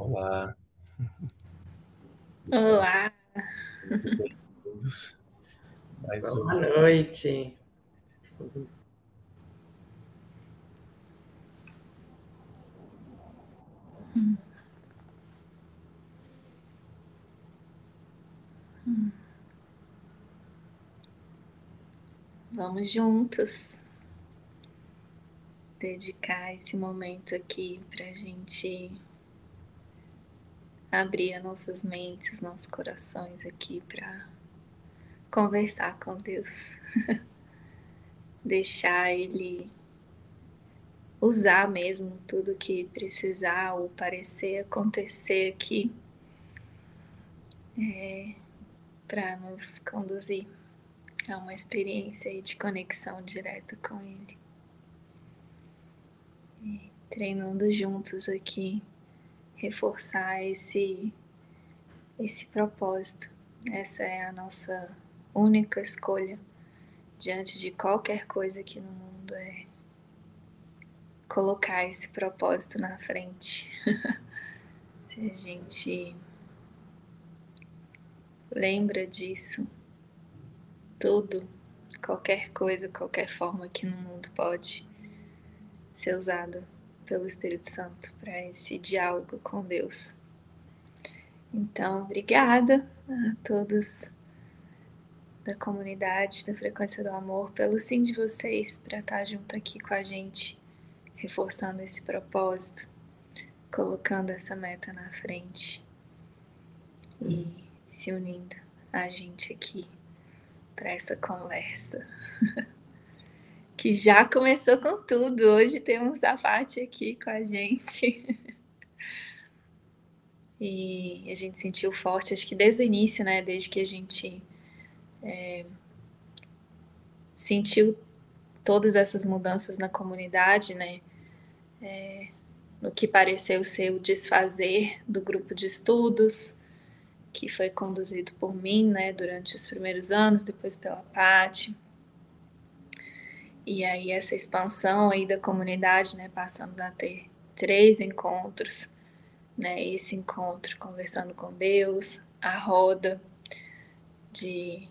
Olá. Olá. Mais Boa um. noite. Vamos juntos dedicar esse momento aqui para a gente abrir as nossas mentes, nossos corações aqui para conversar com Deus, deixar Ele usar mesmo tudo que precisar ou parecer acontecer aqui é, para nos conduzir a uma experiência de conexão direta com Ele. E treinando juntos aqui, reforçar esse, esse propósito. Essa é a nossa única escolha diante de qualquer coisa aqui no mundo é colocar esse propósito na frente. Se a gente lembra disso, tudo, qualquer coisa, qualquer forma que no mundo pode ser usada pelo Espírito Santo para esse diálogo com Deus. Então, obrigada a todos da comunidade da Frequência do Amor pelo sim de vocês para estar junto aqui com a gente, reforçando esse propósito, colocando essa meta na frente e se unindo a gente aqui para essa conversa. que já começou com tudo. Hoje temos Zafate aqui com a gente. e a gente sentiu forte, acho que desde o início, né? Desde que a gente é, sentiu todas essas mudanças na comunidade, né? É, no que pareceu ser o desfazer do grupo de estudos, que foi conduzido por mim, né, durante os primeiros anos, depois pela Pati. E aí essa expansão aí da comunidade, né, passamos a ter três encontros, né, esse encontro conversando com Deus, a roda de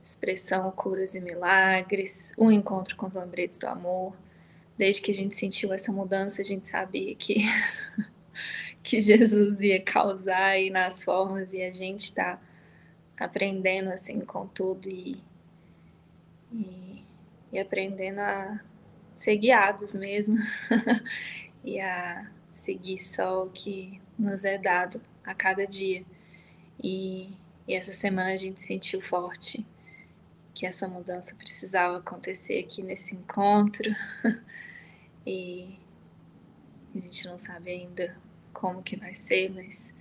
expressão, curas e milagres, um encontro com os lambretes do amor. Desde que a gente sentiu essa mudança, a gente sabia que que Jesus ia causar aí nas formas e a gente está aprendendo assim com tudo e, e, e aprendendo a ser guiados mesmo. E a seguir só o que nos é dado a cada dia. E, e essa semana a gente sentiu forte que essa mudança precisava acontecer aqui nesse encontro. E a gente não sabe ainda como que vai ser, mas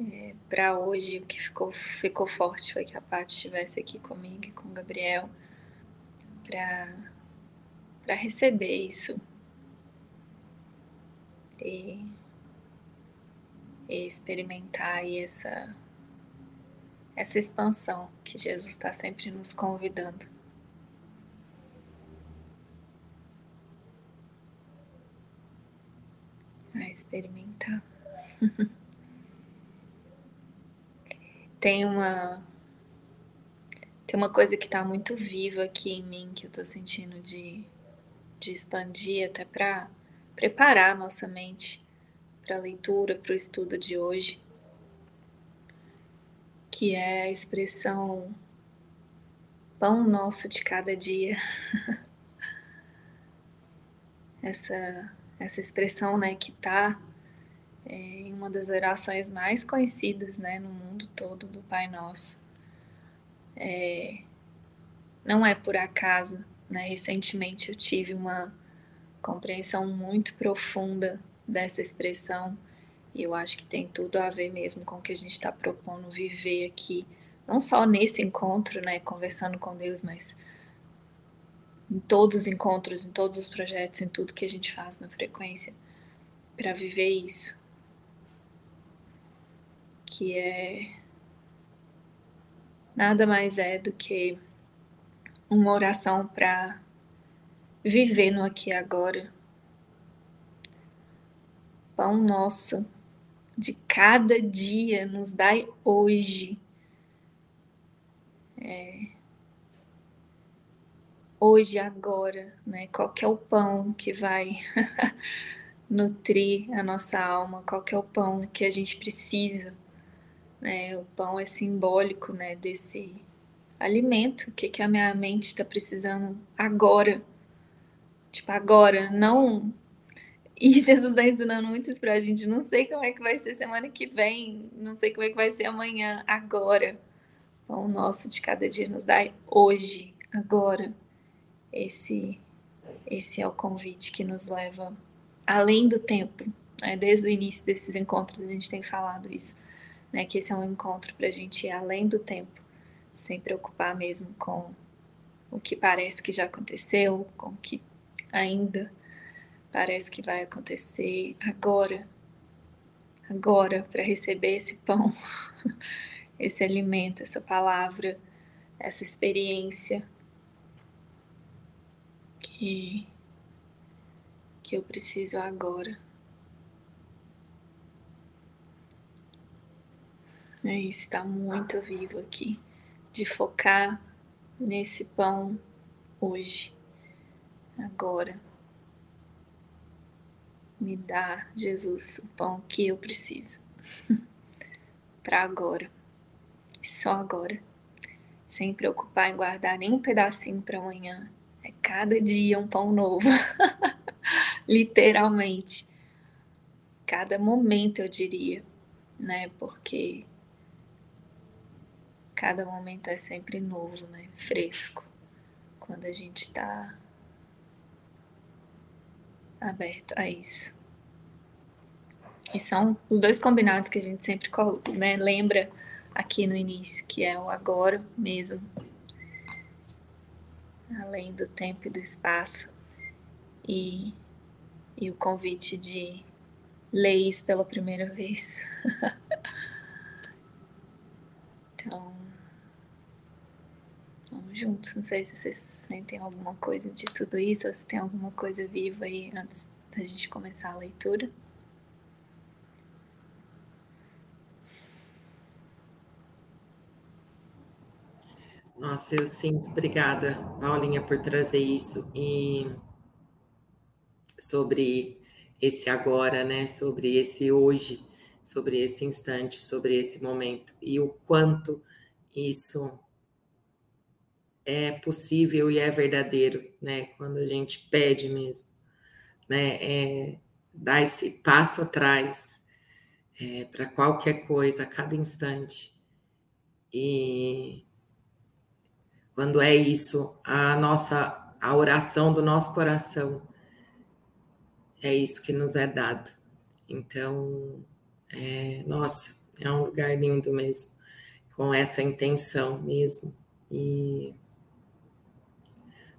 é, para hoje o que ficou, ficou forte foi que a Paty estivesse aqui comigo e com o Gabriel para receber isso e, e experimentar aí essa, essa expansão que Jesus está sempre nos convidando. a experimentar. tem uma tem uma coisa que está muito viva aqui em mim que eu estou sentindo de, de expandir até para preparar a nossa mente para a leitura, para o estudo de hoje, que é a expressão pão nosso de cada dia. Essa essa expressão, né, que está é, em uma das orações mais conhecidas, né, no mundo todo do Pai Nosso. É, não é por acaso, né? Recentemente eu tive uma compreensão muito profunda dessa expressão e eu acho que tem tudo a ver mesmo com o que a gente está propondo viver aqui, não só nesse encontro, né, conversando com Deus, mas em todos os encontros, em todos os projetos, em tudo que a gente faz na frequência, para viver isso. Que é. Nada mais é do que uma oração para viver no aqui e agora. Pão nosso de cada dia nos dai hoje. É, hoje, agora, né? Qual que é o pão que vai nutrir a nossa alma? Qual que é o pão que a gente precisa? Né? O pão é simbólico, né? Desse alimento, que que a minha mente está precisando agora? Tipo, agora, não e Jesus está ensinando muito isso para a gente. Não sei como é que vai ser semana que vem, não sei como é que vai ser amanhã, agora. O nosso de cada dia nos dá hoje, agora. Esse, esse é o convite que nos leva além do tempo. Né? Desde o início desses encontros a gente tem falado isso, né? que esse é um encontro para a gente ir além do tempo, sem preocupar mesmo com o que parece que já aconteceu, com o que ainda parece que vai acontecer agora, agora, para receber esse pão, esse alimento, essa palavra, essa experiência que, que eu preciso agora. É isso, está muito vivo aqui, de focar nesse pão hoje, agora. Me dá, Jesus, o pão que eu preciso. para agora. Só agora. Sem preocupar em guardar nem um pedacinho para amanhã. É cada dia um pão novo. Literalmente. Cada momento, eu diria, né? Porque cada momento é sempre novo, né? Fresco. Quando a gente está aberto a isso. E são os dois combinados que a gente sempre né, lembra aqui no início, que é o agora mesmo, além do tempo e do espaço, e, e o convite de ler isso pela primeira vez. então, juntos. Não sei se vocês sentem alguma coisa de tudo isso, ou se tem alguma coisa viva aí antes da gente começar a leitura. Nossa, eu sinto, obrigada, Paulinha, por trazer isso e sobre esse agora, né? Sobre esse hoje, sobre esse instante, sobre esse momento e o quanto isso é possível e é verdadeiro, né? Quando a gente pede mesmo, né? É, esse passo atrás é, para qualquer coisa a cada instante. E quando é isso, a nossa a oração do nosso coração é isso que nos é dado. Então, é, nossa, é um lugar lindo mesmo, com essa intenção mesmo. E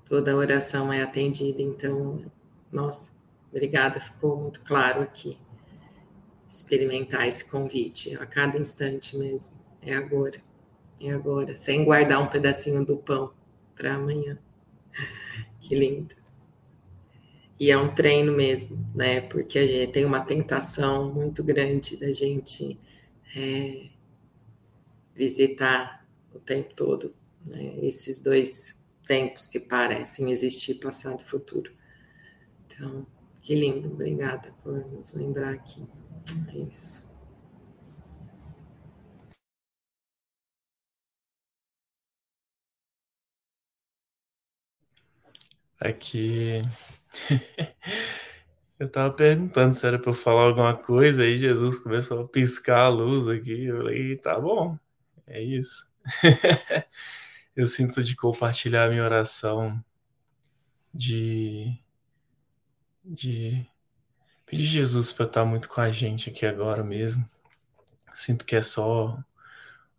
toda oração é atendida. Então, nossa, obrigada, ficou muito claro aqui. Experimentar esse convite a cada instante mesmo. É agora, é agora, sem guardar um pedacinho do pão para amanhã. Que lindo. E é um treino mesmo, né? Porque a gente tem uma tentação muito grande da gente é, visitar o tempo todo né? esses dois tempos que parecem existir, passado e futuro. Então, que lindo, obrigada por nos lembrar aqui. É isso. Aqui. Eu tava perguntando se era para eu falar alguma coisa, aí Jesus começou a piscar a luz aqui. Eu falei, tá bom, é isso. eu sinto de compartilhar a minha oração, de, de pedir Jesus para estar muito com a gente aqui agora mesmo. Sinto que é só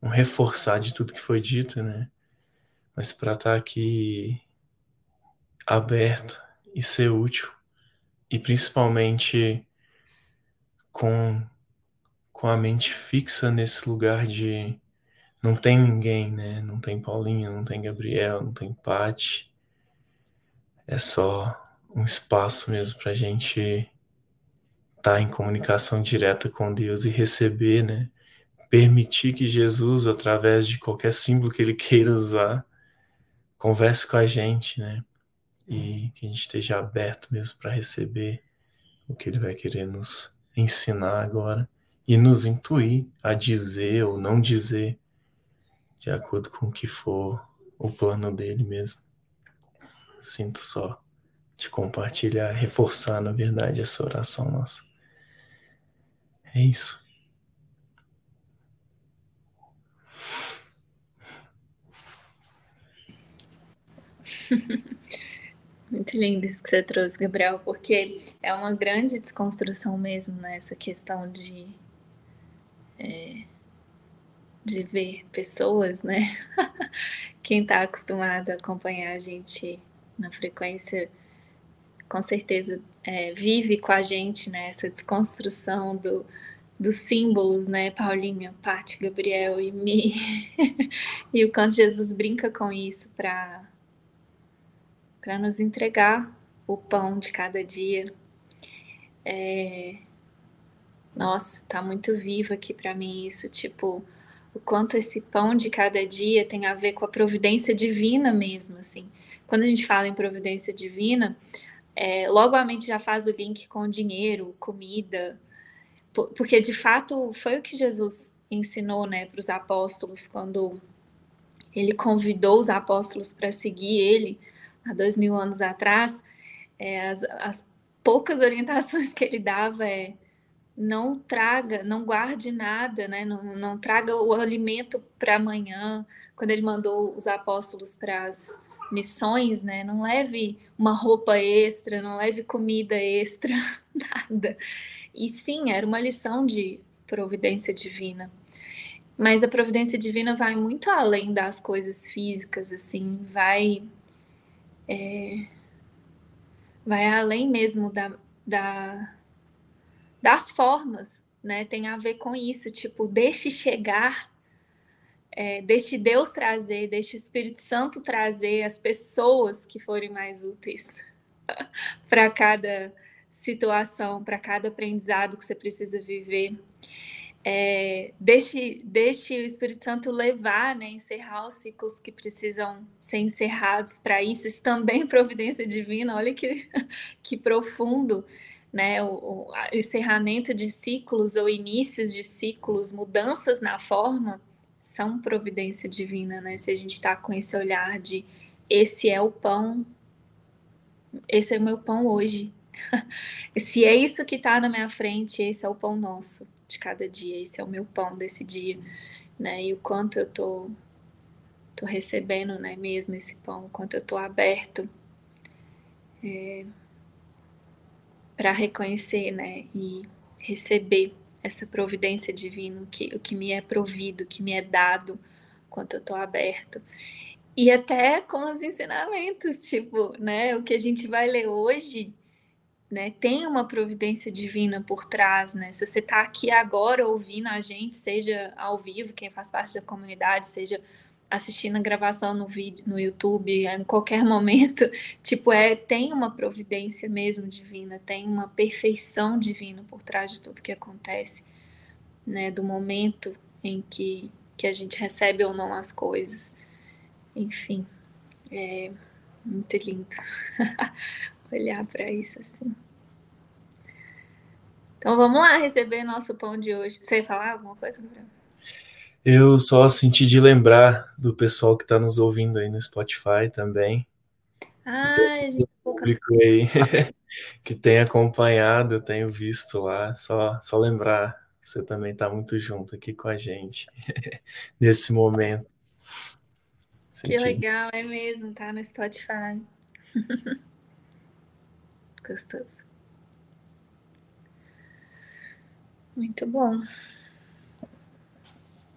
um reforçar de tudo que foi dito, né? Mas para estar aqui aberto e ser útil, e principalmente com, com a mente fixa nesse lugar de não tem ninguém, né? Não tem Paulinha, não tem Gabriel, não tem Pati. É só um espaço mesmo para a gente estar tá em comunicação direta com Deus e receber, né? Permitir que Jesus, através de qualquer símbolo que ele queira usar, converse com a gente, né? E que a gente esteja aberto mesmo para receber o que ele vai querer nos ensinar agora e nos intuir a dizer ou não dizer de acordo com o que for o plano dele mesmo. Sinto só de compartilhar, reforçar, na verdade, essa oração nossa. É isso. Muito lindo isso que você trouxe, Gabriel, porque é uma grande desconstrução mesmo, né? Essa questão de, é, de ver pessoas, né? Quem está acostumado a acompanhar a gente na frequência, com certeza é, vive com a gente né? Desconstrução do, dos símbolos, né? Paulinha, Paty, Gabriel e Mi. e o quanto Jesus brinca com isso para para nos entregar o pão de cada dia. É... Nossa, tá muito vivo aqui para mim isso, tipo, o quanto esse pão de cada dia tem a ver com a providência divina mesmo, assim. Quando a gente fala em providência divina, é, logo a mente já faz o link com dinheiro, comida, porque de fato foi o que Jesus ensinou, né, para os apóstolos quando ele convidou os apóstolos para seguir ele há dois mil anos atrás, é, as, as poucas orientações que ele dava é não traga, não guarde nada, né? não, não traga o alimento para amanhã. Quando ele mandou os apóstolos para as missões, né? não leve uma roupa extra, não leve comida extra, nada. E sim, era uma lição de providência divina. Mas a providência divina vai muito além das coisas físicas, assim, vai é, vai além mesmo da, da, das formas, né? Tem a ver com isso, tipo, deixe chegar, é, deixe Deus trazer, deixe o Espírito Santo trazer as pessoas que forem mais úteis para cada situação, para cada aprendizado que você precisa viver. É, deixe, deixe o Espírito Santo levar, né, encerrar os ciclos que precisam ser encerrados para isso. Isso também é providência divina, olha que, que profundo, né, o, o encerramento de ciclos ou inícios de ciclos, mudanças na forma, são providência divina, né? Se a gente está com esse olhar de esse é o pão, esse é o meu pão hoje. Se é isso que está na minha frente, esse é o pão nosso de cada dia, esse é o meu pão desse dia, né? E o quanto eu tô, tô recebendo, né, mesmo esse pão, o quanto eu tô aberto é, para reconhecer, né, e receber essa providência divina, que, o que me é provido, o que me é dado, quanto eu tô aberto. E até com os ensinamentos, tipo, né, o que a gente vai ler hoje, né, tem uma providência divina por trás, né? Se você está aqui agora ouvindo a gente, seja ao vivo, quem faz parte da comunidade, seja assistindo a gravação no vídeo, no YouTube, em qualquer momento, tipo, é, tem uma providência mesmo divina, tem uma perfeição divina por trás de tudo que acontece, né? Do momento em que, que a gente recebe ou não as coisas. Enfim, é muito lindo. olhar para isso assim. Então vamos lá receber nosso pão de hoje. Você ia falar alguma coisa, Gabriel? Eu só senti de lembrar do pessoal que está nos ouvindo aí no Spotify também. Ah, a gente público aí que tem acompanhado, eu tenho visto lá. Só, só lembrar, você também está muito junto aqui com a gente nesse momento. Que legal, é mesmo, tá no Spotify. gostoso. Muito bom.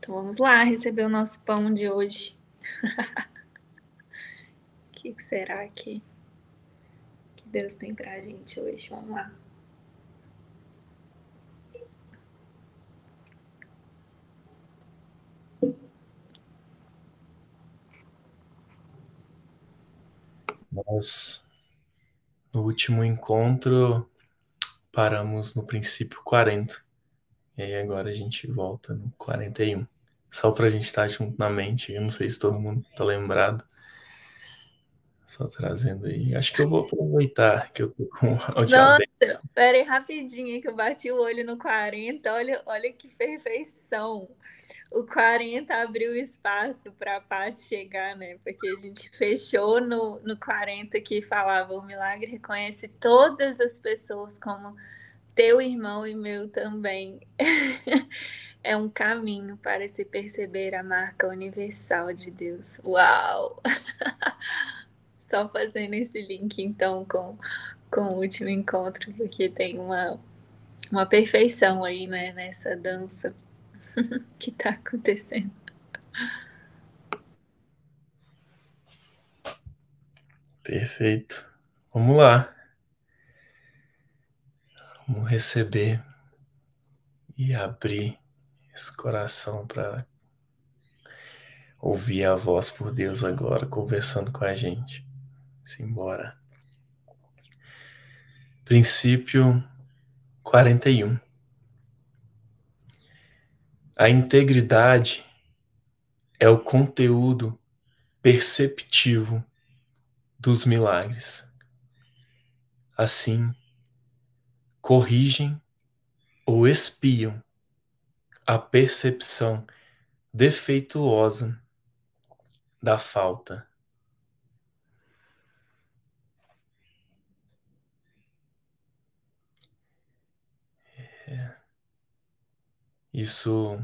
Então vamos lá receber o nosso pão de hoje. O que será que, que Deus tem para a gente hoje? Vamos lá. Nós no último encontro, paramos no princípio 40. E agora a gente volta no 41. Só para a gente estar junto na mente. Eu não sei se todo mundo está lembrado. Só trazendo aí. Acho que eu vou aproveitar que eu tô com o Nossa, pera aí rapidinho que eu bati o olho no 40. Olha, olha que perfeição. O 40 abriu espaço para a Paty chegar, né? Porque a gente fechou no, no 40 que falava o milagre reconhece todas as pessoas como teu irmão e meu também. é um caminho para se perceber a marca universal de Deus. Uau! só fazendo esse link então com, com o último encontro, porque tem uma, uma perfeição aí, né, nessa dança que está acontecendo. Perfeito. Vamos lá. Vamos receber e abrir esse coração para ouvir a voz por Deus agora conversando com a gente. Simbora. Princípio 41. A integridade é o conteúdo perceptivo dos milagres. Assim, corrigem ou espiam a percepção defeituosa da falta Isso,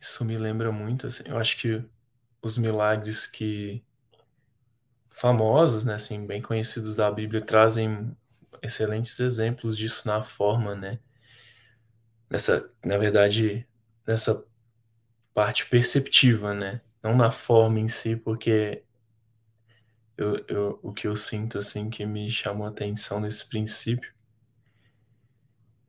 isso me lembra muito, assim, eu acho que os milagres que famosos, né, assim, bem conhecidos da Bíblia trazem excelentes exemplos disso na forma, né? Nessa, na verdade, nessa parte perceptiva, né? Não na forma em si, porque eu, eu, o que eu sinto, assim, que me chamou a atenção nesse princípio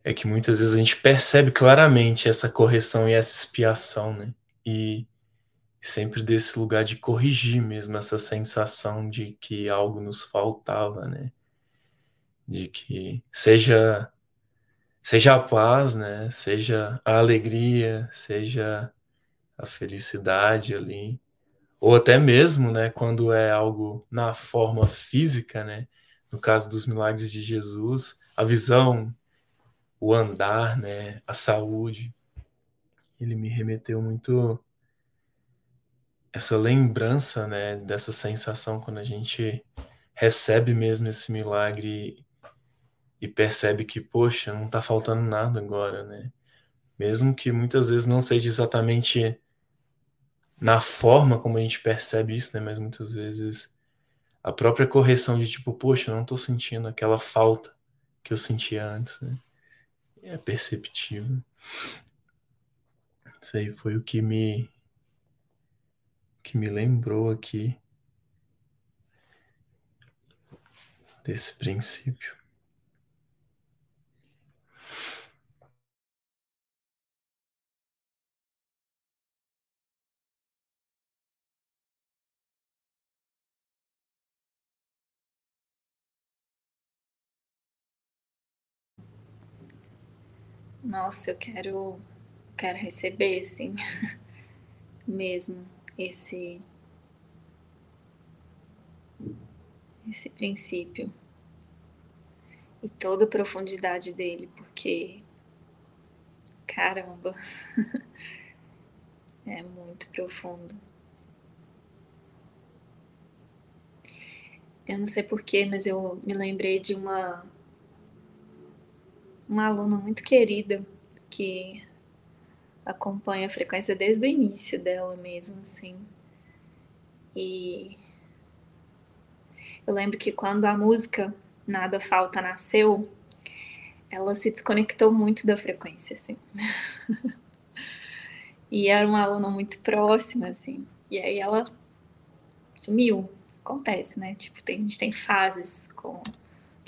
é que muitas vezes a gente percebe claramente essa correção e essa expiação, né? E sempre desse lugar de corrigir mesmo essa sensação de que algo nos faltava, né? De que seja seja a paz, né? Seja a alegria, seja a felicidade ali, ou até mesmo, né, quando é algo na forma física, né? No caso dos milagres de Jesus, a visão o andar, né, a saúde. Ele me remeteu muito essa lembrança, né, dessa sensação quando a gente recebe mesmo esse milagre e percebe que, poxa, não está faltando nada agora, né? Mesmo que muitas vezes não seja exatamente na forma como a gente percebe isso, né? Mas muitas vezes a própria correção de tipo, poxa, não estou sentindo aquela falta que eu sentia antes, né? é perceptível. Isso aí foi o que me que me lembrou aqui desse princípio. Nossa, eu quero, quero receber, sim, mesmo esse, esse princípio e toda a profundidade dele, porque, caramba, é muito profundo. Eu não sei porquê, mas eu me lembrei de uma uma aluna muito querida que acompanha a frequência desde o início dela mesmo, assim. E eu lembro que quando a música Nada Falta nasceu, ela se desconectou muito da frequência, assim. e era uma aluna muito próxima, assim. E aí ela sumiu. Acontece, né? Tipo, tem, a gente tem fases com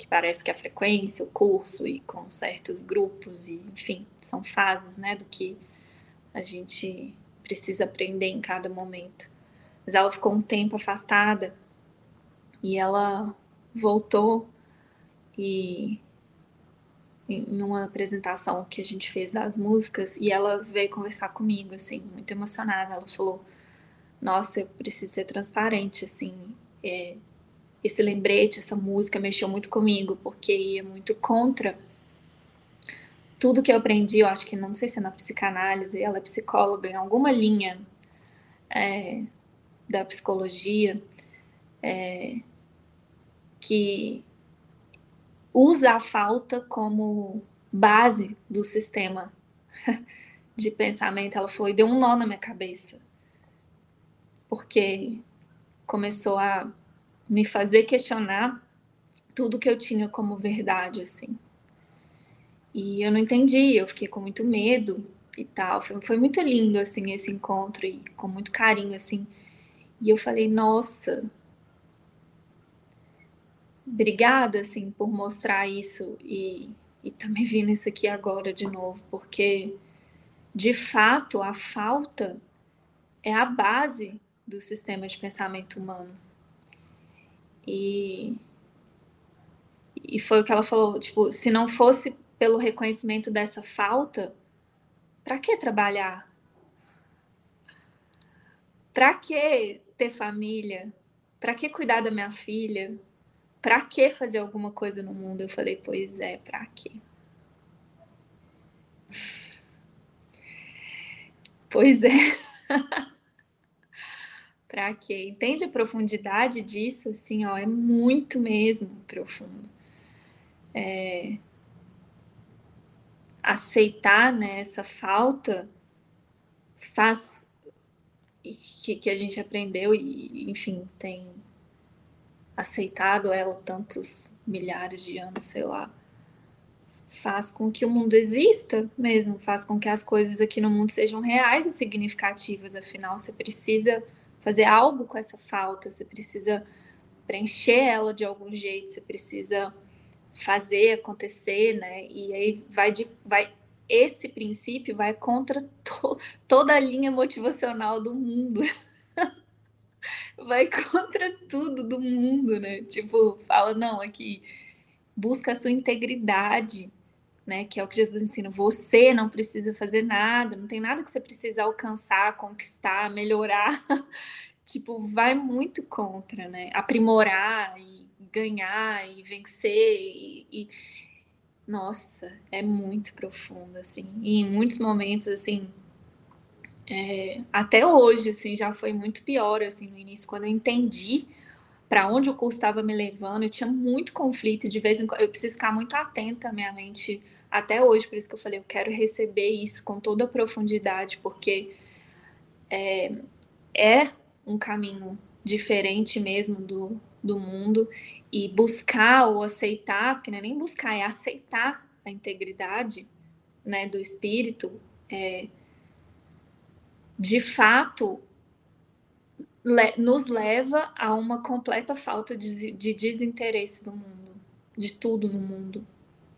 que parece que a frequência, o curso e com certos grupos e, enfim, são fases, né, do que a gente precisa aprender em cada momento. Mas ela ficou um tempo afastada e ela voltou e em uma apresentação que a gente fez das músicas e ela veio conversar comigo, assim, muito emocionada. Ela falou: Nossa, eu preciso ser transparente, assim. É, esse lembrete, essa música mexeu muito comigo, porque ia muito contra tudo que eu aprendi. Eu acho que não sei se é na psicanálise, ela é psicóloga, em alguma linha é, da psicologia, é, que usa a falta como base do sistema de pensamento. Ela foi, deu um nó na minha cabeça. Porque começou a me fazer questionar tudo que eu tinha como verdade, assim. E eu não entendi, eu fiquei com muito medo e tal. Foi, foi muito lindo, assim, esse encontro e com muito carinho, assim. E eu falei, nossa, obrigada, assim, por mostrar isso e, e tá me vindo isso aqui agora de novo, porque, de fato, a falta é a base do sistema de pensamento humano. E, e foi o que ela falou, tipo, se não fosse pelo reconhecimento dessa falta, para que trabalhar? Para que ter família? Para que cuidar da minha filha? para que fazer alguma coisa no mundo? Eu falei, pois é, para quê? Pois é. para quê? Entende a profundidade disso? Assim, ó, é muito mesmo profundo. É... Aceitar né, essa falta faz que, que a gente aprendeu e, enfim, tem aceitado ela tantos milhares de anos, sei lá, faz com que o mundo exista mesmo, faz com que as coisas aqui no mundo sejam reais e significativas. Afinal, você precisa fazer algo com essa falta, você precisa preencher ela de algum jeito, você precisa fazer acontecer, né? E aí vai de vai esse princípio vai contra to, toda a linha motivacional do mundo. vai contra tudo do mundo, né? Tipo, fala, não, aqui, busca a sua integridade, né? Que é o que Jesus ensina. Você não precisa fazer nada, não tem nada que você precisa alcançar, conquistar, melhorar. tipo, vai muito contra, né? Aprimorar e ganhar e vencer e, e... nossa, é muito profundo assim. E em muitos momentos assim, é, até hoje, assim, já foi muito pior, assim, no início, quando eu entendi para onde o curso estava me levando, eu tinha muito conflito, de vez em quando, eu preciso ficar muito atenta à minha mente até hoje, por isso que eu falei, eu quero receber isso com toda a profundidade, porque é, é um caminho diferente mesmo do, do mundo, e buscar ou aceitar, porque não é nem buscar, é aceitar a integridade, né, do espírito, é, de fato le nos leva a uma completa falta de, de, desinteresse do mundo, de tudo no mundo,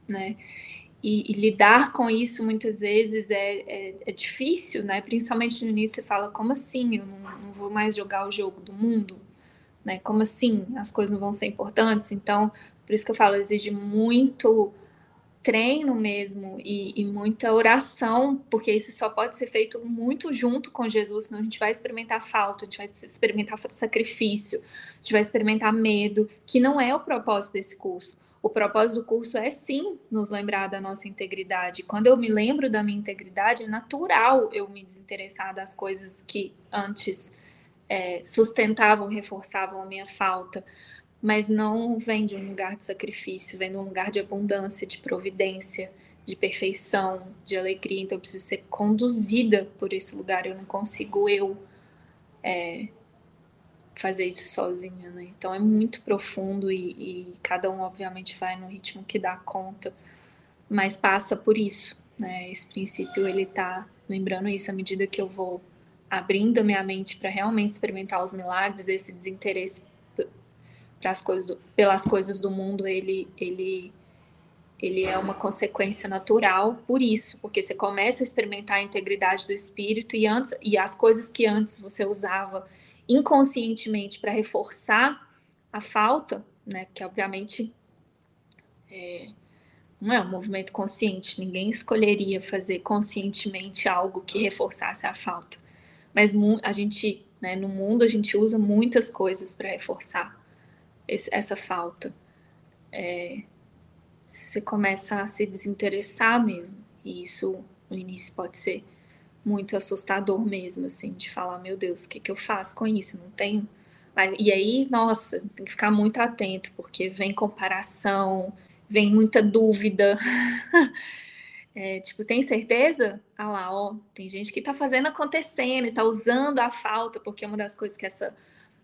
né? E, e lidar com isso muitas vezes é, é, é, difícil, né? Principalmente no início você fala, como assim? Eu não, não vou mais jogar o jogo do mundo? Né? Como assim? As coisas não vão ser importantes? Então, por isso que eu falo, exige muito treino mesmo e, e, muita oração, porque isso só pode ser feito muito junto com Jesus, senão a gente vai experimentar falta, a gente vai experimentar sacrifício, a gente vai experimentar medo, que não é o propósito desse curso. O propósito do curso é sim nos lembrar da nossa integridade. Quando eu me lembro da minha integridade, é natural eu me desinteressar das coisas que antes é, sustentavam, reforçavam a minha falta mas não vem de um lugar de sacrifício, vem de um lugar de abundância, de providência, de perfeição, de alegria. Então eu preciso ser conduzida por esse lugar. Eu não consigo eu é, fazer isso sozinha, né? Então é muito profundo e, e, cada um obviamente vai no ritmo que dá conta, mas passa por isso, né? Esse princípio ele tá lembrando isso à medida que eu vou abrindo a minha mente para realmente experimentar os milagres, esse desinteresse as coisas do, pelas coisas do mundo, ele, ele, ele é uma consequência natural por isso, porque você começa a experimentar a integridade do espírito e antes e as coisas que antes você usava inconscientemente para reforçar a falta, né? Porque obviamente é, não é um movimento consciente. Ninguém escolheria fazer conscientemente algo que reforçasse a falta. Mas a gente, né, no mundo, a gente usa muitas coisas para reforçar esse, essa falta. É, você começa a se desinteressar mesmo. E isso, no início, pode ser muito assustador mesmo, assim, de falar, meu Deus, o que, que eu faço com isso? Não tenho. Mas, e aí, nossa, tem que ficar muito atento, porque vem comparação, vem muita dúvida. é, tipo, tem certeza? Ah lá, ó, tem gente que tá fazendo acontecendo e tá usando a falta, porque uma das coisas que essa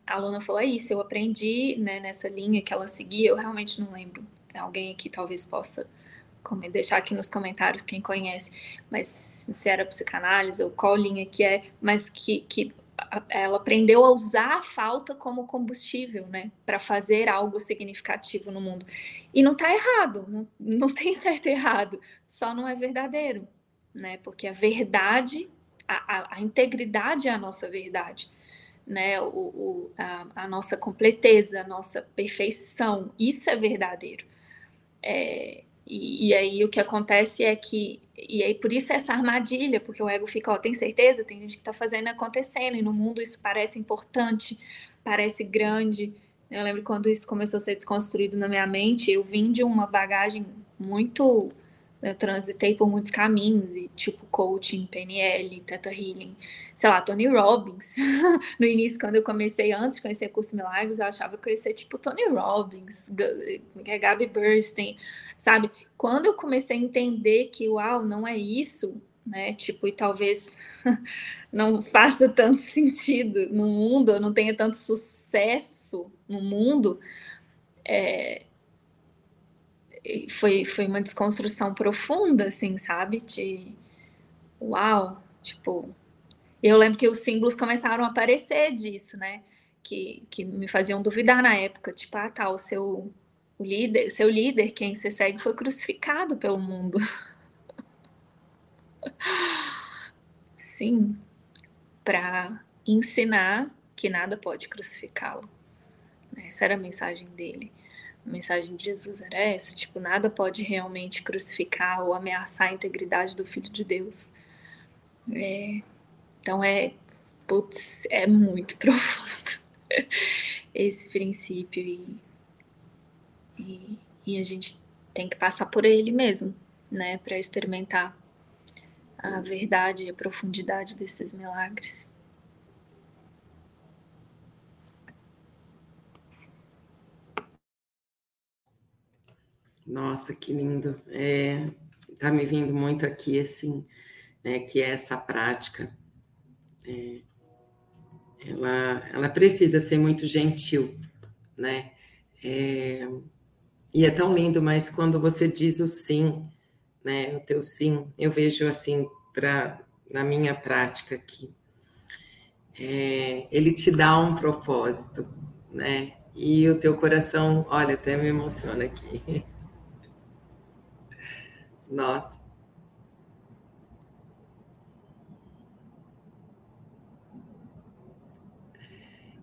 aluna falou é isso, eu aprendi né, nessa linha que ela seguia, eu realmente não lembro. Alguém aqui talvez possa deixar aqui nos comentários quem conhece, mas se era psicanálise ou qual linha que é, mas que, que ela aprendeu a usar a falta como combustível, né, para fazer algo significativo no mundo. E não está errado, não, não tem certo e errado, só não é verdadeiro, né, porque a verdade, a, a, a integridade é a nossa verdade, né, o, o a, a, nossa completeza, a nossa perfeição, isso é verdadeiro. É, e, e, aí o que acontece é que, e aí por isso essa armadilha, porque o ego fica, ó, tem certeza? Tem gente que está fazendo acontecendo, e no mundo isso parece importante, parece grande. Eu lembro quando isso começou a ser desconstruído na minha mente, eu vim de uma bagagem muito eu transitei por muitos caminhos, e tipo coaching, PNL, Teta Healing, sei lá, Tony Robbins. no início, quando eu comecei, antes de conhecer Curso Milagres, eu achava que eu ia ser tipo Tony Robbins, é Gabi Bernstein, sabe? Quando eu comecei a entender que, uau, não é isso, né? Tipo, e talvez não faça tanto sentido no mundo, eu não tenha tanto sucesso no mundo, é, foi, foi uma desconstrução profunda, assim, sabe? De uau, tipo. Eu lembro que os símbolos começaram a aparecer disso, né? Que, que me faziam duvidar na época, tipo, ah, tá, o seu o líder, seu líder, quem você segue, foi crucificado pelo mundo. Sim, para ensinar que nada pode crucificá-lo. Essa era a mensagem dele. A mensagem de Jesus era essa, tipo, nada pode realmente crucificar ou ameaçar a integridade do Filho de Deus. É, então é, putz, é muito profundo esse princípio e, e, e a gente tem que passar por ele mesmo, né, para experimentar a verdade e a profundidade desses milagres. Nossa, que lindo. É, tá me vindo muito aqui, assim, né, que é essa prática. É, ela, ela precisa ser muito gentil, né? É, e é tão lindo, mas quando você diz o sim, né, o teu sim, eu vejo assim, pra, na minha prática aqui, é, ele te dá um propósito, né? E o teu coração, olha, até me emociona aqui. Nossa.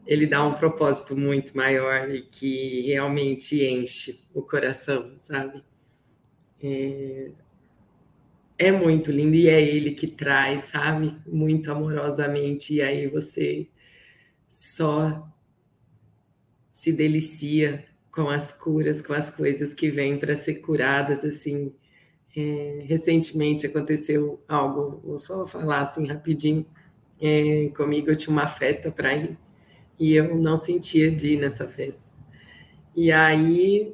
Ele dá um propósito muito maior e que realmente enche o coração, sabe? É, é muito lindo e é ele que traz, sabe? Muito amorosamente. E aí você só se delicia com as curas, com as coisas que vêm para ser curadas, assim, é, recentemente aconteceu algo, vou só falar assim rapidinho. É, comigo eu tinha uma festa para ir e eu não sentia de ir nessa festa. E aí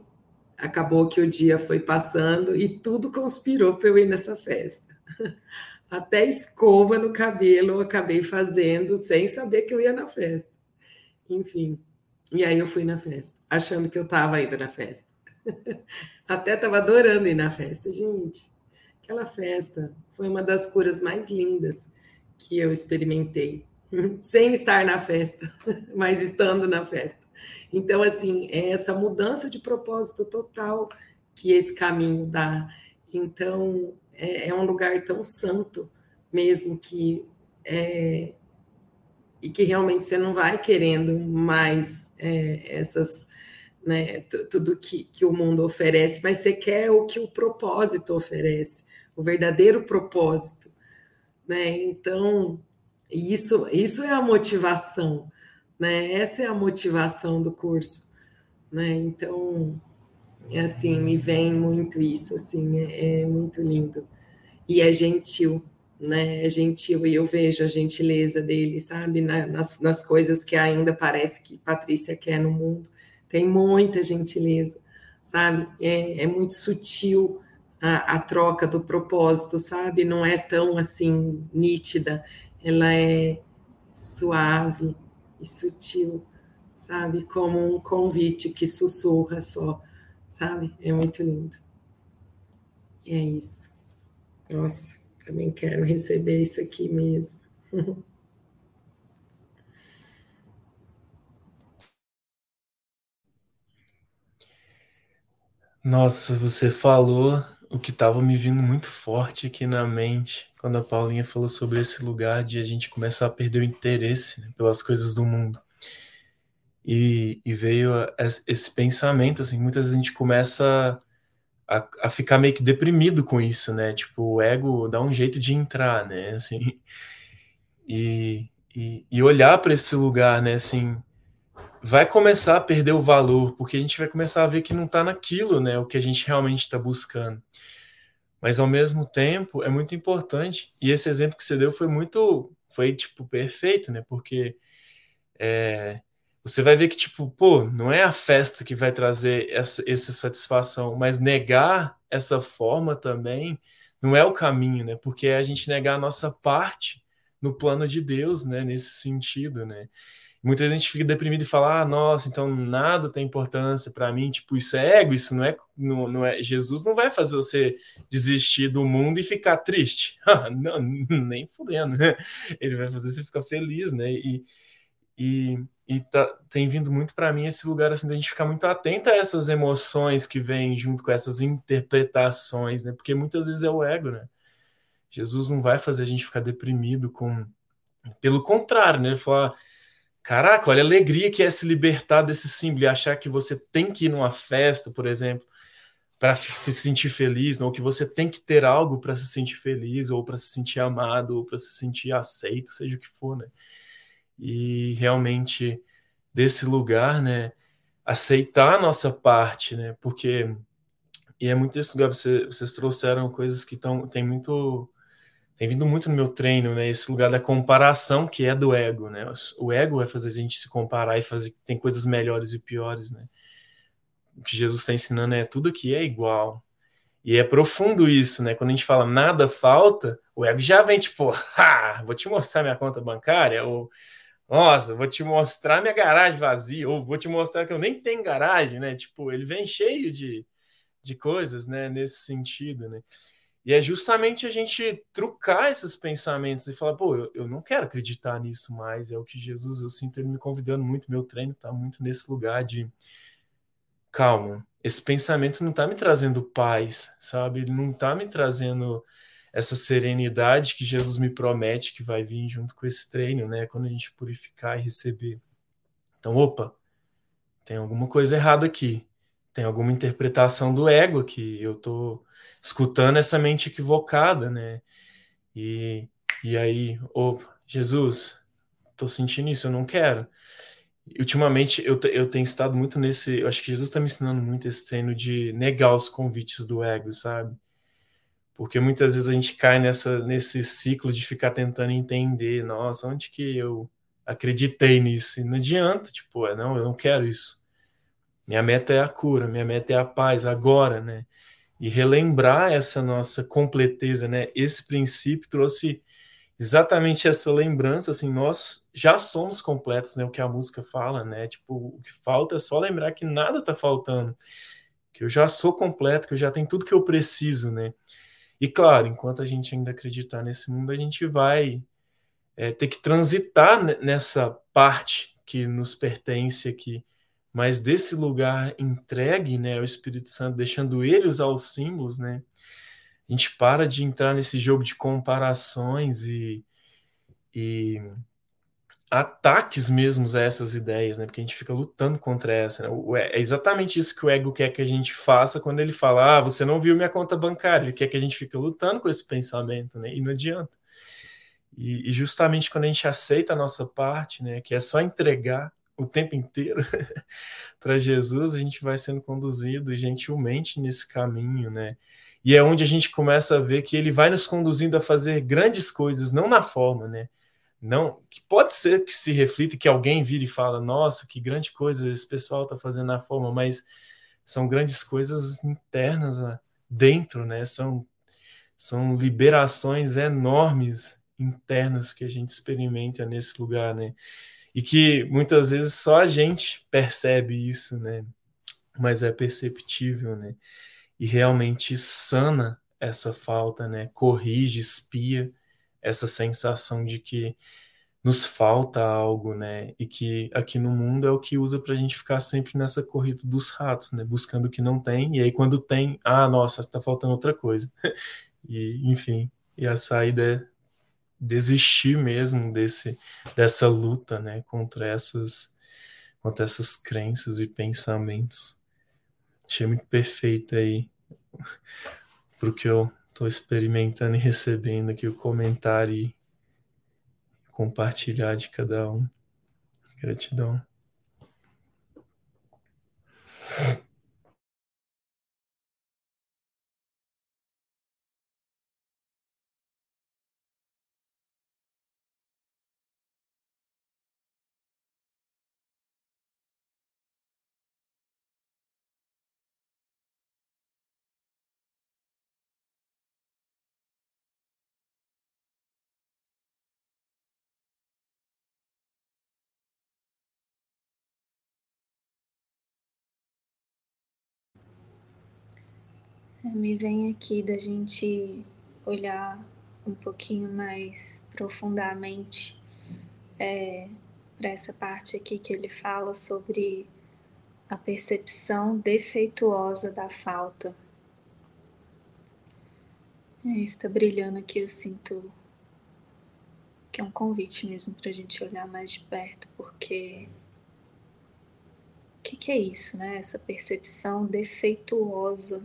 acabou que o dia foi passando e tudo conspirou para eu ir nessa festa. Até escova no cabelo eu acabei fazendo sem saber que eu ia na festa. Enfim, e aí eu fui na festa, achando que eu estava indo na festa. Até estava adorando ir na festa, gente. Aquela festa foi uma das curas mais lindas que eu experimentei, sem estar na festa, mas estando na festa. Então, assim, é essa mudança de propósito total que esse caminho dá. Então, é, é um lugar tão santo mesmo que é, e que realmente você não vai querendo mais é, essas né, tudo que, que o mundo oferece, mas você quer o que o propósito oferece, o verdadeiro propósito, né? Então, isso, isso é a motivação, né? Essa é a motivação do curso, né? Então, é assim, me vem muito isso, assim, é, é muito lindo. E é gentil, né? É gentil, e eu vejo a gentileza dele, sabe? nas, nas coisas que ainda parece que Patrícia quer no mundo tem muita gentileza, sabe? É, é muito sutil a, a, troca do propósito, sabe? Não é tão assim nítida, ela é suave e sutil, sabe? Como um convite que sussurra só, sabe? É muito lindo. E é isso. Nossa, também quero receber isso aqui mesmo. Nossa, você falou o que estava me vindo muito forte aqui na mente quando a Paulinha falou sobre esse lugar de a gente começar a perder o interesse né, pelas coisas do mundo. E, e, veio esse pensamento, assim, muitas vezes a gente começa a, a, ficar meio que deprimido com isso, né? Tipo, o ego dá um jeito de entrar, né? Assim, e, e, e olhar para esse lugar, né? Assim, vai começar a perder o valor, porque a gente vai começar a ver que não está naquilo, né, o que a gente realmente está buscando. Mas ao mesmo tempo é muito importante. E esse exemplo que você deu foi muito, foi tipo perfeito, né? Porque é, você vai ver que tipo, pô, não é a festa que vai trazer essa, essa satisfação, mas negar essa forma também não é o caminho, né? Porque é a gente negar a nossa parte no plano de Deus, né? Nesse sentido, né? Muita gente fica deprimido e fala: ah, nossa, então nada tem importância para mim, tipo, isso é ego, isso não é, não, não é. Jesus não vai fazer você desistir do mundo e ficar triste. não, nem fudendo. Ele vai fazer você ficar feliz, né? E, e, e tá, tem vindo muito para mim esse lugar assim, da gente ficar muito atento a essas emoções que vêm junto com essas interpretações, né? Porque muitas vezes é o ego, né? Jesus não vai fazer a gente ficar deprimido com. Pelo contrário, né? Ele fala Caraca, olha a alegria que é se libertar desse símbolo e achar que você tem que ir numa festa, por exemplo, para se sentir feliz, ou que você tem que ter algo para se sentir feliz, ou para se sentir amado, ou para se sentir aceito, seja o que for, né? E realmente desse lugar, né, aceitar a nossa parte, né? Porque e é muito lugar, você, vocês trouxeram coisas que estão tem muito tem vindo muito no meu treino, né? Esse lugar da comparação que é do ego, né? O ego vai fazer a gente se comparar e fazer que tem coisas melhores e piores, né? O que Jesus está ensinando é tudo aqui é igual. E é profundo isso, né? Quando a gente fala nada falta, o ego já vem tipo, ha, vou te mostrar minha conta bancária, ou nossa, vou te mostrar minha garagem vazia, ou vou te mostrar que eu nem tenho garagem, né? Tipo, ele vem cheio de, de coisas, né? Nesse sentido, né? E é justamente a gente trucar esses pensamentos e falar, pô, eu, eu, não quero acreditar nisso mais. É o que Jesus, eu sinto ele me convidando muito. Meu treino está muito nesse lugar de calma. Esse pensamento não está me trazendo paz, sabe? Ele não está me trazendo essa serenidade que Jesus me promete que vai vir junto com esse treino, né? Quando a gente purificar e receber. Então, opa, tem alguma coisa errada aqui. Tem alguma interpretação do ego aqui. Eu tô escutando essa mente equivocada, né? E, e aí, oh, Jesus, tô sentindo isso, eu não quero. Ultimamente eu, eu tenho estado muito nesse. Eu acho que Jesus está me ensinando muito esse treino de negar os convites do ego, sabe? Porque muitas vezes a gente cai nessa, nesse ciclo de ficar tentando entender, nossa, onde que eu acreditei nisso? E não adianta, tipo, é, não, eu não quero isso. Minha meta é a cura, minha meta é a paz agora, né? E relembrar essa nossa completeza, né? Esse princípio trouxe exatamente essa lembrança, assim, nós já somos completos, né? O que a música fala, né? Tipo, o que falta é só lembrar que nada tá faltando, que eu já sou completo, que eu já tenho tudo que eu preciso, né? E claro, enquanto a gente ainda acreditar nesse mundo, a gente vai é, ter que transitar nessa parte que nos pertence aqui mas desse lugar entregue né, ao Espírito Santo, deixando ele usar os símbolos, né, a gente para de entrar nesse jogo de comparações e, e ataques mesmo a essas ideias, né? Porque a gente fica lutando contra essa. Né? É exatamente isso que o ego quer que a gente faça quando ele fala: ah, você não viu minha conta bancária. Ele quer que a gente fique lutando com esse pensamento, né? E não adianta. E, e justamente quando a gente aceita a nossa parte, né? Que é só entregar o tempo inteiro para Jesus, a gente vai sendo conduzido gentilmente nesse caminho, né? E é onde a gente começa a ver que ele vai nos conduzindo a fazer grandes coisas, não na forma, né? Não, que pode ser que se reflita que alguém vire e fala, nossa, que grande coisa esse pessoal está fazendo na forma, mas são grandes coisas internas né? dentro, né? São são liberações enormes internas que a gente experimenta nesse lugar, né? E que muitas vezes só a gente percebe isso, né? Mas é perceptível, né? E realmente sana essa falta, né? Corrige, espia essa sensação de que nos falta algo, né? E que aqui no mundo é o que usa para a gente ficar sempre nessa corrida dos ratos, né? Buscando o que não tem, e aí quando tem, ah, nossa, tá faltando outra coisa. e, enfim, e a saída é desistir mesmo desse dessa luta, né, contra essas contra essas crenças e pensamentos. Achei muito perfeito aí pro que eu estou experimentando e recebendo aqui o comentário e compartilhar de cada um. Gratidão. Me vem aqui da gente olhar um pouquinho mais profundamente é, para essa parte aqui que ele fala sobre a percepção defeituosa da falta. É, está brilhando aqui, eu sinto que é um convite mesmo para a gente olhar mais de perto, porque o que, que é isso, né? Essa percepção defeituosa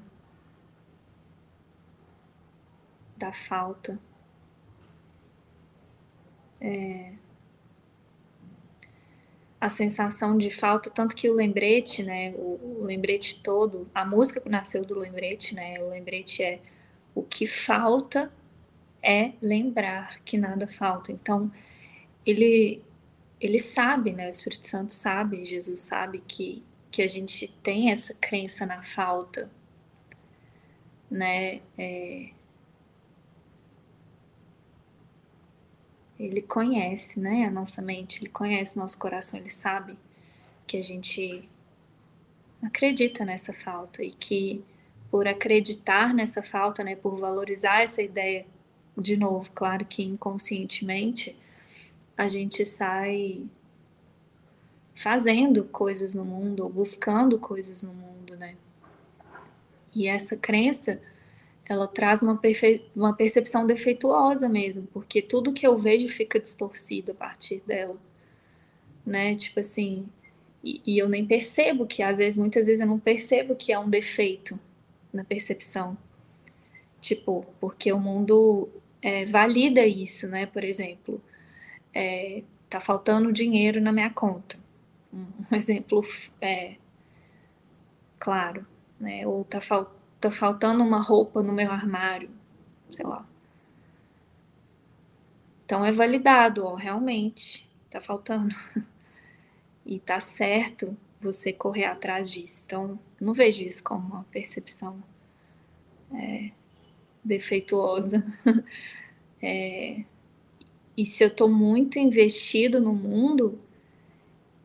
da falta. É, a sensação de falta, tanto que o lembrete, né, o, o, lembrete todo, a música que nasceu do lembrete, né, o lembrete é o que falta é lembrar que nada falta. Então, ele ele sabe, né, o Espírito Santo sabe, Jesus sabe que que a gente tem essa crença na falta, né, é, Ele conhece, né, a nossa mente, ele conhece o nosso coração, ele sabe que a gente acredita nessa falta e que por acreditar nessa falta, né, por valorizar essa ideia, de novo, claro que inconscientemente, a gente sai fazendo coisas no mundo, ou buscando coisas no mundo, né? E essa crença ela traz uma, uma percepção defeituosa mesmo, porque tudo que eu vejo fica distorcido a partir dela, né? Tipo assim, e, e eu nem percebo que, às vezes, muitas vezes eu não percebo que é um defeito na percepção. Tipo, porque o mundo é, valida isso, né? Por exemplo, é, tá faltando dinheiro na minha conta. Um, um exemplo é, claro, né? Ou tá faltando tá faltando uma roupa no meu armário, sei lá. Então é validado, ó, realmente, tá faltando. e tá certo você correr atrás disso. Então, não vejo isso como uma percepção é, defeituosa. é, e se eu tô muito investido no mundo,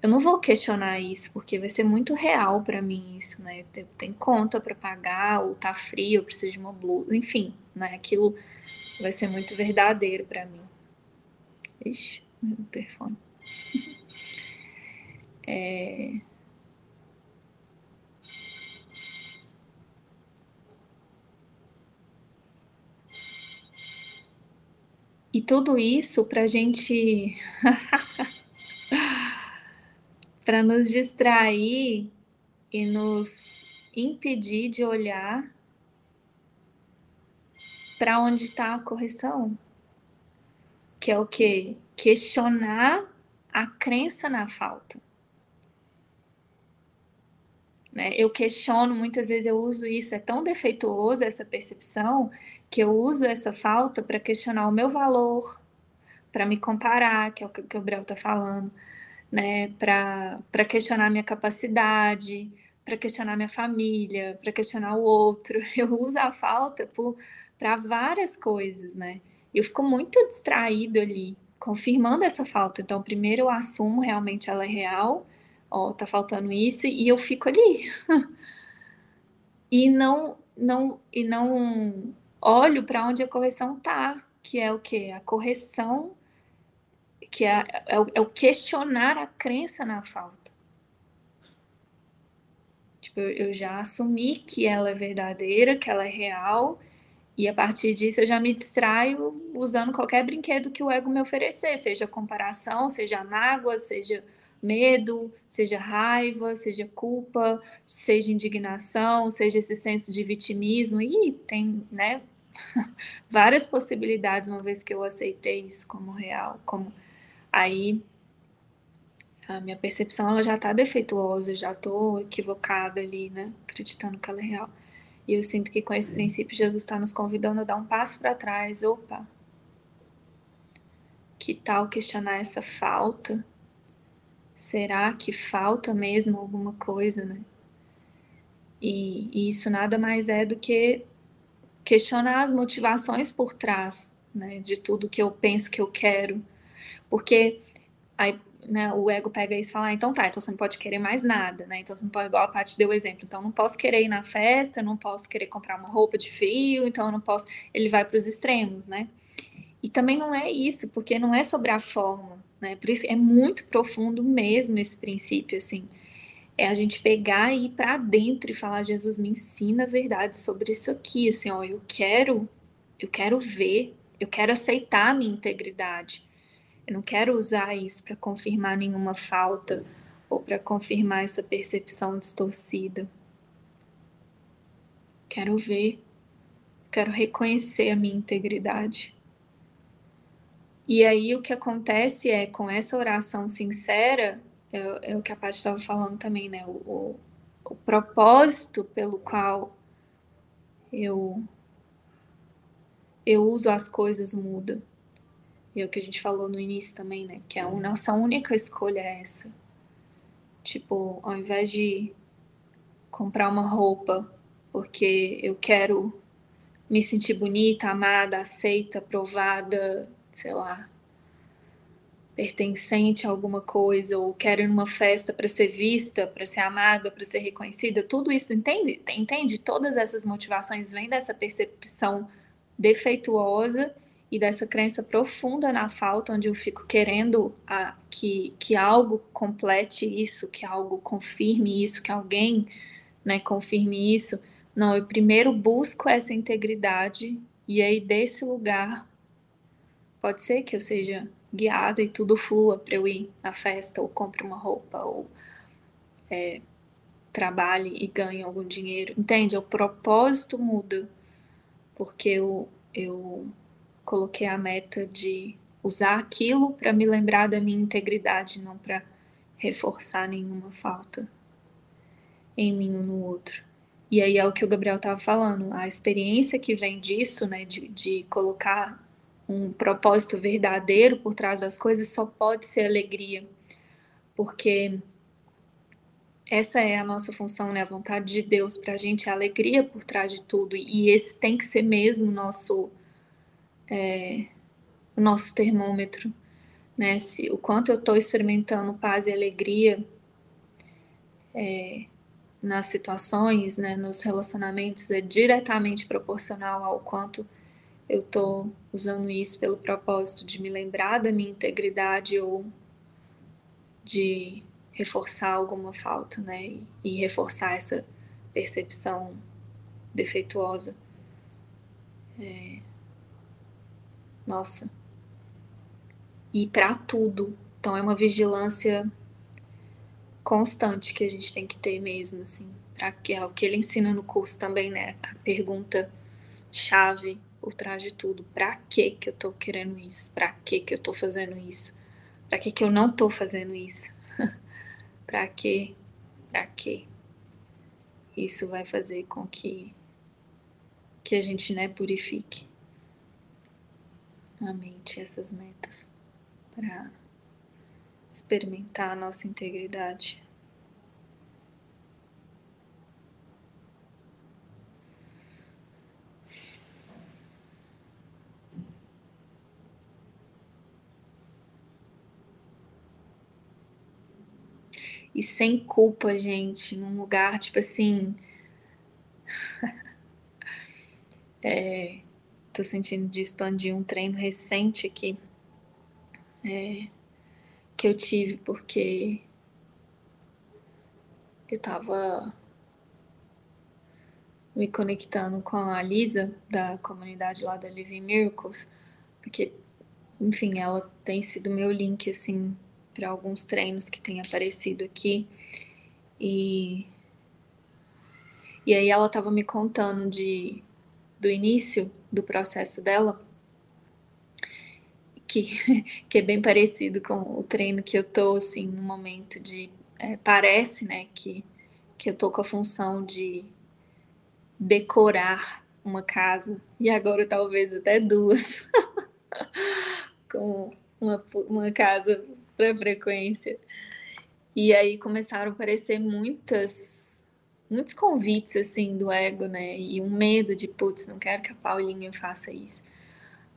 eu não vou questionar isso, porque vai ser muito real para mim isso, né? Tenho conta para pagar, ou tá frio, eu preciso de uma blusa, enfim, né? Aquilo vai ser muito verdadeiro para mim. Ixi, meu telefone. É... E tudo isso para gente para nos distrair e nos impedir de olhar para onde está a correção, que é o que questionar a crença na falta. Né? Eu questiono, muitas vezes eu uso isso, é tão defeituoso essa percepção, que eu uso essa falta para questionar o meu valor, para me comparar, que é o que o Gabriel está falando, né? para questionar minha capacidade, para questionar minha família, para questionar o outro. Eu uso a falta para várias coisas, né? Eu fico muito distraído ali, confirmando essa falta. Então, primeiro eu assumo realmente ela é real, ó, tá faltando isso e eu fico ali. e não não e não olho para onde a correção tá, que é o que a correção que é, é, é o questionar a crença na falta. Tipo, eu, eu já assumi que ela é verdadeira, que ela é real, e a partir disso eu já me distraio usando qualquer brinquedo que o ego me oferecer, seja comparação, seja mágoa, seja medo, seja raiva, seja culpa, seja indignação, seja esse senso de vitimismo. E tem, né, várias possibilidades uma vez que eu aceitei isso como real, como aí a minha percepção ela já está defeituosa, eu já estou equivocada ali, né, acreditando que ela é real. E eu sinto que com esse princípio Jesus está nos convidando a dar um passo para trás. Opa, que tal questionar essa falta Será que falta mesmo alguma coisa, né? E, e isso nada mais é do que questionar as motivações por trás, né, de tudo que eu penso que eu quero. Porque aí, né, o ego pega isso e fala, ah, então tá, então você não pode querer mais nada, né? Então você não pode, igual a Paty deu o exemplo, então não posso querer ir na festa, não posso querer comprar uma roupa de frio, então eu não posso. Ele vai para os extremos, né? E também não é isso, porque não é sobre a forma, né? Por isso é muito profundo mesmo esse princípio, assim. É a gente pegar e ir para dentro e falar, Jesus, me ensina a verdade sobre isso aqui, assim, ó, eu quero, eu quero ver, eu quero aceitar a minha integridade. Eu não quero usar isso para confirmar nenhuma falta ou para confirmar essa percepção distorcida. Quero ver, quero reconhecer a minha integridade. E aí o que acontece é, com essa oração sincera, é, é o que a Paty estava falando também, né? O, o, o, propósito pelo qual eu, eu uso as coisas muda. E é o que a gente falou no início também, né? Que a nossa única escolha é essa. Tipo, ao invés de comprar uma roupa porque eu quero me sentir bonita, amada, aceita, aprovada, sei lá, pertencente a alguma coisa, ou quero ir numa festa para ser vista, para ser amada, para ser reconhecida, tudo isso, entende? Entende? Todas essas motivações vêm dessa percepção defeituosa e dessa crença profunda na falta, onde eu fico querendo a, que, que algo complete isso, que algo confirme isso, que alguém né, confirme isso. Não, eu primeiro busco essa integridade e aí desse lugar Pode ser que eu seja guiada e tudo flua para eu ir na festa, ou compre uma roupa, ou é, trabalhe e ganhe algum dinheiro. Entende? O propósito muda, porque eu, eu coloquei a meta de usar aquilo para me lembrar da minha integridade, não para reforçar nenhuma falta em mim ou no outro. E aí é o que o Gabriel estava falando, a experiência que vem disso, né, de, de colocar um propósito verdadeiro por trás das coisas só pode ser alegria, porque essa é a nossa função, né? A vontade de Deus para a gente é alegria por trás de tudo, e esse tem que ser mesmo o nosso, é, o nosso termômetro, né? Se, o quanto eu estou experimentando paz e alegria é, nas situações, né, nos relacionamentos, é diretamente proporcional ao quanto eu estou usando isso pelo propósito de me lembrar da minha integridade ou de reforçar alguma falta, né? E, reforçar essa percepção defeituosa. É... Nossa. E para tudo. Então é uma vigilância constante que a gente tem que ter mesmo, assim, para que é o que ele ensina no curso também, né? A pergunta chave por trás de tudo. Para que que eu tô querendo isso? Para que que eu tô fazendo isso? Para que que eu não tô fazendo isso? para que? Para que? Isso vai fazer com que que a gente, né, purifique a mente, essas metas para experimentar a nossa integridade. E sem culpa, gente, num lugar tipo assim. é, tô sentindo de expandir um treino recente aqui é, que eu tive porque eu tava me conectando com a Lisa da comunidade lá da Living Miracles, porque, enfim, ela tem sido meu link assim para alguns treinos que tem aparecido aqui. E e aí ela tava me contando de do início do processo dela, que, que é bem parecido com o treino que eu tô, assim, no momento de. É, parece, né, que, que eu tô com a função de decorar uma casa, e agora talvez até duas, com uma, uma casa para frequência. E aí começaram a aparecer muitas muitos convites assim do ego, né? E um medo de, putz, não quero que a Paulinha faça isso.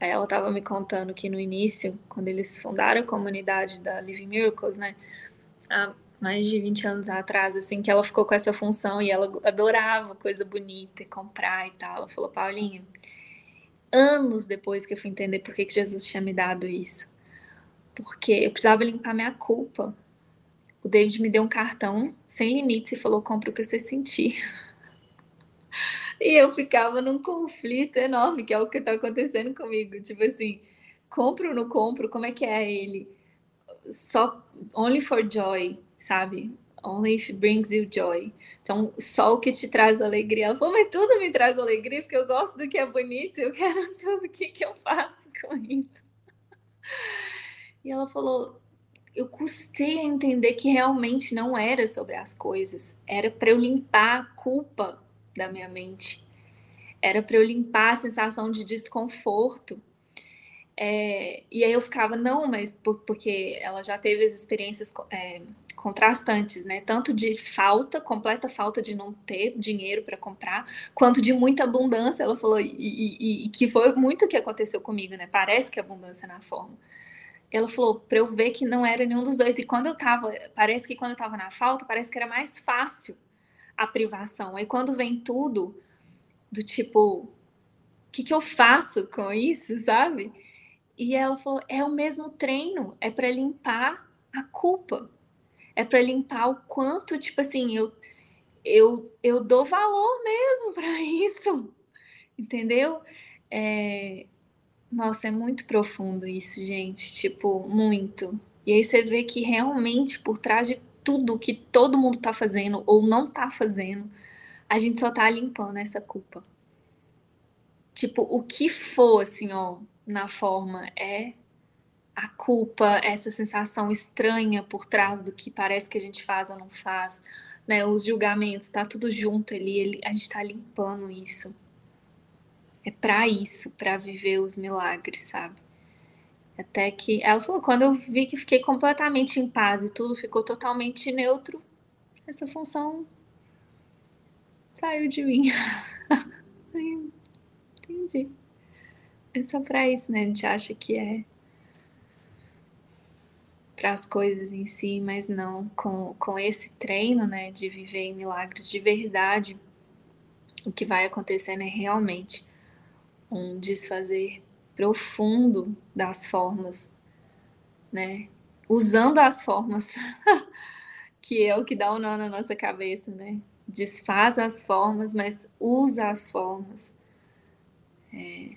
Aí ela estava me contando que no início, quando eles fundaram a comunidade da Living Miracles, né? Há mais de 20 anos atrás, assim, que ela ficou com essa função e ela adorava coisa bonita e comprar e tal. Ela falou, Paulinha, anos depois que eu fui entender por que, que Jesus tinha me dado isso. Porque eu precisava limpar minha culpa o David me deu um cartão sem limites e falou: compra o que você sentir. E eu ficava num conflito enorme, que é o que está acontecendo comigo. Tipo assim, compro ou não compro? Como é que é ele? Só only for joy, sabe? Only if brings you joy. Então, só o que te traz alegria. Ela falou, mas tudo me traz alegria, porque eu gosto do que é bonito, eu quero tudo. O que, que eu faço com isso? E ela falou, eu custei a entender que realmente não era sobre as coisas, era para eu limpar a culpa da minha mente, era para eu limpar a sensação de desconforto. É, e aí eu ficava, não, mas por, porque ela já teve as experiências é, contrastantes, né? Tanto de falta, completa falta de não ter dinheiro para comprar, quanto de muita abundância. Ela falou, e, e, e que foi muito o que aconteceu comigo, né? Parece que abundância é na forma ela falou para eu ver que não era nenhum dos dois. E quando eu tava, parece que quando eu tava na falta, parece que era mais fácil a privação. Aí quando vem tudo, do tipo, o que, que eu faço com isso, sabe? E ela falou: é o mesmo treino, é para limpar a culpa, é para limpar o quanto, tipo assim, eu, eu, eu dou valor mesmo para isso, entendeu? É, nossa, é muito profundo isso, gente. Tipo, muito. E aí você vê que realmente por trás de tudo que todo mundo tá fazendo ou não tá fazendo, a gente só tá limpando essa culpa. Tipo, o que for, assim, ó, na forma é a culpa, essa sensação estranha por trás do que parece que a gente faz ou não faz, né? Os julgamentos, tá tudo junto ali, a gente tá limpando isso é para isso, para viver os milagres, sabe? Até que ela falou, quando eu vi que fiquei completamente em paz e tudo ficou totalmente neutro, essa função saiu de mim. Entendi. É só para isso, né? A gente acha que é para as coisas em si, mas não com, com esse treino, né, de viver em milagres de verdade. O que vai acontecendo é realmente um desfazer profundo das formas, né? Usando as formas, que é o que dá o um nó na nossa cabeça, né? Desfaz as formas, mas usa as formas. É,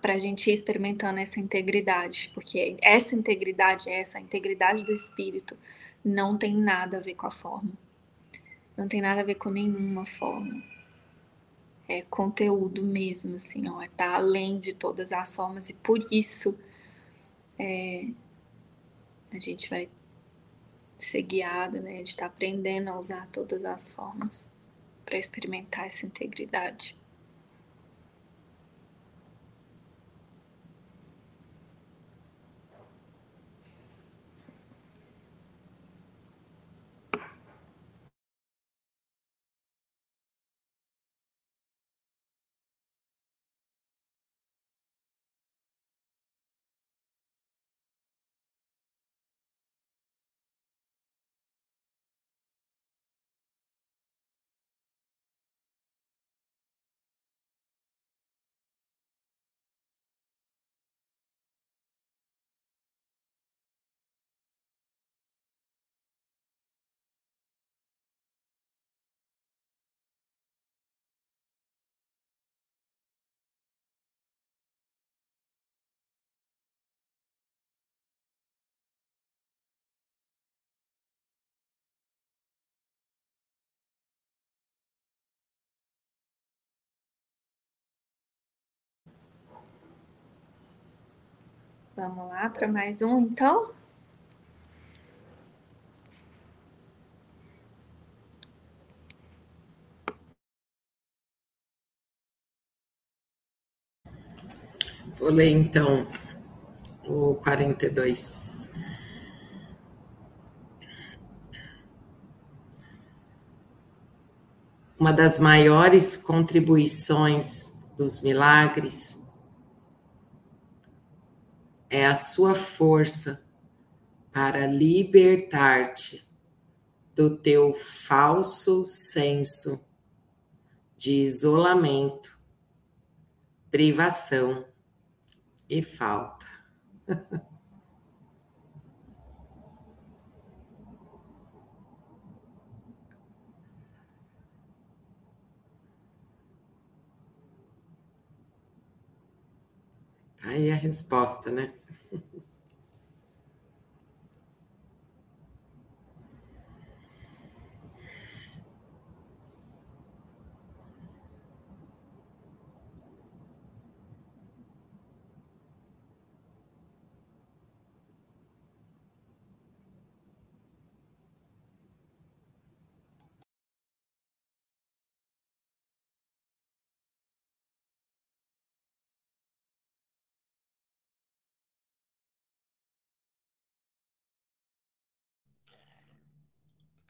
para a gente ir experimentando essa integridade, porque essa integridade, essa integridade do espírito, não tem nada a ver com a forma. Não tem nada a ver com nenhuma forma. É conteúdo mesmo, assim, ó. Tá além de todas as formas e por isso é, a gente vai ser guiado, né? A gente tá aprendendo a usar todas as formas para experimentar essa integridade. Vamos lá para mais um, então? Vou ler então o 42. Uma das maiores contribuições dos milagres é a sua força para libertar-te do teu falso senso de isolamento, privação e falta. Aí a resposta, né?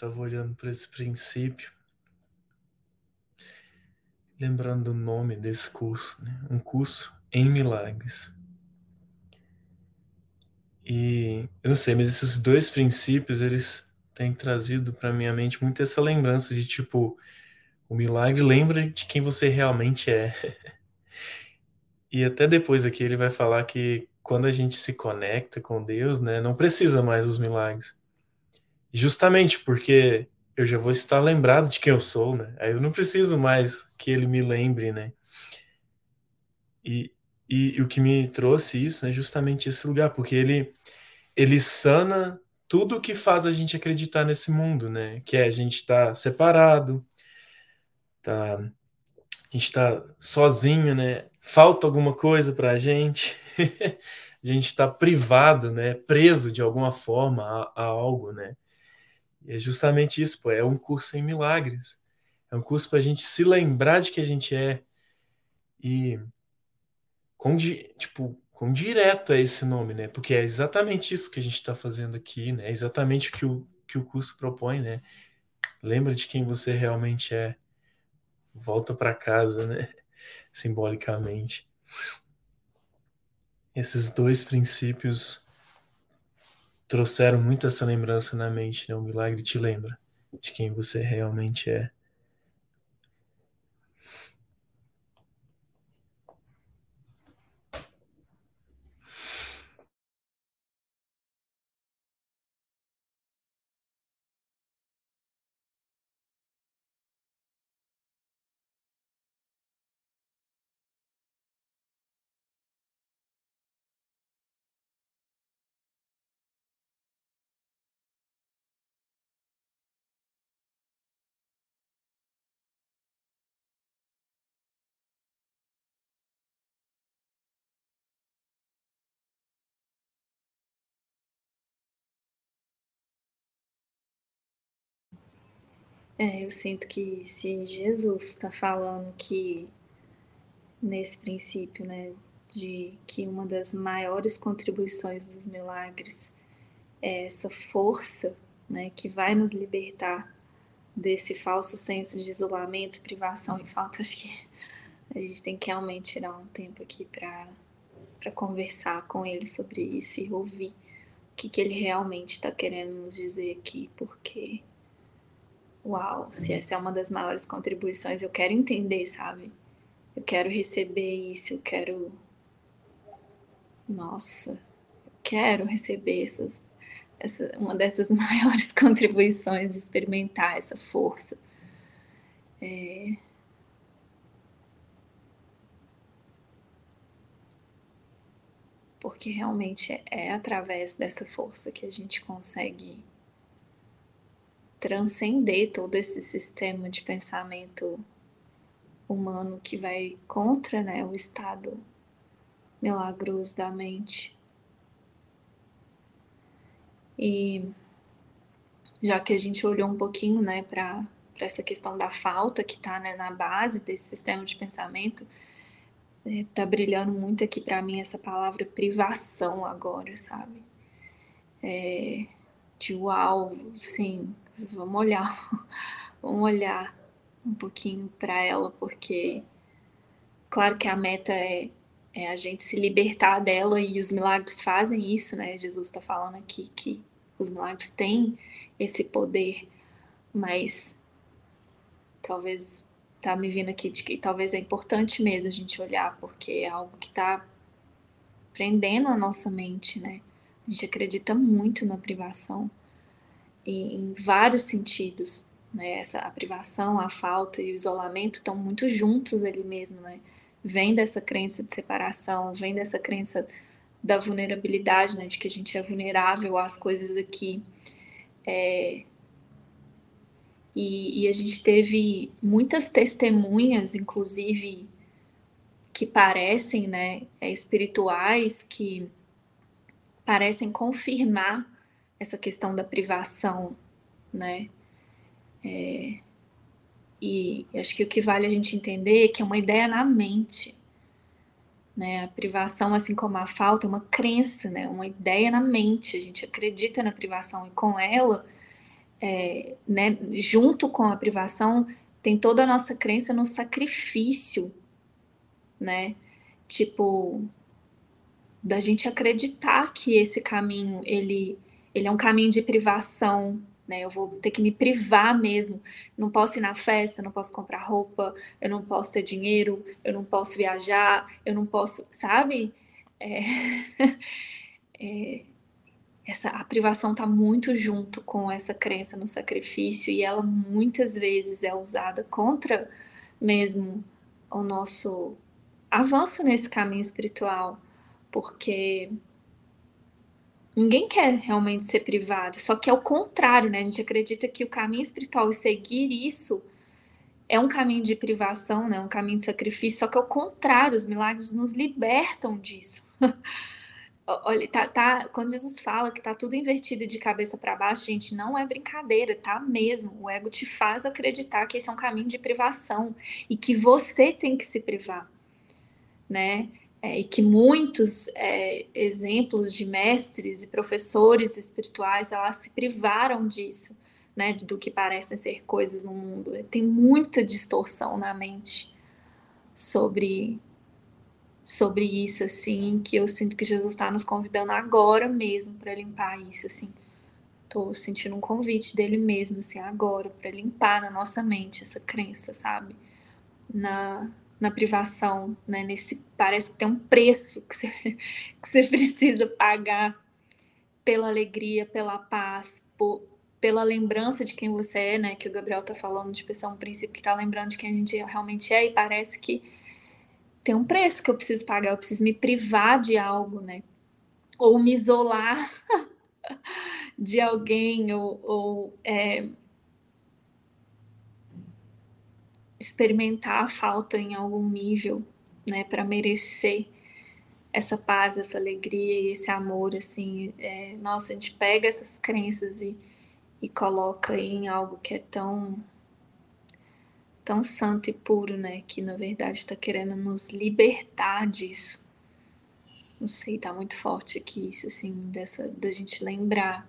Estava olhando para esse princípio, lembrando o nome desse curso, né? um curso em milagres. E eu não sei, mas esses dois princípios eles têm trazido para minha mente muito essa lembrança de tipo o milagre lembra de quem você realmente é. e até depois aqui ele vai falar que quando a gente se conecta com Deus, né, não precisa mais dos milagres Justamente porque eu já vou estar lembrado de quem eu sou, né? Aí eu não preciso mais que ele me lembre, né? E, e, e o que me trouxe isso é justamente esse lugar, porque ele, ele sana tudo o que faz a gente acreditar nesse mundo, né? Que é a gente estar tá separado, tá, a gente está sozinho, né? Falta alguma coisa para a gente, a gente está privado, né? Preso de alguma forma a, a algo, né? E é justamente isso, pô, é um curso em milagres. É um curso para a gente se lembrar de que a gente é. E com, tipo, com direto é esse nome, né? Porque é exatamente isso que a gente está fazendo aqui, né? É exatamente o que o, que o curso propõe, né? Lembra de quem você realmente é. Volta para casa, né? Simbolicamente. Esses dois princípios trouxeram muito essa lembrança na mente, né? O milagre te lembra de quem você realmente é. É, eu sinto que se Jesus está falando que nesse princípio, né, de que uma das maiores contribuições dos milagres é essa força, né, que vai nos libertar desse falso senso de isolamento, privação e falta, acho que a gente tem que realmente tirar um tempo aqui para para conversar com ele sobre isso e ouvir o que, que ele realmente está querendo nos dizer aqui, porque uau, se essa é uma das maiores contribuições, eu quero entender, sabe? Eu quero receber isso, eu quero. Nossa, eu quero receber essas, essa, uma dessas maiores contribuições, experimentar essa força. É... Porque realmente é, é através dessa força que a gente consegue transcender todo esse sistema de pensamento humano que vai contra né, o estado milagroso da mente. E já que a gente olhou um pouquinho né, para essa questão da falta que está né, na base desse sistema de pensamento, está é, brilhando muito aqui para mim essa palavra privação agora, sabe? É, de uau, sim, vamos olhar, vamos olhar um pouquinho para ela, porque claro que a meta é, é, a gente se libertar dela e os milagres fazem isso, né? Jesus está falando aqui que os milagres têm esse poder, mas talvez tá me vindo aqui de que talvez é importante mesmo a gente olhar, porque é algo que está prendendo a nossa mente, né? A gente acredita muito na privação em vários sentidos, né? Essa, a privação, a falta e o isolamento estão muito juntos ali mesmo, né? Vem dessa crença de separação, vem dessa crença da vulnerabilidade, né? De que a gente é vulnerável às coisas aqui. É, e, e, a gente teve muitas testemunhas, inclusive, que parecem né, é, espirituais, que parecem confirmar essa questão da privação, né? É, e acho que o que vale a gente entender é que é uma ideia na mente. Né? A privação, assim como a falta, é uma crença, né? uma ideia na mente. A gente acredita na privação e com ela, é, né, junto com a privação, tem toda a nossa crença no sacrifício, né? Tipo, da gente acreditar que esse caminho ele ele é um caminho de privação, né? Eu vou ter que me privar mesmo. Não posso ir na festa, não posso comprar roupa, eu não posso ter dinheiro, eu não posso viajar, eu não posso, sabe? É... é... Essa, a privação está muito junto com essa crença no sacrifício e ela muitas vezes é usada contra mesmo o nosso avanço nesse caminho espiritual, porque Ninguém quer realmente ser privado, só que é o contrário, né? A gente acredita que o caminho espiritual e seguir isso é um caminho de privação, né? Um caminho de sacrifício, só que é o contrário, os milagres nos libertam disso. Olha, tá, tá, quando Jesus fala que tá tudo invertido de cabeça para baixo, gente, não é brincadeira, tá mesmo. O ego te faz acreditar que esse é um caminho de privação e que você tem que se privar, né? É, e que muitos é, exemplos de mestres e professores espirituais elas se privaram disso, né, do que parecem ser coisas no mundo. Tem muita distorção na mente sobre sobre isso assim, que eu sinto que Jesus está nos convidando agora mesmo para limpar isso assim. Tô sentindo um convite dele mesmo assim agora para limpar na nossa mente essa crença, sabe? Na na privação, né? Nesse parece que tem um preço que você, que você precisa pagar pela alegria, pela paz, por, pela lembrança de quem você é, né? Que o Gabriel tá falando, de pessoa um princípio que tá lembrando de quem a gente realmente é, e parece que tem um preço que eu preciso pagar, eu preciso me privar de algo, né? Ou me isolar de alguém, ou, ou é, experimentar a falta em algum nível, né, para merecer essa paz, essa alegria e esse amor, assim, é, nossa, a gente pega essas crenças e, e coloca em algo que é tão tão santo e puro, né? Que na verdade está querendo nos libertar disso. Não sei, tá muito forte aqui isso, assim, dessa, da gente lembrar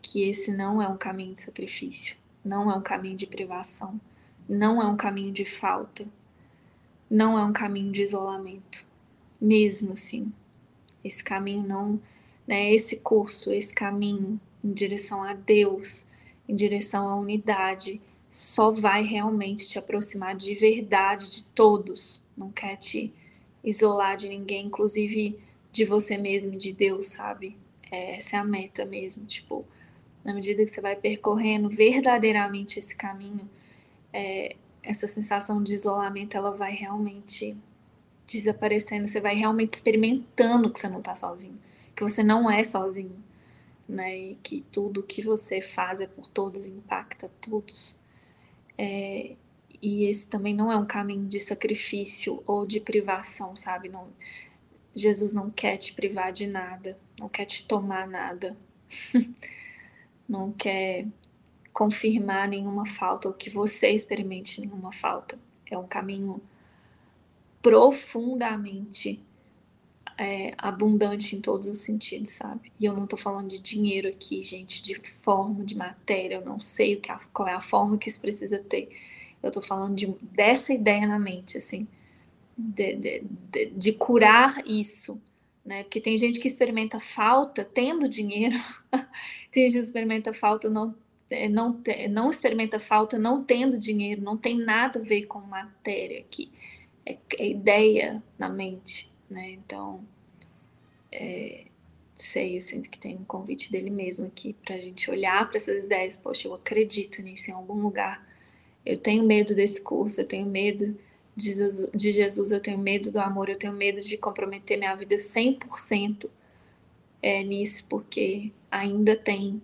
que esse não é um caminho de sacrifício, não é um caminho de privação, não é um caminho de falta, não é um caminho de isolamento, mesmo assim. Esse caminho não, né, esse curso, esse caminho em direção a Deus, em direção à unidade, só vai realmente te aproximar de verdade de todos, não quer te isolar de ninguém, inclusive de você mesmo e de Deus, sabe? É, essa é a meta mesmo, tipo, na medida que você vai percorrendo verdadeiramente esse caminho, é, essa sensação de isolamento, ela vai realmente desaparecendo, você vai realmente experimentando que você não tá sozinho, que você não é sozinho, né? E que tudo que você faz é por todos, impacta todos. É, e esse também não é um caminho de sacrifício ou de privação, sabe? Não, Jesus não quer te privar de nada, não quer te tomar nada, não quer confirmar nenhuma falta ou que você experimente nenhuma falta. É um caminho profundamente é, abundante em todos os sentidos, sabe? E eu não tô falando de dinheiro aqui, gente, de forma, de matéria, eu não sei o que, qual é a forma que isso precisa ter. Eu tô falando de, dessa ideia na mente, assim, de, de, de, de curar isso, né? Porque tem gente que experimenta falta tendo dinheiro, tem gente que experimenta falta não não, não experimenta falta não tendo dinheiro, não tem nada a ver com matéria aqui, é, é ideia na mente, né? Então, é, sei, eu sinto que tem um convite dele mesmo aqui para a gente olhar para essas ideias. Poxa, eu acredito nisso em algum lugar. Eu tenho medo desse curso, eu tenho medo de Jesus, de Jesus eu tenho medo do amor, eu tenho medo de comprometer minha vida 100% é, nisso, porque ainda tem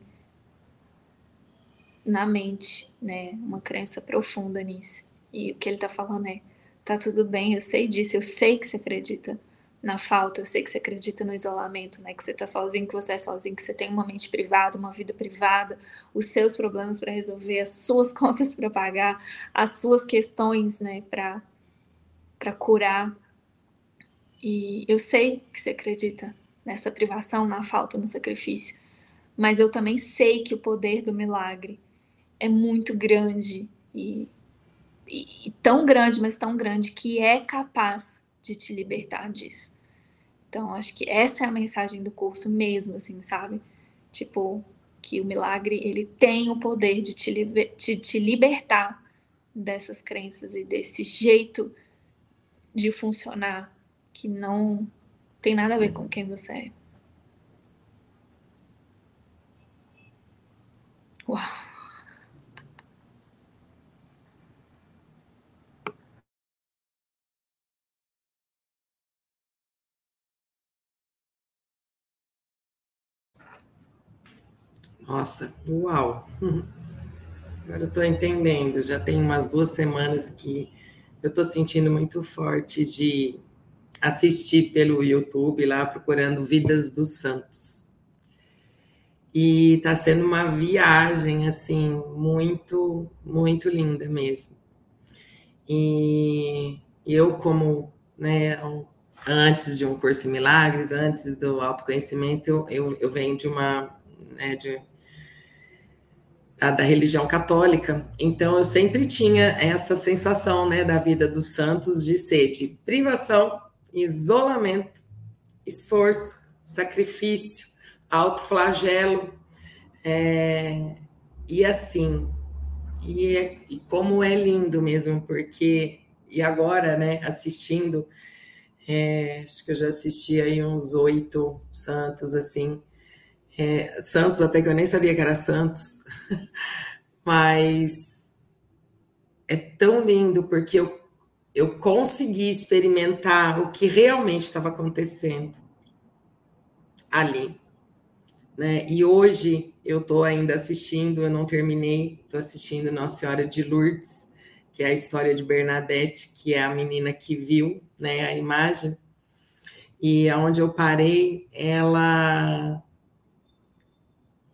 na mente, né, uma crença profunda nisso. E o que ele está falando é: tá tudo bem, eu sei disso, eu sei que você acredita na falta, eu sei que você acredita no isolamento, né? Que você tá sozinho, que você é sozinho, que você tem uma mente privada, uma vida privada, os seus problemas para resolver, as suas contas para pagar, as suas questões, né, para para curar. E eu sei que você acredita nessa privação, na falta, no sacrifício, mas eu também sei que o poder do milagre é muito grande e, e, e tão grande, mas tão grande que é capaz de te libertar disso. Então, acho que essa é a mensagem do curso mesmo, assim, sabe? Tipo, que o milagre, ele tem o poder de te, liber, de te libertar dessas crenças e desse jeito de funcionar que não tem nada a ver com quem você é. Uau! Nossa, uau! Agora eu estou entendendo. Já tem umas duas semanas que eu estou sentindo muito forte de assistir pelo YouTube lá, procurando Vidas dos Santos. E está sendo uma viagem, assim, muito, muito linda mesmo. E eu, como, né, antes de um curso em milagres, antes do autoconhecimento, eu, eu, eu venho de uma, né, de da, religião católica. Então eu sempre tinha essa sensação, né, da vida dos santos de ser de privação, isolamento, esforço, sacrifício, autoflagelo, é, e assim. E, é, e como é lindo mesmo, porque e agora, né, assistindo, é, acho que eu já assisti aí uns oito santos assim é, Santos, até que eu nem sabia que era Santos, mas é tão lindo porque eu, eu consegui experimentar o que realmente estava acontecendo ali. Né? E hoje eu estou ainda assistindo, eu não terminei, estou assistindo Nossa Senhora de Lourdes, que é a história de Bernadette, que é a menina que viu né, a imagem. E aonde eu parei, ela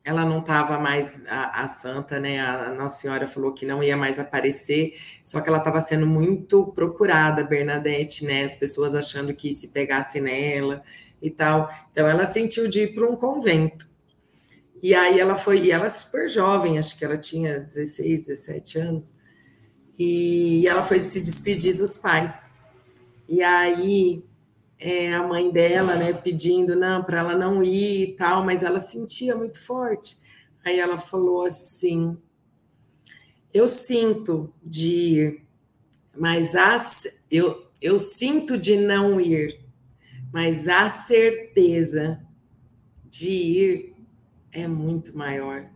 ela não estava mais a, a, santa, né? A, Nossa Senhora falou que não ia mais aparecer, só que ela estava sendo muito procurada, Bernadette, né? As pessoas achando que se pegasse nela e tal. Então ela sentiu de ir para um convento. E aí ela foi, e ela é super jovem, acho que ela tinha 16, 17 anos. E ela foi se despedir dos pais. E aí é, a mãe dela, né, pedindo não para ela não ir e tal, mas ela sentia muito forte. Aí ela falou assim: eu sinto de ir, mas a, eu, eu sinto de não ir, mas a certeza de ir é muito maior.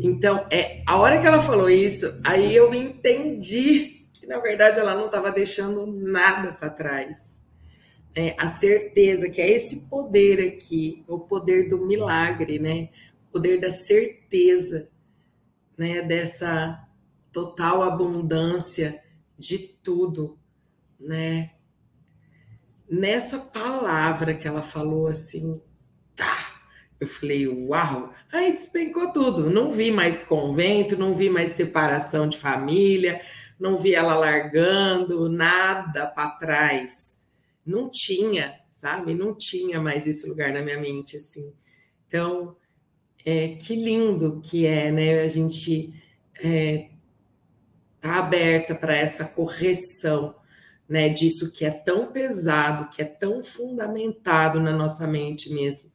Então, é, a hora que ela falou isso, aí eu entendi que na verdade ela não estava deixando nada para trás é, a certeza que é esse poder aqui, o poder do milagre, né? O poder da certeza, né? Dessa total abundância de tudo, né? Nessa palavra que ela falou assim, tá. Eu falei, uau! Aí despencou tudo. Não vi mais convento, não vi mais separação de família, não vi ela largando nada para trás não tinha, sabe? Não tinha mais esse lugar na minha mente, assim. Então, é, que lindo que é, né? A gente é, tá aberta para essa correção, né? Disso que é tão pesado, que é tão fundamentado na nossa mente mesmo,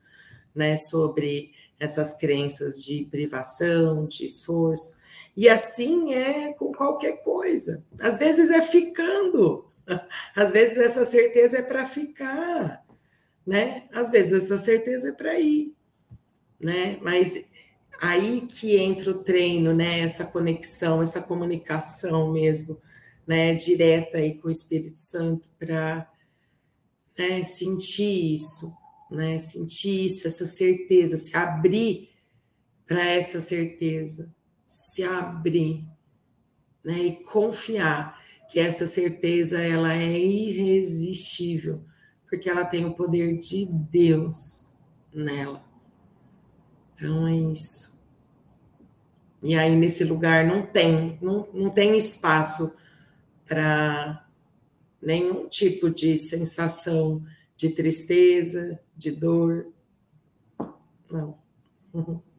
né? Sobre essas crenças de privação, de esforço. E assim é com qualquer coisa. Às vezes é ficando, às vezes essa certeza é para ficar, né? Às vezes essa certeza é para ir, né? Mas aí que entra o treino, né? Essa conexão, essa comunicação mesmo, né? Direta aí com o Espírito Santo para né? sentir isso, né? Sentir isso, essa certeza, se abrir para essa certeza, se abrir, né? E confiar que essa certeza ela é irresistível, porque ela tem o poder de Deus nela. Então é isso. E aí nesse lugar não tem, não, não tem espaço para nenhum tipo de sensação de tristeza, de dor. Não.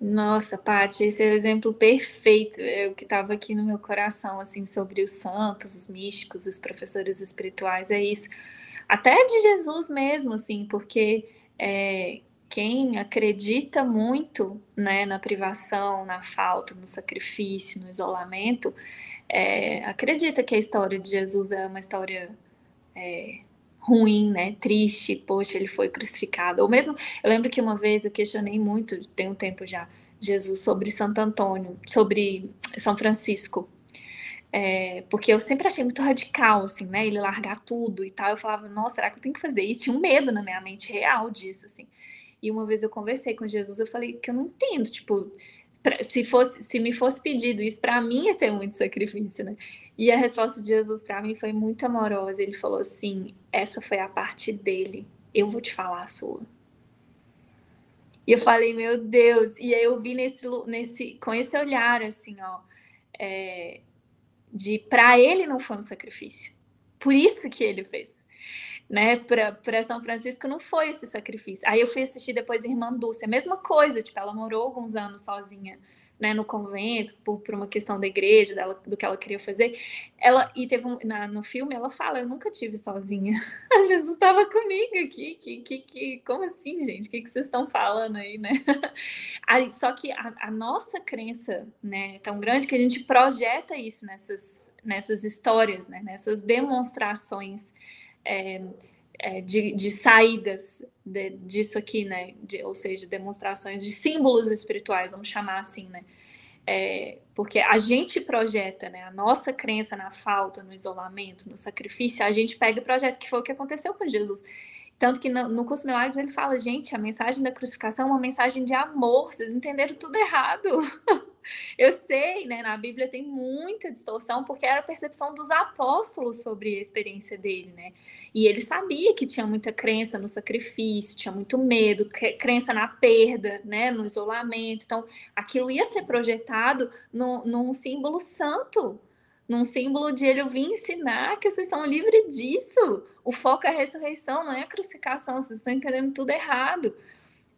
Nossa, Paty, esse é o exemplo perfeito, é o que estava aqui no meu coração, assim, sobre os santos, os místicos, os professores espirituais, é isso. Até de Jesus mesmo, assim, porque é, quem acredita muito né, na privação, na falta, no sacrifício, no isolamento, é, acredita que a história de Jesus é uma história é, ruim, né? Triste, poxa, ele foi crucificado. Ou mesmo, eu lembro que uma vez eu questionei muito, tem um tempo já, Jesus sobre Santo Antônio, sobre São Francisco. É, porque eu sempre achei muito radical, assim, né? Ele largar tudo e tal. Eu falava, nossa, será que eu tenho que fazer isso? Tinha um medo na minha mente real disso, assim. E uma vez eu conversei com Jesus, eu falei que eu não entendo, tipo, pra, se fosse, se me fosse pedido isso, para mim ia ter muito sacrifício, né? E a resposta de Jesus para mim foi muito amorosa. Ele falou assim: essa foi a parte dele, eu vou te falar a sua. E eu falei, meu Deus, e aí eu vi nesse, nesse com esse olhar assim, ó, é, de para ele não foi um sacrifício. Por isso que ele fez. Né, para São Francisco não foi esse sacrifício. Aí eu fui assistir depois Irmã Dulce, a mesma coisa, tipo, ela morou alguns anos sozinha né, no convento por, por uma questão da igreja, dela, do que ela queria fazer. Ela e teve um, na, no filme ela fala, eu nunca tive sozinha. Jesus estava comigo aqui. Que, que, que, como assim, gente? O que, que vocês estão falando aí, né? aí, só que a, a, nossa crença, né, é tão grande que a gente projeta isso nessas, nessas histórias, né, nessas demonstrações. É, é, de, de, saídas de, disso aqui, né? De, ou seja, demonstrações de símbolos espirituais, vamos chamar assim, né? É, porque a gente projeta, né? A nossa crença na falta, no isolamento, no sacrifício, a gente pega e projeta, que foi o que aconteceu com Jesus. Tanto que no, no curso Milagres ele fala, gente, a mensagem da crucificação é uma mensagem de amor, vocês entenderam tudo errado. Eu sei, né? Na Bíblia tem muita distorção, porque era a percepção dos apóstolos sobre a experiência dele, né? E ele sabia que tinha muita crença no sacrifício, tinha muito medo, crença na perda, né? No isolamento. Então, aquilo ia ser projetado no, num símbolo santo, num símbolo de ele vir ensinar que vocês são livres disso. O foco é a ressurreição, não é a crucificação, vocês estão entendendo tudo errado.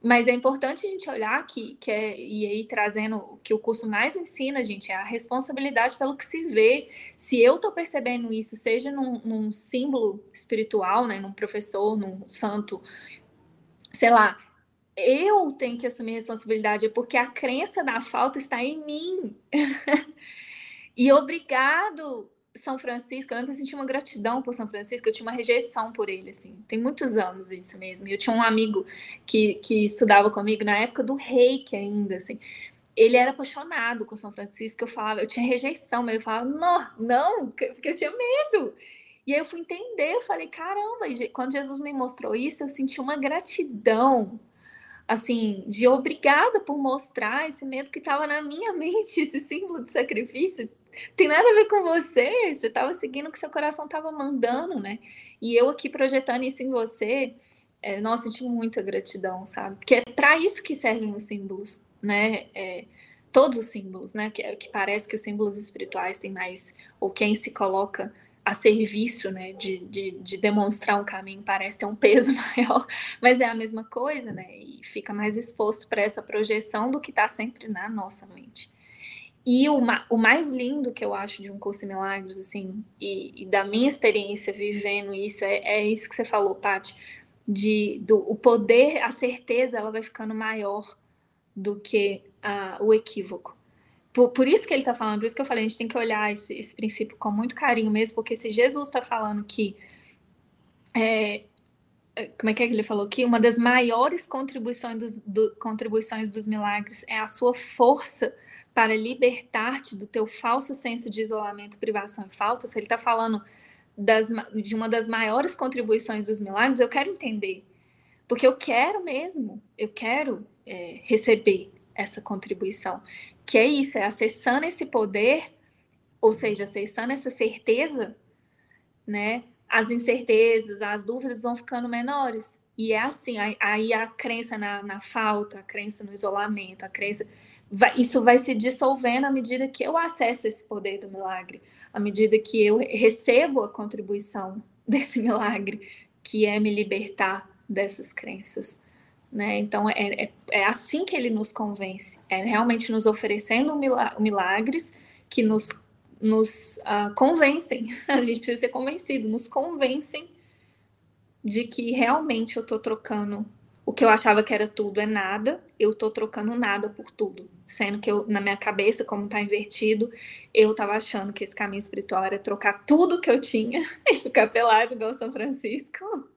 Mas é importante a gente olhar que, que é, e aí trazendo o que o curso mais ensina, gente, é a responsabilidade pelo que se vê. Se eu estou percebendo isso, seja num, num, símbolo espiritual, né, num professor, num santo, sei lá, eu tenho que assumir responsabilidade, porque a crença da falta está em mim. e obrigado são Francisco, eu lembro que eu senti uma gratidão por São Francisco, eu tinha uma rejeição por ele, assim. Tem muitos anos isso mesmo. E eu tinha um amigo que, que estudava comigo na época do reiki ainda, assim. Ele era apaixonado com São Francisco, eu falava, eu tinha rejeição, mas eu falava, não, não, porque eu tinha medo. E aí eu fui entender, eu falei, caramba, quando Jesus me mostrou isso, eu senti uma gratidão, assim, de obrigada por mostrar esse medo que estava na minha mente, esse símbolo de sacrifício tem nada a ver com você, você estava seguindo o que seu coração estava mandando, né? E eu aqui projetando isso em você, é, nossa, senti muita gratidão, sabe? Porque é para isso que servem os símbolos, né? É, todos os símbolos, né? Que, que parece que os símbolos espirituais têm mais, ou quem se coloca a serviço, né? De, de, de demonstrar um caminho parece ter um peso maior, mas é a mesma coisa, né? E fica mais exposto para essa projeção do que está sempre na nossa mente. E o, o, mais lindo que eu acho de um curso em milagres, assim, e, e da minha experiência vivendo isso, é, é isso que você falou, Paty, de do, o poder, a certeza, ela vai ficando maior do que uh, o equívoco. Por, por, isso que ele está falando, por isso que eu falei, a gente tem que olhar esse, esse princípio com muito carinho mesmo, porque se Jesus está falando que é, é, como é que, é que ele falou que uma das maiores contribuições dos, do, contribuições dos milagres é a sua força para libertar-te do teu falso senso de isolamento, privação e falta, se ele está falando das, de uma das maiores contribuições dos milagres, eu quero entender. Porque eu quero mesmo, eu quero é, receber essa contribuição. Que é isso, é acessando esse poder, ou seja, acessando essa certeza, né? As incertezas, as dúvidas vão ficando menores. E é assim, aí a crença na, na falta, a crença no isolamento, a crença. Vai, isso vai se dissolvendo à medida que eu acesso esse poder do milagre, à medida que eu recebo a contribuição desse milagre, que é me libertar dessas crenças. Né? Então é, é, é assim que ele nos convence, é realmente nos oferecendo milagres que nos, nos uh, convencem. A gente precisa ser convencido, nos convencem de que realmente eu tô trocando o que eu achava que era tudo é nada, eu tô trocando nada por tudo. Sendo que eu, na minha cabeça, como tá invertido, eu tava achando que esse caminho espiritual era trocar tudo que eu tinha e ficar pelado igual São Francisco.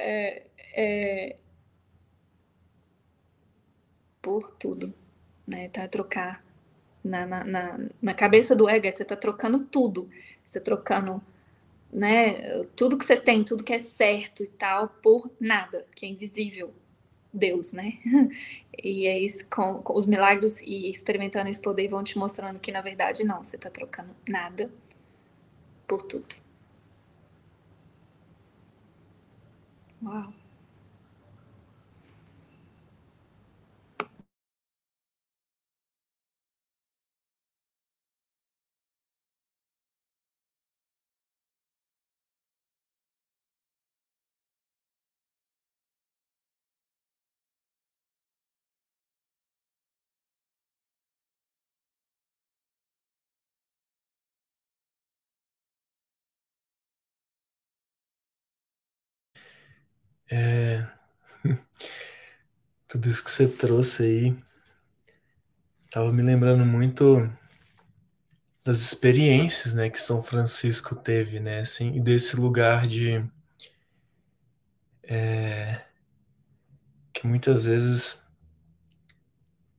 É, é, por tudo, né? Tá trocar na, na, na, na cabeça do ego, você tá trocando tudo. Você tá trocando né? Tudo que você tem, tudo que é certo e tal, por nada, que é invisível. Deus, né? E é isso, com, com, os milagres e experimentando esse poder vão te mostrando que, na verdade, não, você está trocando nada por tudo. Uau! É... Tudo isso que você trouxe aí tava me lembrando muito das experiências, né, que São Francisco teve, né, assim, desse lugar de é, que muitas vezes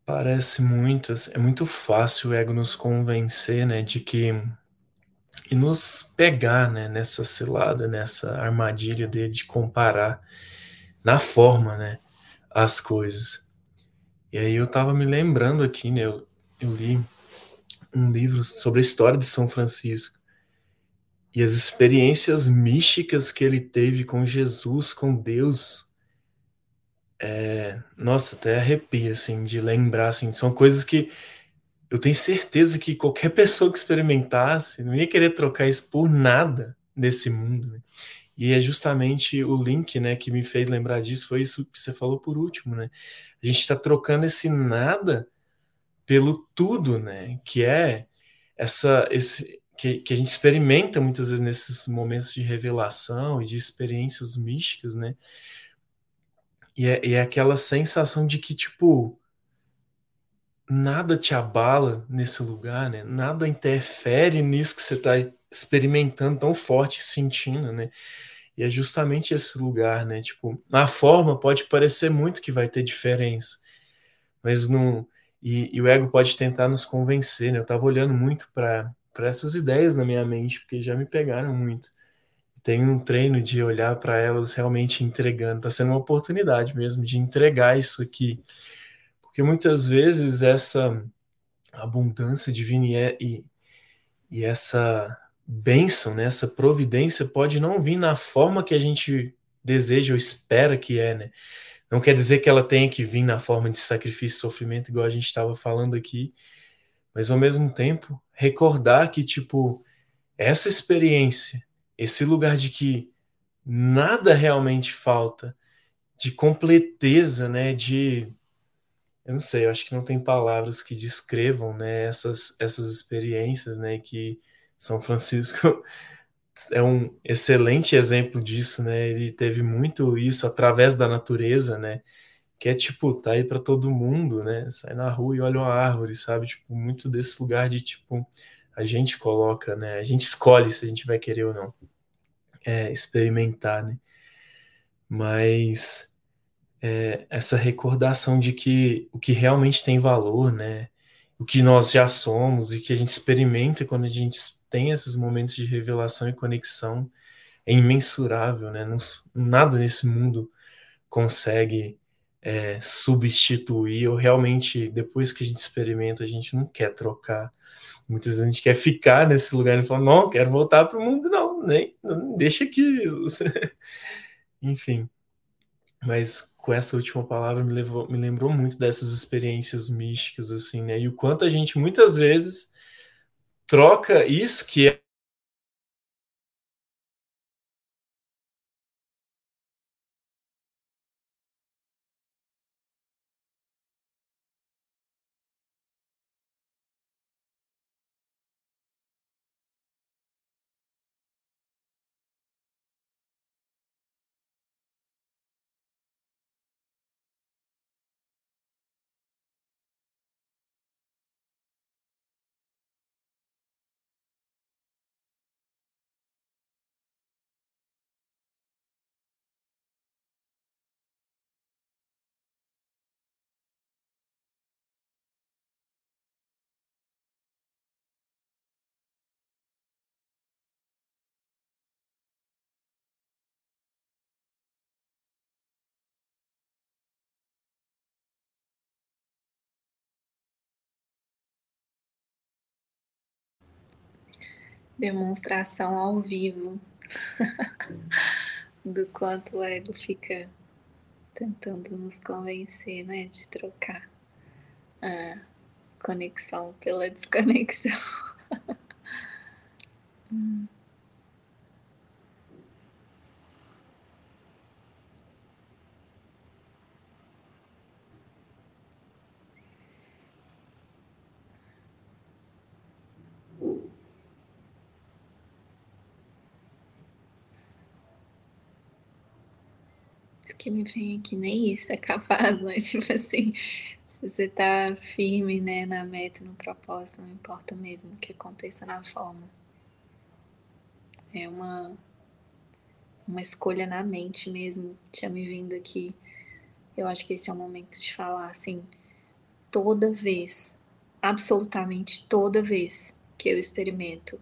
parece muito, é muito fácil o ego nos convencer, né, de que e nos pegar né, nessa cilada, nessa armadilha de, de comparar na forma né, as coisas. E aí eu tava me lembrando aqui, né, eu, eu li um livro sobre a história de São Francisco e as experiências místicas que ele teve com Jesus, com Deus. É, nossa, até arrepia, assim, de lembrar, assim, são coisas que eu tenho certeza que qualquer pessoa que experimentasse não ia querer trocar isso por nada nesse mundo. Né? E é justamente o link, né, que me fez lembrar disso, foi isso que você falou por último, né? A gente está trocando esse nada pelo tudo, né? Que é essa, esse, que, que, a gente experimenta muitas vezes nesses momentos de revelação e de experiências místicas, né? E é, e é aquela sensação de que, tipo, nada te abala nesse lugar, né? Nada interfere nisso que você está experimentando tão forte, sentindo, né? E é justamente esse lugar, né? Tipo, na forma pode parecer muito que vai ter diferença, mas não. E, e o ego pode tentar nos convencer, né? Eu estava olhando muito para essas ideias na minha mente, porque já me pegaram muito. Tem um treino de olhar para elas realmente entregando. Está sendo uma oportunidade mesmo de entregar isso aqui. Porque muitas vezes essa abundância divina e, e essa bênção, né, essa providência pode não vir na forma que a gente deseja ou espera que é, né? Não quer dizer que ela tenha que vir na forma de sacrifício e sofrimento, igual a gente estava falando aqui, mas ao mesmo tempo recordar que, tipo, essa experiência, esse lugar de que nada realmente falta, de completeza, né, de eu não sei, eu acho que não tem palavras que descrevam, né, essas essas experiências, né, que são Francisco é um excelente exemplo disso, né? Ele teve muito isso através da natureza, né? Que é tipo, tá aí para todo mundo, né? Sai na rua e olha uma árvore, sabe? Tipo, muito desse lugar de tipo, a gente coloca, né? A gente escolhe se a gente vai querer ou não é, experimentar, né? Mas é, essa recordação de que o que realmente tem valor, né? O que nós já somos e que a gente experimenta quando a gente tem esses momentos de revelação e conexão é imensurável, né? Nada nesse mundo consegue é, substituir, ou realmente, depois que a gente experimenta, a gente não quer trocar. Muitas vezes a gente quer ficar nesse lugar e falar, não, quero voltar para o mundo, não, nem não, deixa aqui, Jesus. Enfim. Mas com essa última palavra me, levou, me lembrou muito dessas experiências místicas, assim, né? E o quanto a gente muitas vezes troca isso que demonstração ao vivo do quanto o ego fica tentando nos convencer, né, de trocar a conexão pela desconexão. hum. Que me vem aqui, nem isso é capaz, né? Tipo assim, se você tá firme, né, na meta, no propósito, não importa mesmo o que aconteça na forma. É uma, uma escolha na mente mesmo. Tinha me vindo aqui. Eu acho que esse é o momento de falar assim, toda vez, absolutamente toda vez que eu experimento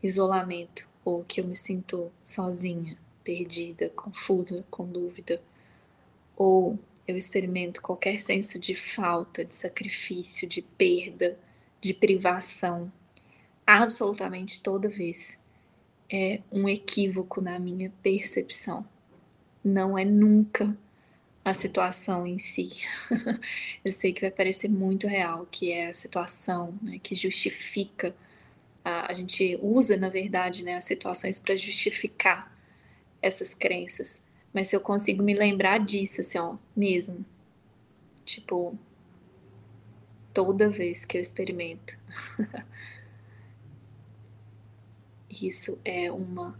isolamento ou que eu me sinto sozinha, perdida, confusa, com dúvida, ou eu experimento qualquer senso de falta, de sacrifício, de perda, de privação, absolutamente toda vez, é um equívoco na minha percepção. Não é nunca a situação em si. Eu sei que vai parecer muito real, que é a situação né, que justifica. A, a gente usa, na verdade, né, as situações para justificar essas crenças. Mas se eu consigo me lembrar disso, assim, ó, mesmo. Tipo, toda vez que eu experimento. Isso é uma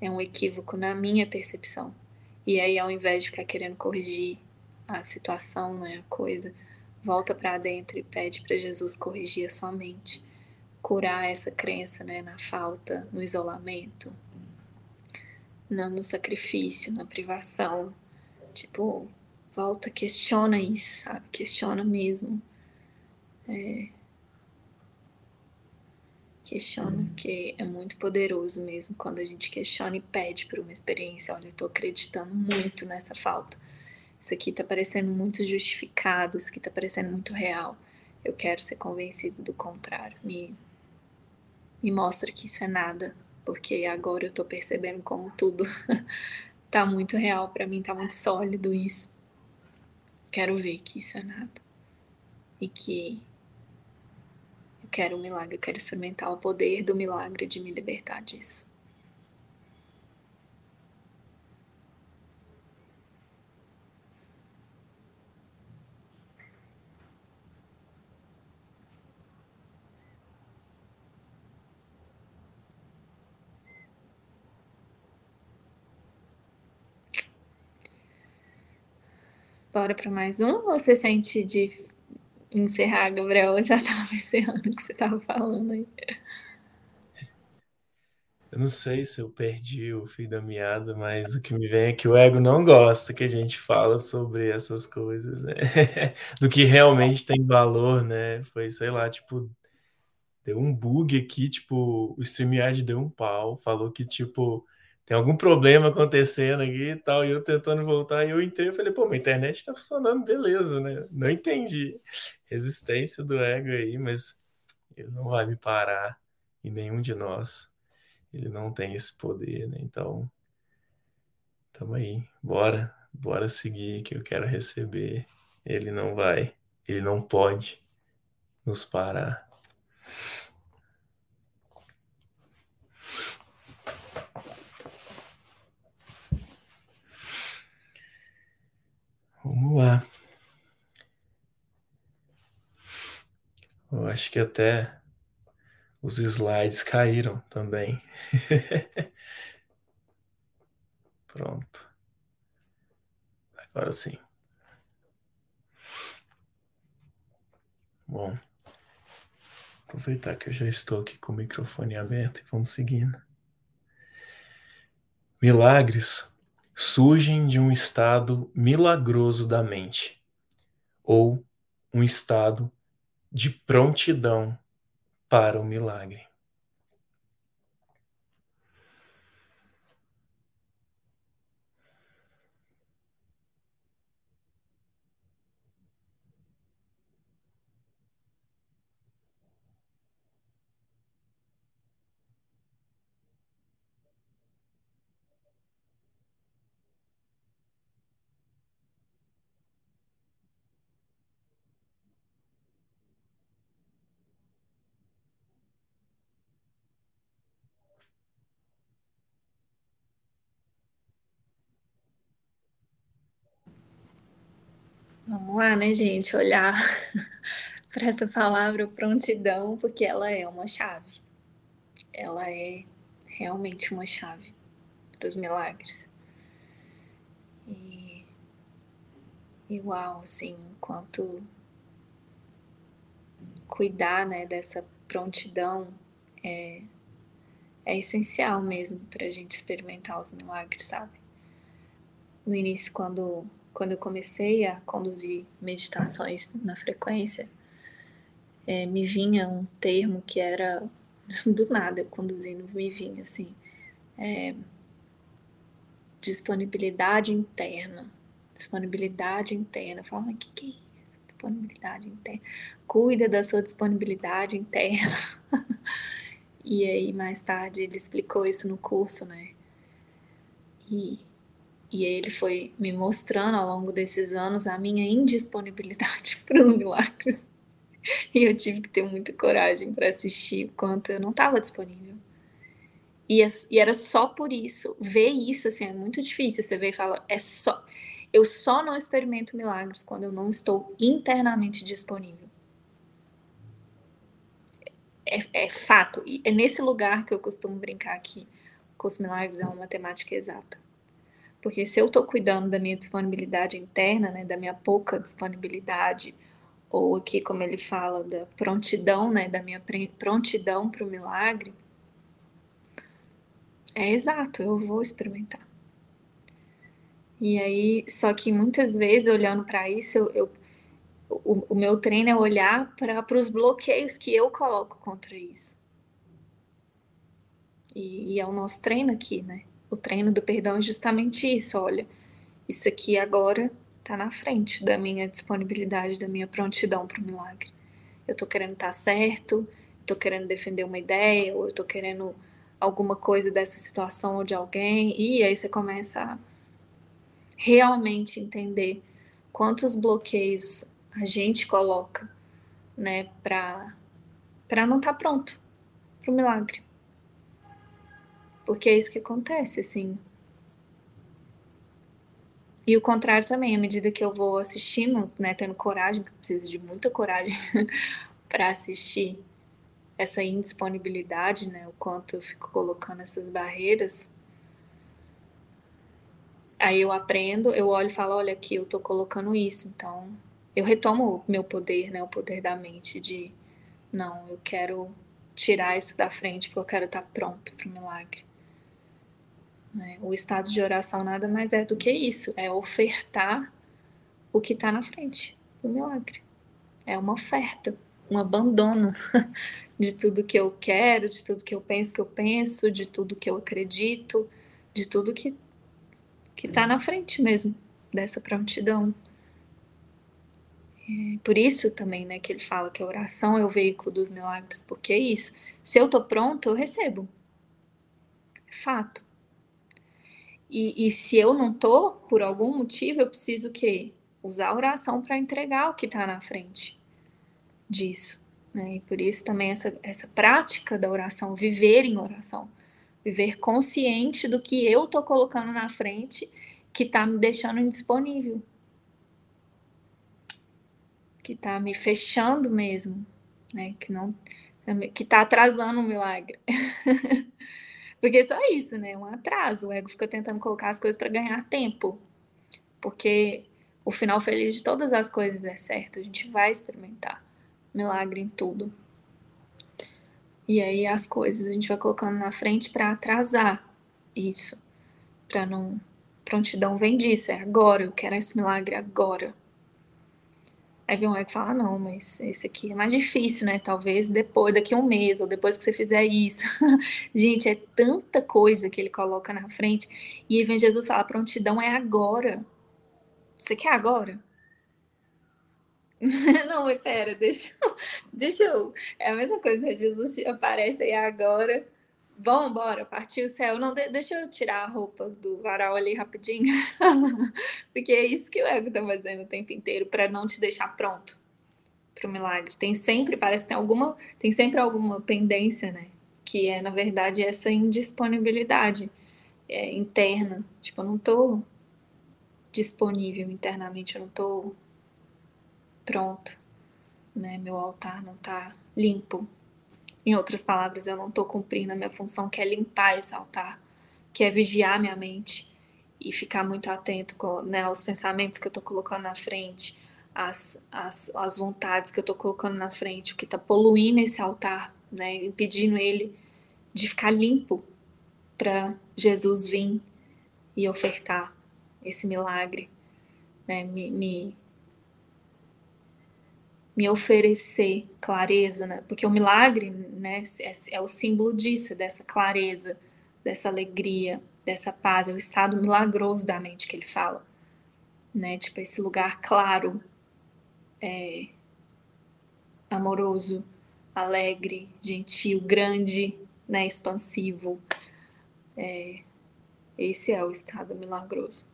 é um equívoco na minha percepção. E aí, ao invés de ficar querendo corrigir a situação, né, a coisa, volta para dentro e pede para Jesus corrigir a sua mente, curar essa crença, né, na falta, no isolamento, no, no sacrifício, na privação. Tipo, volta, questiona isso, sabe? Questiona mesmo. É, questiona, porque é muito poderoso mesmo quando a gente questiona e pede por uma experiência. Olha, eu tô acreditando muito nessa falta. Isso aqui tá parecendo muito justificado, isso aqui tá parecendo muito real. Eu quero ser convencido do contrário. Me, me mostra que isso é nada, porque agora eu tô percebendo como tudo tá muito real para mim, tá muito sólido isso. Quero ver que isso é nada. E que eu quero um milagre, eu quero experimentar o poder do milagre de me libertar disso. Bora para mais um? Ou você sente de encerrar, Gabriel, eu já estava encerrando o que você estava falando aí. Eu não sei se eu perdi o fio da meada, mas o que me vem é que o ego não gosta que a gente fala sobre essas coisas, né? Do que realmente tem valor, né? Foi, sei lá, tipo, deu um bug aqui, tipo, o StreamYard deu um pau, falou que, tipo, tem algum problema acontecendo aqui e tal, e eu tentando voltar, e eu entrei e falei, pô, minha internet tá funcionando, beleza, né? Não entendi resistência do ego aí, mas ele não vai me parar e nenhum de nós. Ele não tem esse poder, né? Então, tamo aí, bora, bora seguir que eu quero receber. Ele não vai, ele não pode nos parar. Vamos lá. Eu acho que até os slides caíram também. Pronto. Agora sim. Bom, aproveitar que eu já estou aqui com o microfone aberto e vamos seguindo. Milagres surgem de um estado milagroso da mente, ou um estado de prontidão para o milagre. Vamos lá, né, gente? Olhar para essa palavra prontidão, porque ela é uma chave. Ela é realmente uma chave para os milagres. E, e uau, assim, quanto cuidar né, dessa prontidão é, é essencial mesmo para a gente experimentar os milagres, sabe? No início, quando quando eu comecei a conduzir meditações na frequência, é, me vinha um termo que era do nada conduzindo, me vinha assim, é, disponibilidade interna, disponibilidade interna. Eu falava, o que, que é isso? disponibilidade interna. Cuida da sua disponibilidade interna. e aí, mais tarde, ele explicou isso no curso, né? E, e ele foi me mostrando ao longo desses anos a minha indisponibilidade para os milagres. E eu tive que ter muita coragem para assistir quanto eu não estava disponível. E, é, e, era só por isso. Ver isso, assim, é muito difícil. Você vê e fala, é só. Eu só não experimento milagres quando eu não estou internamente disponível. É, é fato. E é nesse lugar que eu costumo brincar que os milagres é uma matemática exata. Porque se eu estou cuidando da minha disponibilidade interna, né, da minha pouca disponibilidade, ou aqui, como ele fala, da prontidão, né, da minha prontidão para o milagre, é exato, eu vou experimentar. E aí, só que muitas vezes, olhando para isso, eu, eu o, o, meu treino é olhar para os bloqueios que eu coloco contra isso. E, e, é o nosso treino aqui, né? O treino do perdão é justamente isso. Olha, isso aqui agora está na frente da minha disponibilidade, da minha prontidão para o milagre. Eu estou querendo estar tá certo, estou querendo defender uma ideia, ou eu estou querendo alguma coisa dessa situação ou de alguém, e aí você começa a realmente entender quantos bloqueios a gente coloca, né, para para não estar tá pronto para o milagre. Porque é isso que acontece, assim. E o contrário também, à medida que eu vou assistindo, né, tendo coragem, precisa de muita coragem para assistir essa indisponibilidade, né, o quanto eu fico colocando essas barreiras. Aí eu aprendo, eu olho e falo, olha aqui, eu tô colocando isso, então eu retomo o meu poder, né, o poder da mente de não, eu quero tirar isso da frente porque eu quero estar pronto para o milagre. Né? O estado de oração nada mais é do que isso, é ofertar o que está na frente do milagre. É uma oferta, um abandono de tudo que eu quero, de tudo que eu penso que eu penso, de tudo que eu acredito, de tudo que que está na frente mesmo dessa prontidão. É por isso também, né, que ele fala que a oração é o veículo dos milagres, porque é isso. Se eu tô pronto, eu recebo. É fato. E, e se eu não tô, por algum motivo, eu preciso que usar a oração para entregar o que está na frente disso. Né? E por isso também essa, essa prática da oração, viver em oração, viver consciente do que eu estou colocando na frente que está me deixando indisponível, que está me fechando mesmo, né? que não que está atrasando o milagre. Porque só isso, né? Um atraso. O ego fica tentando colocar as coisas para ganhar tempo. Porque o final feliz de todas as coisas é certo. A gente vai experimentar milagre em tudo. E aí as coisas a gente vai colocando na frente para atrasar isso, para não prontidão vem disso, é agora, eu quero esse milagre agora. Aí vem um que fala, não, mas esse aqui é mais difícil, né? Talvez depois, daqui a um mês, ou depois que você fizer isso. Gente, é tanta coisa que ele coloca na frente. E aí vem Jesus falar, prontidão é agora. Você quer agora? Não, pera, deixa deixa eu. É a mesma coisa, Jesus aparece aí agora. Bom, bora, partiu o céu. Não, de, deixa eu tirar a roupa do varal ali rapidinho. Porque é isso que o ego tá fazendo o tempo inteiro para não te deixar pronto para o milagre. Tem sempre, parece que tem alguma, tem sempre alguma pendência, né? Que é, na verdade, essa indisponibilidade é, interna. Tipo, eu não tô disponível internamente, eu não tô pronto, né? Meu altar não está limpo. Em outras palavras, eu não estou cumprindo a minha função, que é limpar esse altar, que é vigiar minha mente e ficar muito atento com, né, aos pensamentos que eu estou colocando na frente, as, as, as vontades que eu estou colocando na frente, o que está poluindo esse altar, né, impedindo ele de ficar limpo para Jesus vir e ofertar esse milagre, né, me, me me oferecer clareza, né? Porque o milagre, né, é, é, o símbolo disso, dessa clareza, dessa alegria, dessa paz, é o estado milagroso da mente que ele fala, né? Tipo esse lugar claro, é, amoroso, alegre, gentil, grande, né, expansivo. É, esse é o estado milagroso.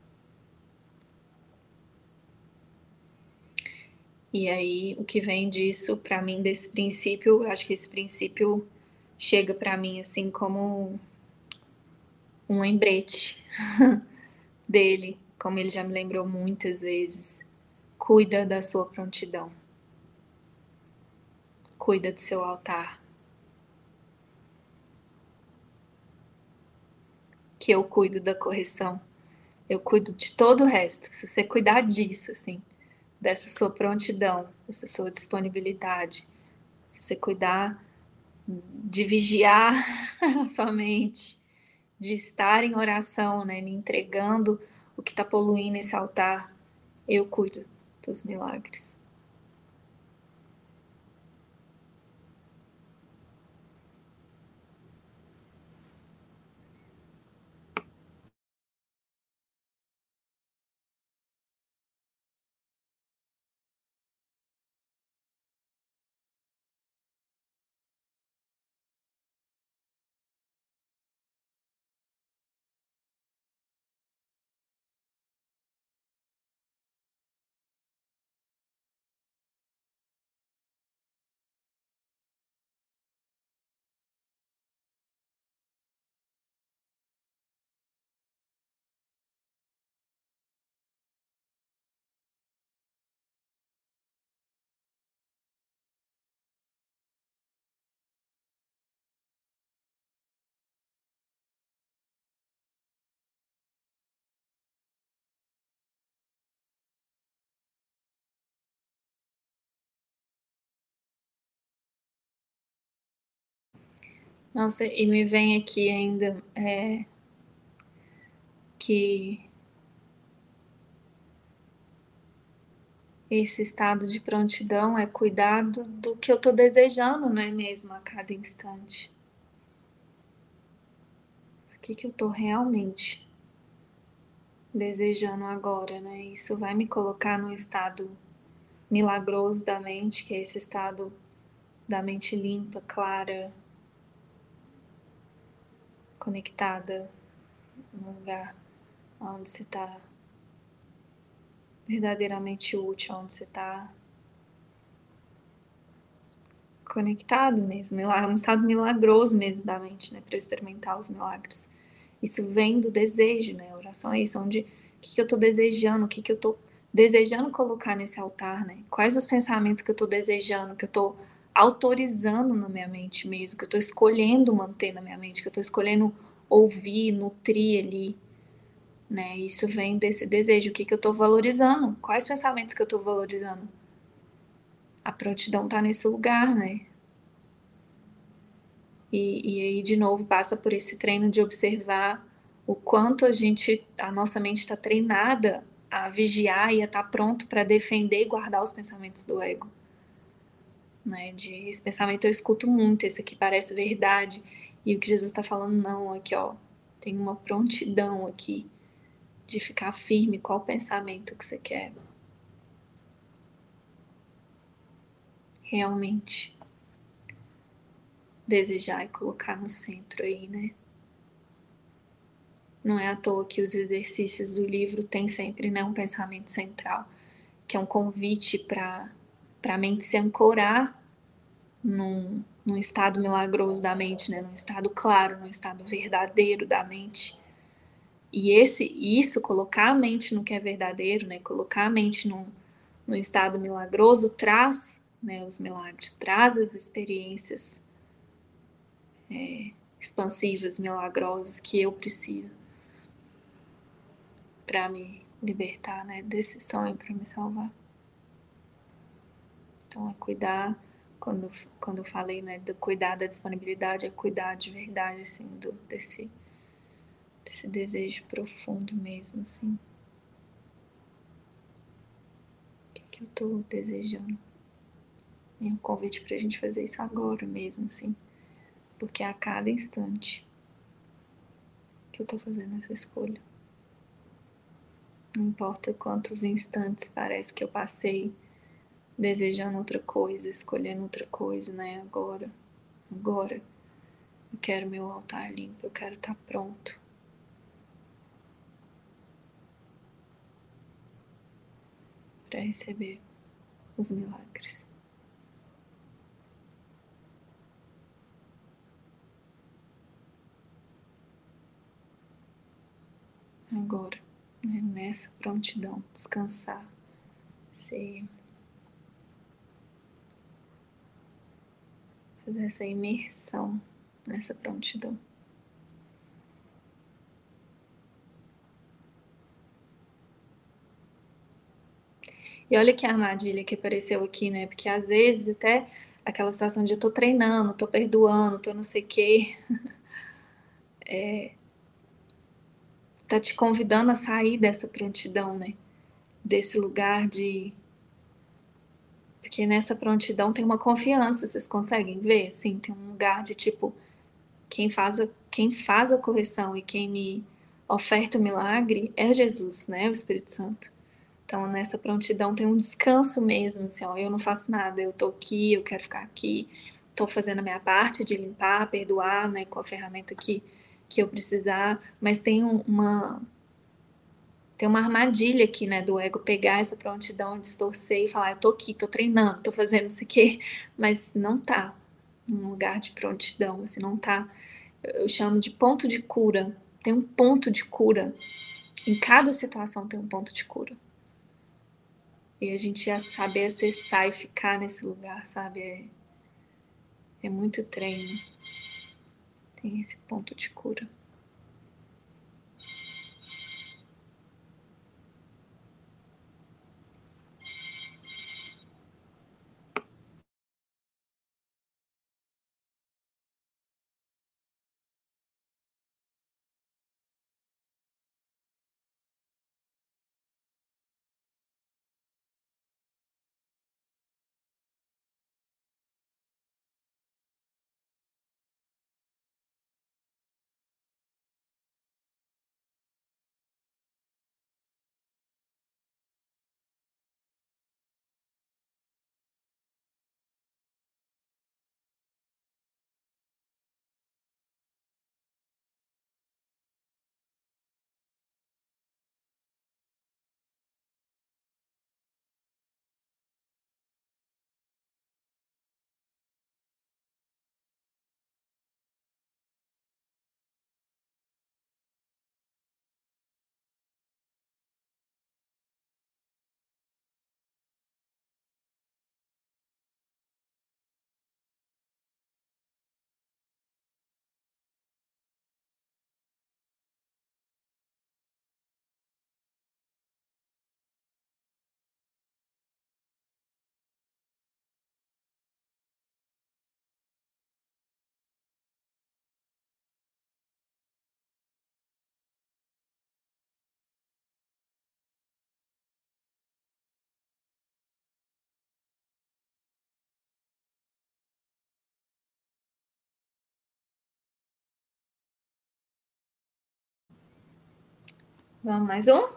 E aí, o que vem disso, para mim, desse princípio, acho que esse princípio chega para mim assim como um lembrete dele, como ele já me lembrou muitas vezes. Cuida da sua prontidão. Cuida do seu altar. Que eu cuido da correção. Eu cuido de todo o resto. Se você cuidar disso, assim, dessa sua prontidão, dessa sua disponibilidade, se você cuidar de vigiar a sua mente, de estar em oração, né, me entregando o que está poluindo esse altar, eu cuido dos milagres. Nossa, e me vem aqui ainda é, que esse estado de prontidão é cuidado do que eu estou desejando, não é mesmo, a cada instante. O que, que eu estou realmente desejando agora, né? Isso vai me colocar num estado milagroso da mente, que é esse estado da mente limpa, clara, conectada no lugar onde você está verdadeiramente útil, onde você está conectado mesmo, é um estado milagroso mesmo da mente, né, para experimentar os milagres. Isso vem do desejo, né? A oração é isso, onde o que, que eu estou desejando, o que, que eu estou desejando colocar nesse altar, né? Quais os pensamentos que eu estou desejando, que eu estou autorizando na minha mente mesmo, que eu estou escolhendo manter na minha mente, que eu estou escolhendo ouvir, nutrir ali. Né? Isso vem desse desejo, o que, que eu estou valorizando, quais pensamentos que eu estou valorizando. A prontidão está nesse lugar, né? E, e aí, de novo, passa por esse treino de observar o quanto a gente, a nossa mente está treinada a vigiar e a estar tá pronto para defender e guardar os pensamentos do ego né? De esse pensamento eu escuto muito, esse aqui parece verdade. E o que Jesus está falando, não, aqui, ó, tem uma prontidão aqui de ficar firme qual pensamento que você quer. Realmente desejar e colocar no centro aí, né? Não é à toa que os exercícios do livro têm sempre né, um pensamento central, que é um convite para para a mente se ancorar num, num estado milagroso da mente, né? num estado claro, num estado verdadeiro da mente. E esse, isso, colocar a mente no que é verdadeiro, né? colocar a mente num, num estado milagroso, traz né, os milagres, traz as experiências é, expansivas, milagrosas que eu preciso para me libertar né, desse sonho, para me salvar. Então, é cuidar, quando, quando eu falei, né, do cuidar da disponibilidade, é cuidar de verdade, assim, do, desse, desse desejo profundo mesmo, assim. O que, que eu tô desejando? E um convite pra gente fazer isso agora mesmo, assim. Porque a cada instante que eu tô fazendo essa escolha. Não importa quantos instantes parece que eu passei desejando outra coisa, escolhendo outra coisa, né? Agora, agora, eu quero meu altar limpo, eu quero estar tá pronto. Para receber os milagres. Agora, né, nessa prontidão, descansar, se fazer essa imersão nessa prontidão. E olha que armadilha que apareceu aqui, né? Porque às vezes até aquela sensação de eu tô treinando, tô perdoando, tô não sei o quê. É, tá te convidando a sair dessa prontidão, né? Desse lugar de. Porque nessa prontidão tem uma confiança, vocês conseguem ver? Assim, tem um lugar de tipo, quem faz a, quem faz a correção e quem me oferta o milagre é Jesus, né? O Espírito Santo. Então, nessa prontidão tem um descanso mesmo, assim, ó, eu não faço nada, eu tô aqui, eu quero ficar aqui, tô fazendo a minha parte de limpar, perdoar, né, com a ferramenta que, que eu precisar, mas tem uma tem uma armadilha aqui, né, do ego pegar essa prontidão, distorcer e falar, eu tô aqui, tô treinando, tô fazendo isso aqui, mas não tá num lugar de prontidão, assim, não tá, eu chamo de ponto de cura, tem um ponto de cura, em cada situação tem um ponto de cura. E a gente ia saber acessar e ficar nesse lugar, sabe? É, é muito treino. Tem esse ponto de cura. Vamos mais um?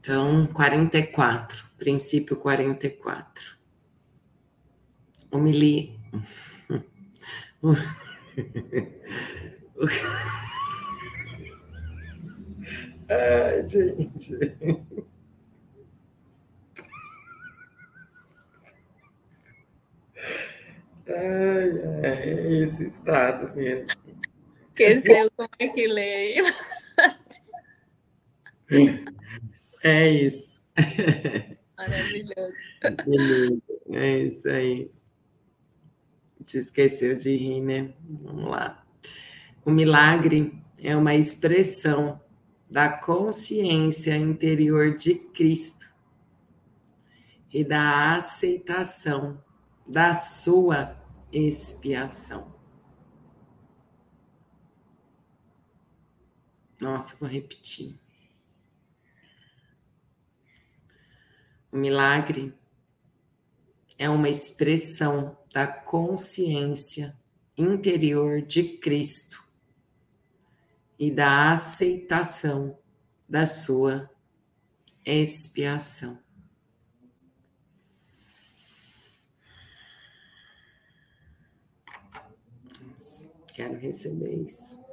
Então, 44, princípio 44 humilhe. Ai, gente. Ai, é esse estado mesmo. Esqueceu como é que leio. É isso. Maravilhoso. É isso aí te esqueceu de rir, né? Vamos lá. O milagre é uma expressão da consciência interior de Cristo e da aceitação da sua expiação. Nossa, vou repetir. O milagre é uma expressão da consciência interior de Cristo e da aceitação da sua expiação. Quero receber isso.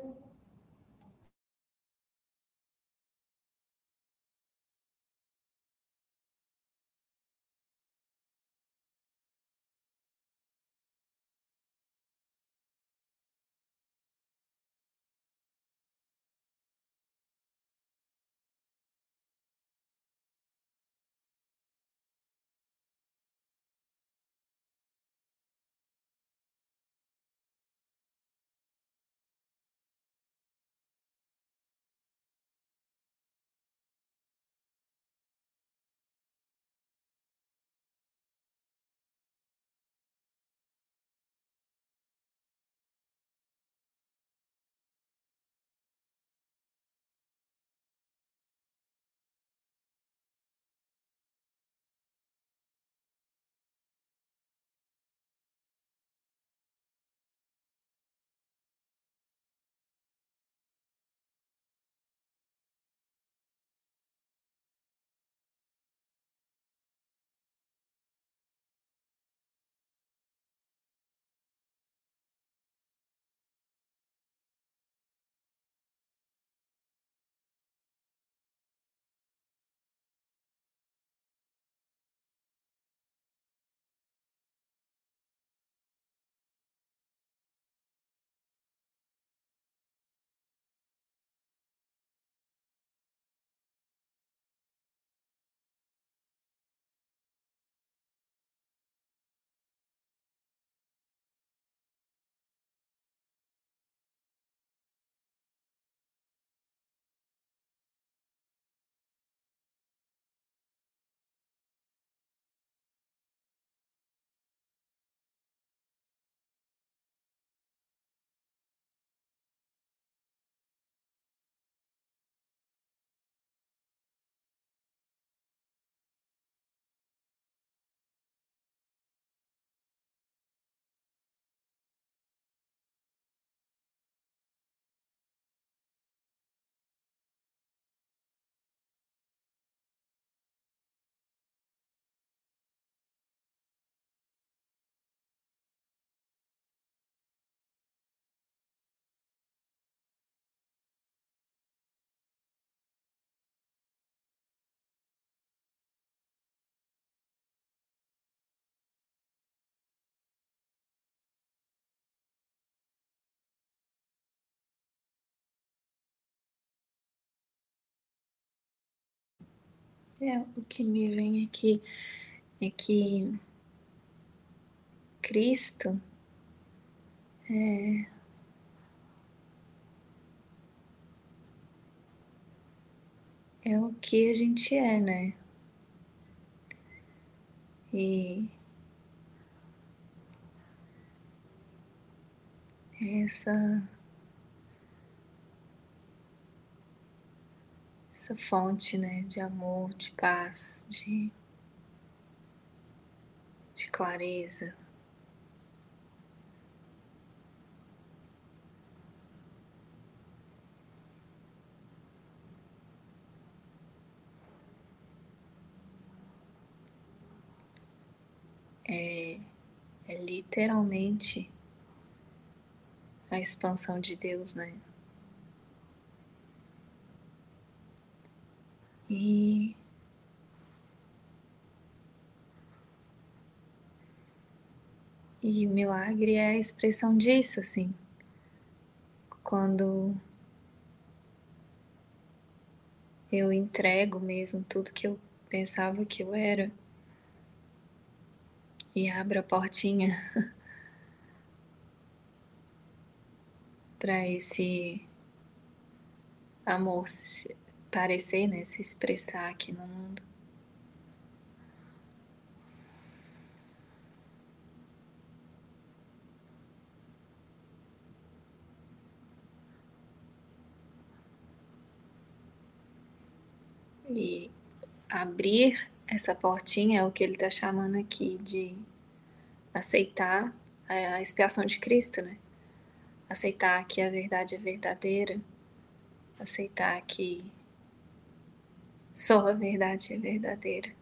É, o que me vem aqui é que Cristo é, é o que a gente é, né? E essa essa fonte né, de amor, de paz, de, de clareza. É, é literalmente a expansão de Deus, né? E E o milagre é a expressão disso, assim. Quando eu entrego mesmo tudo que eu pensava que eu era e abro a portinha para esse amor parecer, né, se expressar aqui no mundo. E abrir essa portinha é o que ele está chamando aqui de aceitar a expiação de Cristo, né? Aceitar que a verdade é verdadeira, aceitar que só a verdade é verdadeira,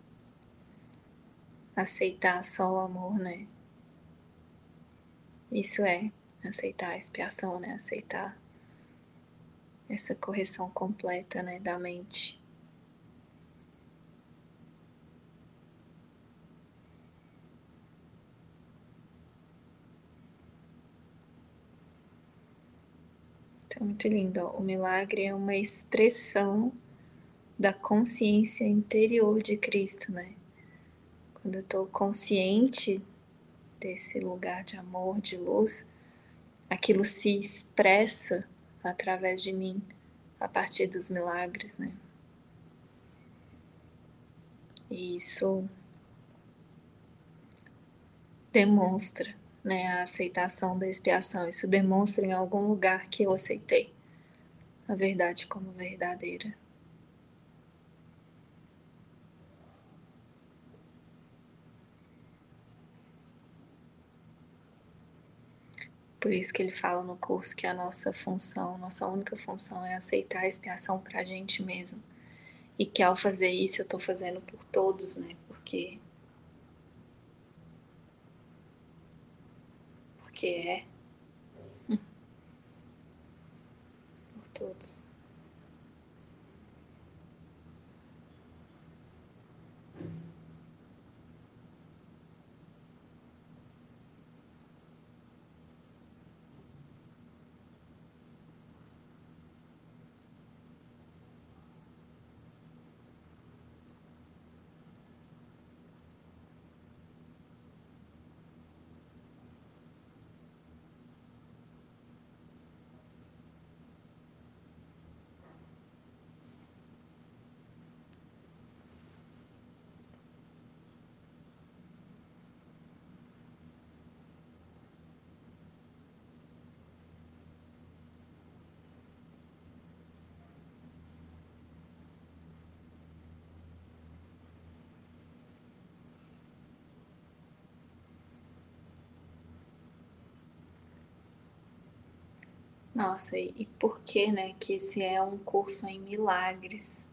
aceitar só o amor, né? Isso é aceitar a expiação, né? Aceitar essa correção completa, né, da mente. Então, muito lindo. Ó. O milagre é uma expressão da consciência interior de Cristo, né? Quando eu estou consciente desse lugar de amor, de luz, aquilo se expressa através de mim, a partir dos milagres, né? E isso demonstra né, a aceitação da expiação. Isso demonstra em algum lugar que eu aceitei a verdade como verdadeira. Por isso que ele fala no curso que a nossa função, nossa única função é aceitar a expiação para a gente mesmo. E que ao fazer isso eu estou fazendo por todos, né? Porque que é por todos. Nossa, e, por que, né, que esse é um curso em milagres?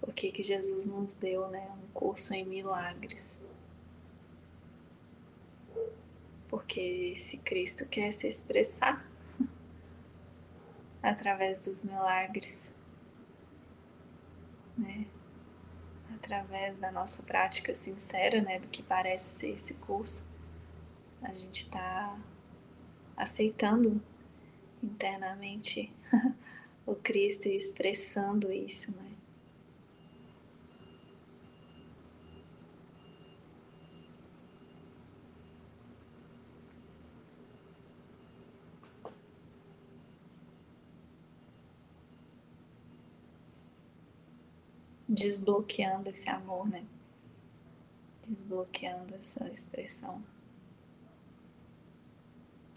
Por que, que Jesus nos deu, né, um curso em milagres? Porque esse Cristo quer se expressar através dos milagres, né? Através da nossa prática sincera, né, do que parece ser esse curso a gente está aceitando internamente o Cristo e expressando isso, né? Desbloqueando esse amor, né? Desbloqueando essa expressão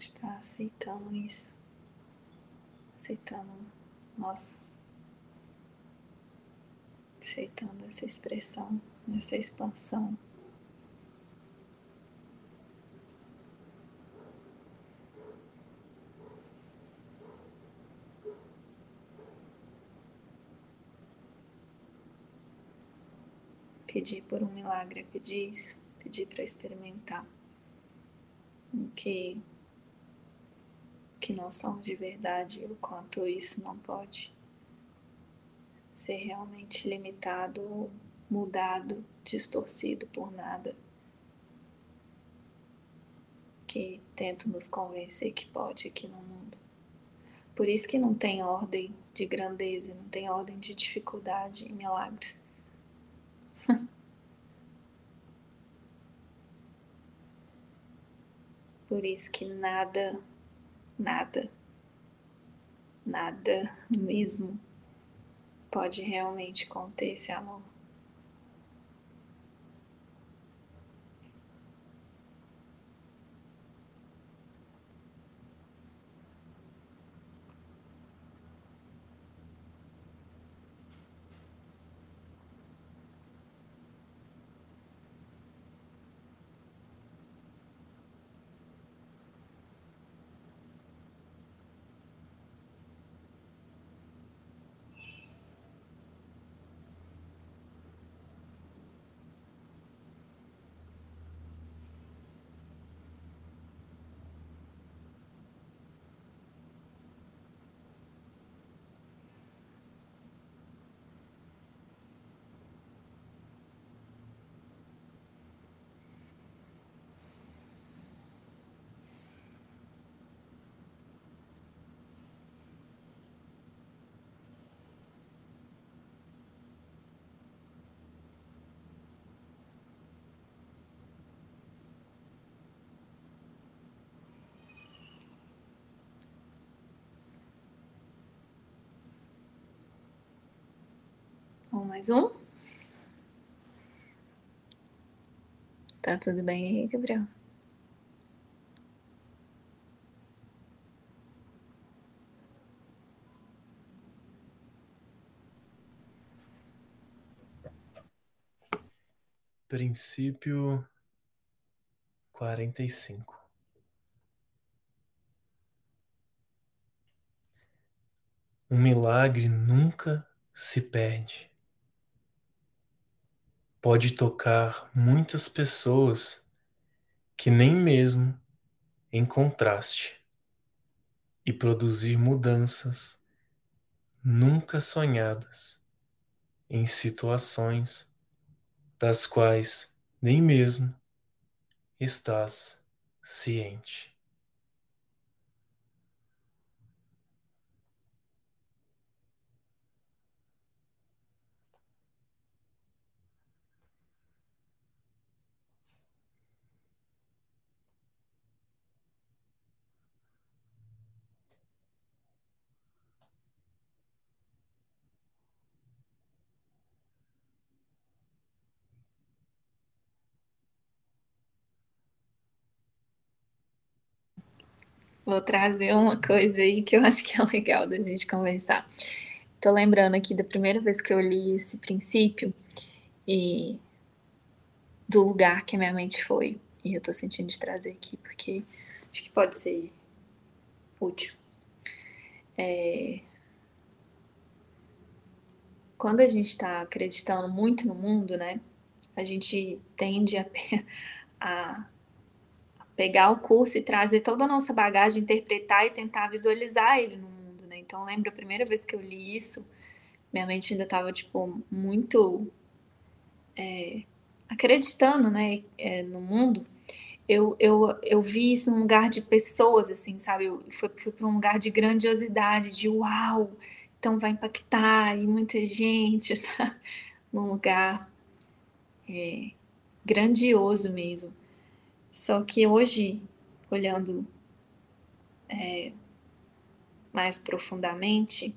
está aceitando isso, aceitando, nossa, aceitando essa expressão, essa expansão. Pedir por um milagre, pedir isso, pedir para experimentar. Que que não somos de verdade, o quanto isso não pode ser realmente limitado, mudado, distorcido por nada que tenta nos convencer que pode aqui no mundo. Por isso que não tem ordem de grandeza, não tem ordem de dificuldade em milagres. Por isso que nada nada, nada mesmo pode realmente conter esse amor. Ou mais um? Tá tudo bem aí, Gabriel? Princípio quarenta e cinco. Um milagre nunca se perde. Pode tocar muitas pessoas que nem mesmo encontraste e produzir mudanças nunca sonhadas em situações das quais nem mesmo estás ciente. Vou trazer uma coisa aí que eu acho que é legal da gente conversar. Tô lembrando aqui da primeira vez que eu li esse princípio e do lugar que a minha mente foi. E eu tô sentindo de trazer aqui porque acho que pode ser útil. É... Quando a gente está acreditando muito no mundo, né? A gente tende a, a pegar o curso e trazer toda a nossa bagagem, interpretar e tentar visualizar ele no mundo, né? Então, lembro a primeira vez que eu li isso, minha mente ainda estava, tipo, muito é, acreditando, né, é, no mundo. Eu, eu, eu vi isso num lugar de pessoas, assim, sabe? Eu fui, fui para um lugar de grandiosidade, de uau, então vai impactar, e muita gente, sabe? Num lugar é, grandioso mesmo. Só que hoje, olhando é, mais profundamente,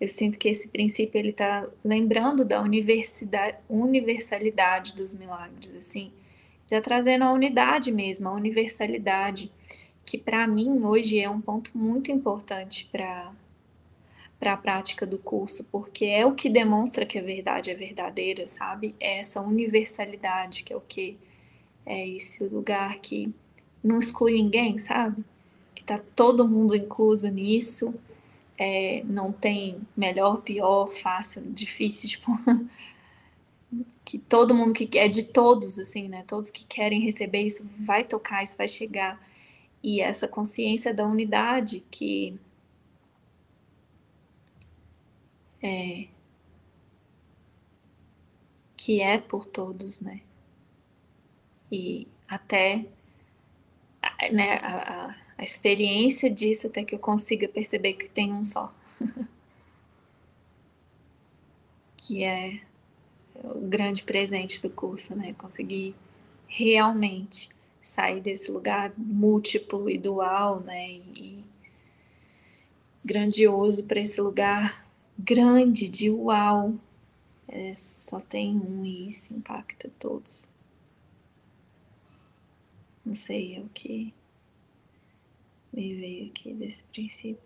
eu sinto que esse princípio ele está lembrando da universidade, universalidade dos milagres, assim, está trazendo a unidade mesmo, a universalidade, que para mim hoje é um ponto muito importante para para a prática do curso, porque é o que demonstra que a verdade é verdadeira, sabe? É essa universalidade que é o que é esse lugar que não exclui ninguém, sabe? Que tá todo mundo incluso nisso. É, não tem melhor, pior, fácil, difícil, tipo, que todo mundo que é de todos, assim, né? Todos que querem receber isso vai tocar, isso vai chegar. E essa consciência da unidade que é, que é por todos, né? E até né, a, a experiência disso até que eu consiga perceber que tem um só. que é o grande presente do curso, né? Conseguir realmente sair desse lugar múltiplo e dual, né? E grandioso para esse lugar grande de uau. É, só tem um e isso impacta todos. Não sei, é o que me veio aqui desse princípio.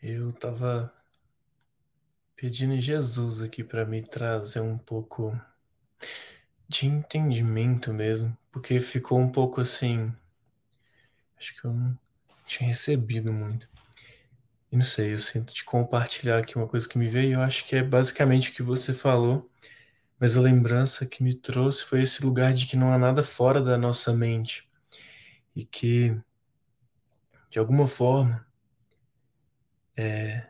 Eu tava pedindo Jesus aqui para me trazer um pouco de entendimento mesmo, porque ficou um pouco assim. Acho que eu não tinha recebido muito. E não sei, eu sinto de compartilhar aqui uma coisa que me veio, eu acho que é basicamente o que você falou, mas a lembrança que me trouxe foi esse lugar de que não há nada fora da nossa mente e que, de alguma forma, é,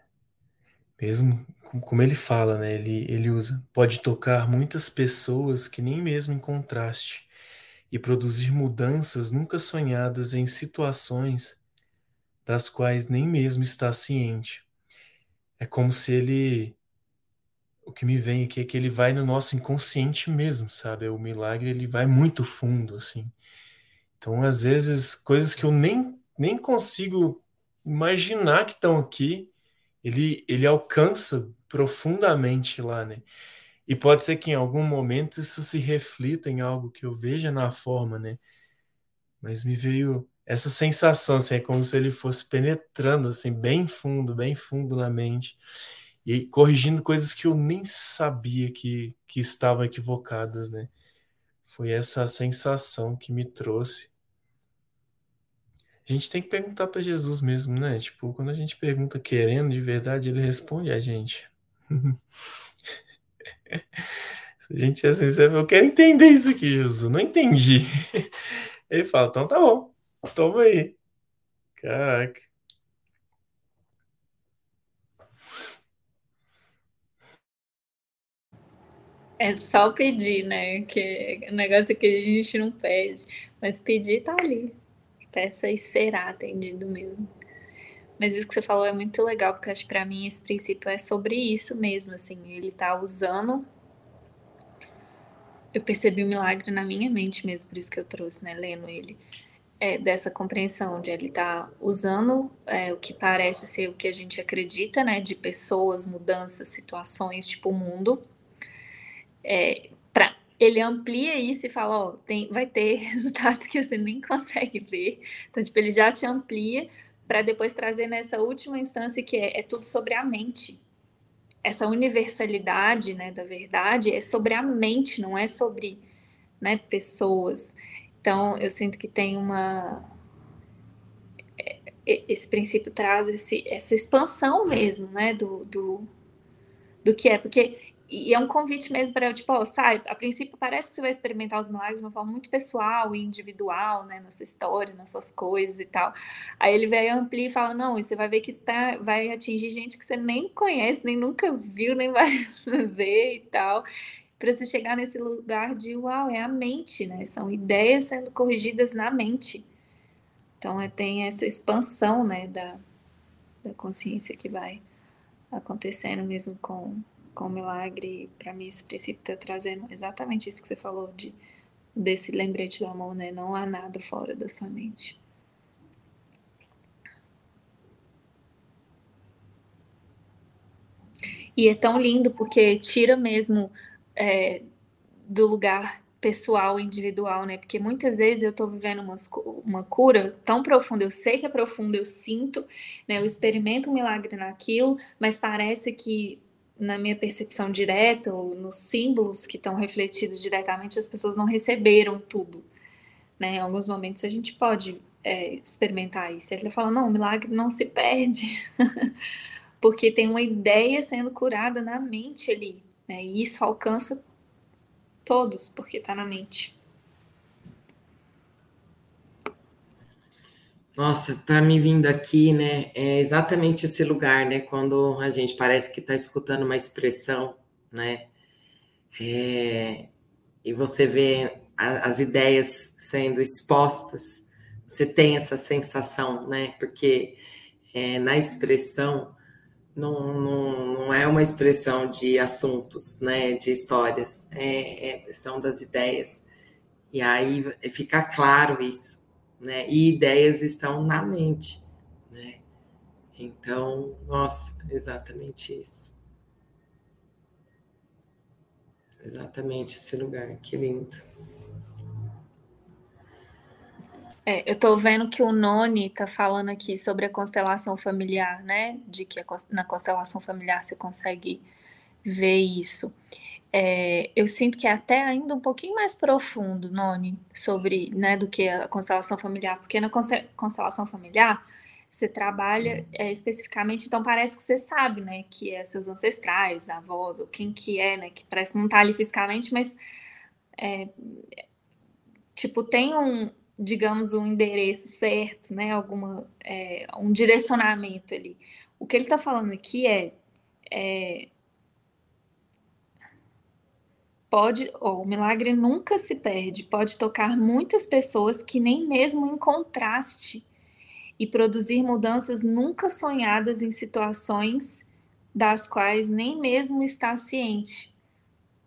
mesmo como ele fala, né? Ele, ele usa, pode tocar muitas pessoas que nem mesmo em contraste e produzir mudanças nunca sonhadas em situações das quais nem mesmo está ciente. É como se ele. O que me vem aqui é que ele vai no nosso inconsciente mesmo, sabe? O milagre ele vai muito fundo, assim. Então, às vezes, coisas que eu nem, nem consigo imaginar que estão aqui, ele, ele alcança profundamente lá, né? E pode ser que em algum momento isso se reflita em algo que eu veja na forma, né? Mas me veio essa sensação, assim, é como se ele fosse penetrando, assim, bem fundo, bem fundo na mente e corrigindo coisas que eu nem sabia que, que estavam equivocadas, né? Foi essa sensação que me trouxe. A gente tem que perguntar para Jesus mesmo, né? Tipo, quando a gente pergunta querendo de verdade, ele responde a gente. Se a gente é sincero, eu quero entender isso aqui, Jesus. Não entendi. Ele fala, então tá bom, toma aí. Caraca. É só pedir, né? Que o negócio que a gente não pede. Mas pedir tá ali. Peça e será atendido mesmo. Mas isso que você falou é muito legal, porque acho que pra mim esse princípio é sobre isso mesmo, assim. Ele tá usando. Eu percebi o um milagre na minha mente mesmo, por isso que eu trouxe, né? Lendo ele. É, dessa compreensão de ele tá usando é, o que parece ser o que a gente acredita, né? De pessoas, mudanças, situações, tipo o mundo. É, ele amplia isso e fala, ó, tem, vai ter resultados que você nem consegue ver. Então, tipo, ele já te amplia para depois trazer nessa última instância que é, é, tudo sobre a mente. Essa universalidade né, da verdade é sobre a mente, não é sobre né, pessoas. Então, eu sinto que tem uma. É, é, esse princípio traz esse, essa expansão mesmo, né, do, do, do que é, porque e é um convite mesmo para, tipo, ó, sai, a princípio parece que você vai experimentar os milagres de uma forma muito pessoal e individual, né, na sua história, nas suas coisas e tal. Aí ele vai ampliar e fala, não, e você vai ver que está, vai atingir gente que você nem conhece, nem nunca viu, nem vai ver e tal. Para você chegar nesse lugar de, uau, é a mente, né? São ideias sendo corrigidas na mente. Então, é, tem essa expansão, né, da, da consciência que vai acontecendo mesmo com com o milagre, para mim esse princípio está trazendo exatamente isso que você falou de desse lembrete do amor, né? Não há nada fora da sua mente. E é tão lindo porque tira mesmo é, do lugar pessoal, individual, né? Porque muitas vezes eu tô vivendo umas, uma cura tão profunda, eu sei que é profunda, eu sinto, né? Eu experimento um milagre naquilo, mas parece que na minha percepção direta, ou nos símbolos que estão refletidos diretamente, as pessoas não receberam tudo. Né? Em alguns momentos a gente pode é, experimentar isso. Ele fala: não, o milagre não se perde, porque tem uma ideia sendo curada na mente ali. Né? E isso alcança todos, porque está na mente. Nossa, tá me vindo aqui, né? É exatamente esse lugar, né? Quando a gente parece que está escutando uma expressão, né? É, e você vê a, as ideias sendo expostas, você tem essa sensação, né? Porque é, na expressão não, não, não, é uma expressão de assuntos, né? De histórias, é, é são das ideias. E aí fica claro isso né? E ideias estão na mente, né? Então, nossa, exatamente isso. Exatamente esse lugar, que lindo. É, eu estou vendo que o Noni está falando aqui sobre a constelação familiar, né? De que na constelação familiar você consegue ver isso. É, eu sinto que é até ainda um pouquinho mais profundo, Noni, sobre, né, do que a constelação familiar, porque na constelação familiar você trabalha é, especificamente, então parece que você sabe, né, que é seus ancestrais, avós, ou quem que é, né, que parece que não tá ali fisicamente, mas é, tipo, tem um, digamos, um endereço certo, né, alguma, é, um direcionamento ali. O que ele está falando aqui é, é pode, oh, o milagre nunca se perde, pode tocar muitas pessoas que nem mesmo em contraste e produzir mudanças nunca sonhadas em situações das quais nem mesmo está ciente.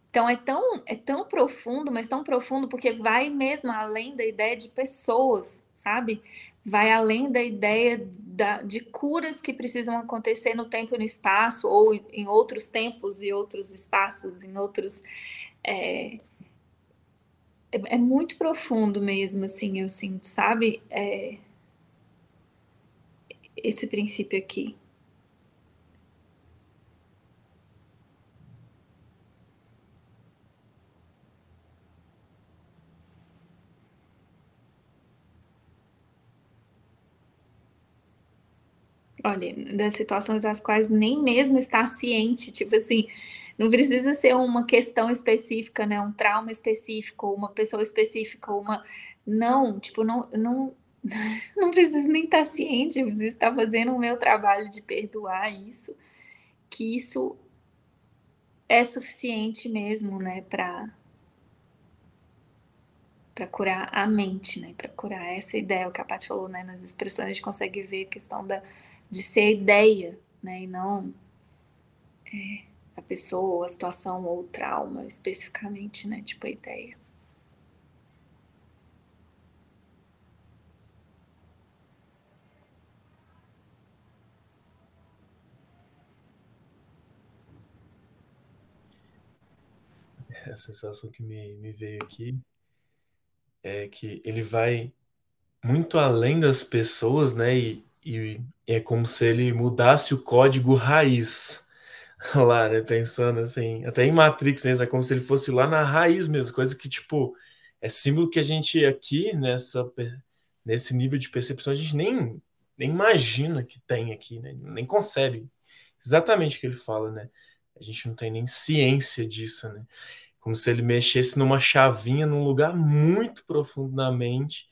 Então é tão, é tão profundo, mas tão profundo porque vai mesmo além da ideia de pessoas, sabe? Vai além da ideia da, de curas que precisam acontecer no tempo e no espaço, ou em outros tempos e outros espaços, em outros. É, é, é muito profundo mesmo, assim, eu sinto, sabe? É, esse princípio aqui. Olha, das situações às quais nem mesmo está ciente, tipo assim, não precisa ser uma questão específica, né? Um trauma específico, uma pessoa específica, uma. Não, tipo, não, não, não preciso nem estar ciente, eu preciso estar fazendo o meu trabalho de perdoar isso, que isso é suficiente mesmo, né, para para curar a mente, né, para curar essa ideia, o que a Paty falou, né, nas expressões a gente consegue ver a questão da, de ser ideia, né, e não é, a pessoa, a situação, ou o trauma especificamente, né, tipo a ideia. a sensação que me, me veio aqui é que ele vai muito além das pessoas, né? E, e é como se ele mudasse o código raiz lá, né? Pensando assim, até em Matrix, né? é como se ele fosse lá na raiz mesmo, coisa que, tipo, é símbolo que a gente aqui, nessa, nesse nível de percepção, a gente nem, nem imagina que tem aqui, né? Nem concebe. Exatamente o que ele fala, né? A gente não tem nem ciência disso, né? como se ele mexesse numa chavinha num lugar muito profundo na mente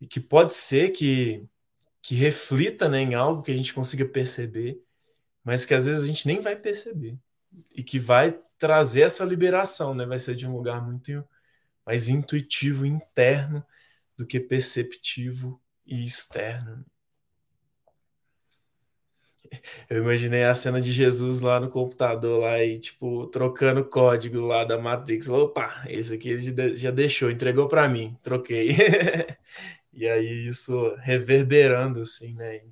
e que pode ser que, que reflita né, em algo que a gente consiga perceber, mas que às vezes a gente nem vai perceber e que vai trazer essa liberação, né? Vai ser de um lugar muito mais intuitivo, interno do que perceptivo e externo. Eu imaginei a cena de Jesus lá no computador, lá e, tipo, trocando código lá da Matrix. Opa, esse aqui ele já deixou, entregou para mim, troquei. e aí isso reverberando, assim, né?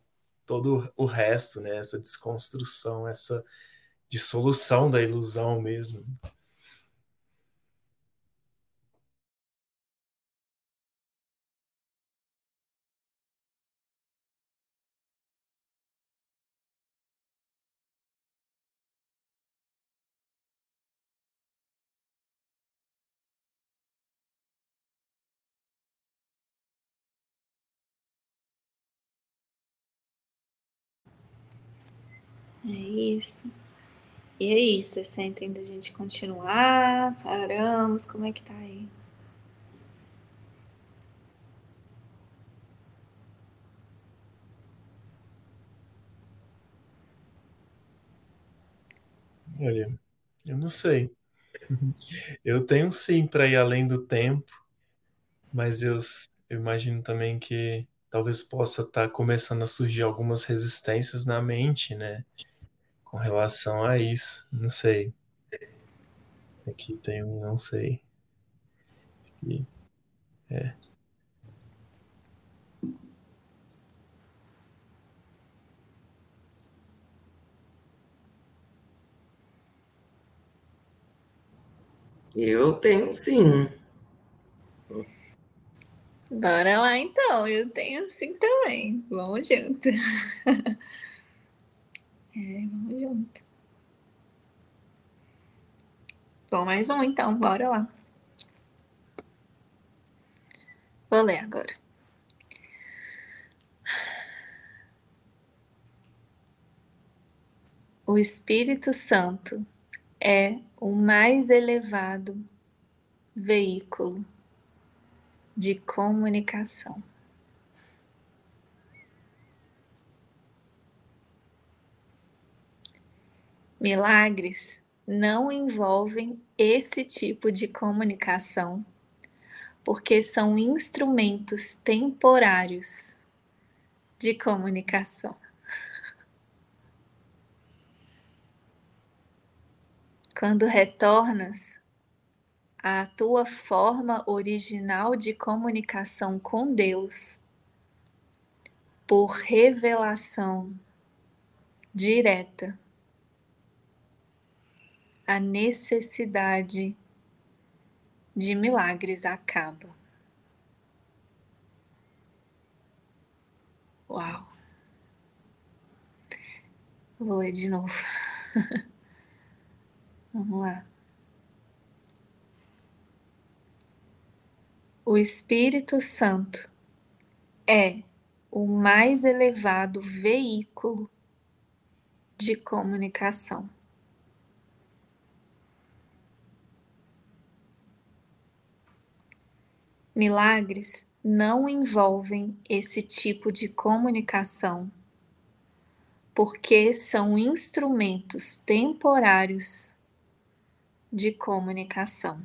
Todo o resto, né? Essa desconstrução, essa dissolução da ilusão mesmo. É isso. E aí, você sente ainda a gente continuar? Paramos? Como é que tá aí? Olha, eu não sei. Eu tenho sim para ir além do tempo, mas eu, eu imagino também que talvez possa estar tá começando a surgir algumas resistências na mente, né? Com relação a isso. Não sei. Aqui tem um não sei. Aqui. É. Eu tenho sim. Bora lá então, eu tenho assim também. Vamos junto. é, vamos junto. Bom, mais um então, bora lá. Vou ler agora. O Espírito Santo é o mais elevado veículo de comunicação. Milagres não envolvem esse tipo de comunicação, porque são instrumentos temporários de comunicação. Quando retornas a tua forma original de comunicação com Deus por revelação direta. A necessidade de milagres acaba. Uau! Vou ler de novo. Vamos lá. O Espírito Santo é o mais elevado veículo de comunicação. Milagres não envolvem esse tipo de comunicação porque são instrumentos temporários de comunicação.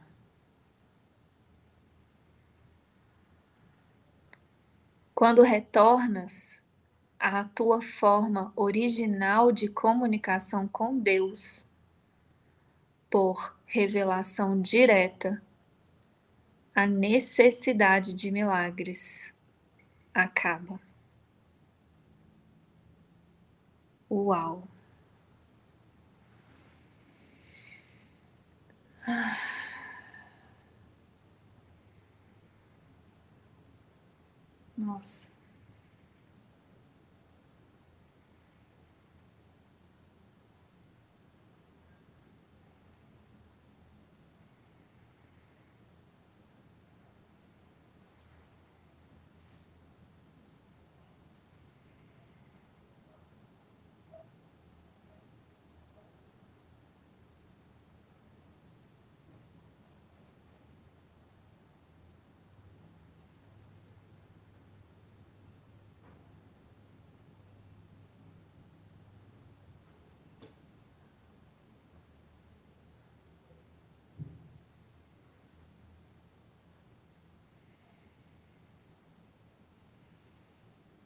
Quando retornas à tua forma original de comunicação com Deus, por revelação direta, a necessidade de milagres acaba. Uau! Nossa.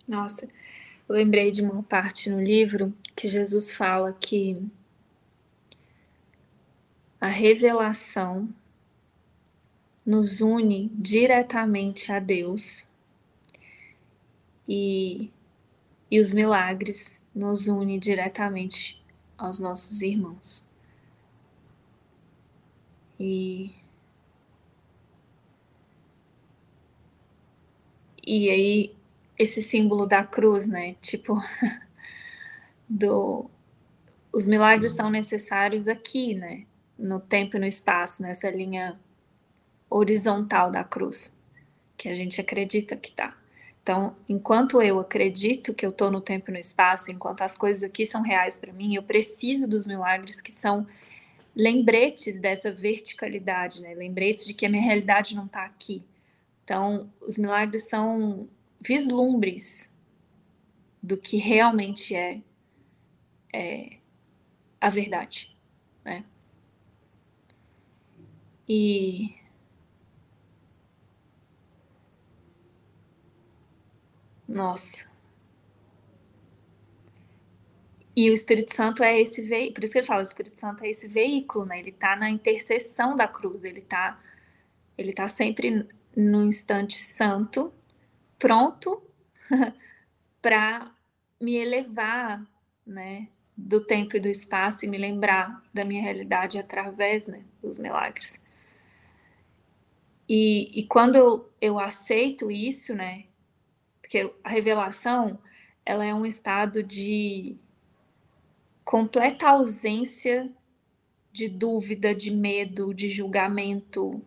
Nossa, eu lembrei de uma parte no livro que Jesus fala que a revelação nos une diretamente a Deus e, e os milagres nos unem diretamente aos nossos irmãos. E, e aí esse símbolo da cruz, né? Tipo, do os milagres são necessários aqui, né? No tempo e no espaço, nessa linha horizontal da cruz, que a gente acredita que tá. Então, enquanto eu acredito que eu tô no tempo e no espaço, enquanto as coisas aqui são reais para mim, eu preciso dos milagres que são lembretes dessa verticalidade, né? Lembretes de que a minha realidade não tá aqui. Então, os milagres são vislumbres do que realmente é, é a verdade, né? E nossa. E o Espírito Santo é esse veículo, por isso que ele fala, o Espírito Santo é esse veículo, né? Ele está na intercessão da cruz, ele está ele tá sempre no instante santo pronto para me elevar, né, do tempo e do espaço e me lembrar da minha realidade através, né, dos milagres. E, e quando eu, eu aceito isso, né? Porque a revelação, ela é um estado de completa ausência de dúvida, de medo, de julgamento,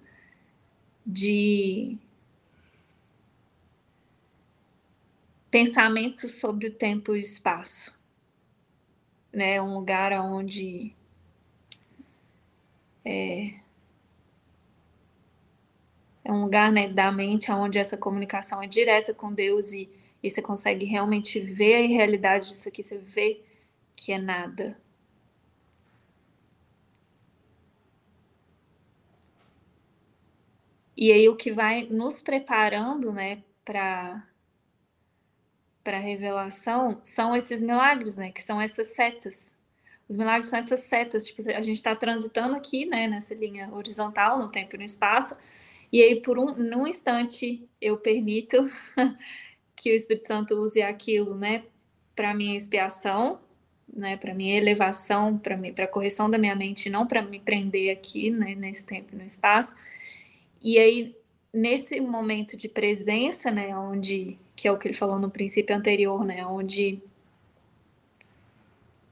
de pensamento sobre o tempo e o espaço. Né? Um lugar onde é, é um lugar né, da mente onde essa comunicação é direta com Deus e, e você consegue realmente ver a realidade disso aqui, você vê que é nada. E aí o que vai nos preparando, né, para para a revelação são esses milagres, né, que são essas setas. Os milagres são essas setas, tipo, a gente está transitando aqui, né, nessa linha horizontal, no tempo e no espaço, e aí por um num instante eu permito que o Espírito Santo use aquilo, né, para minha expiação, né, para minha elevação, para para correção da minha mente, não para me prender aqui, né, nesse tempo e no espaço. E aí, nesse momento de presença, né, onde, que é o que ele falou no princípio anterior, né, onde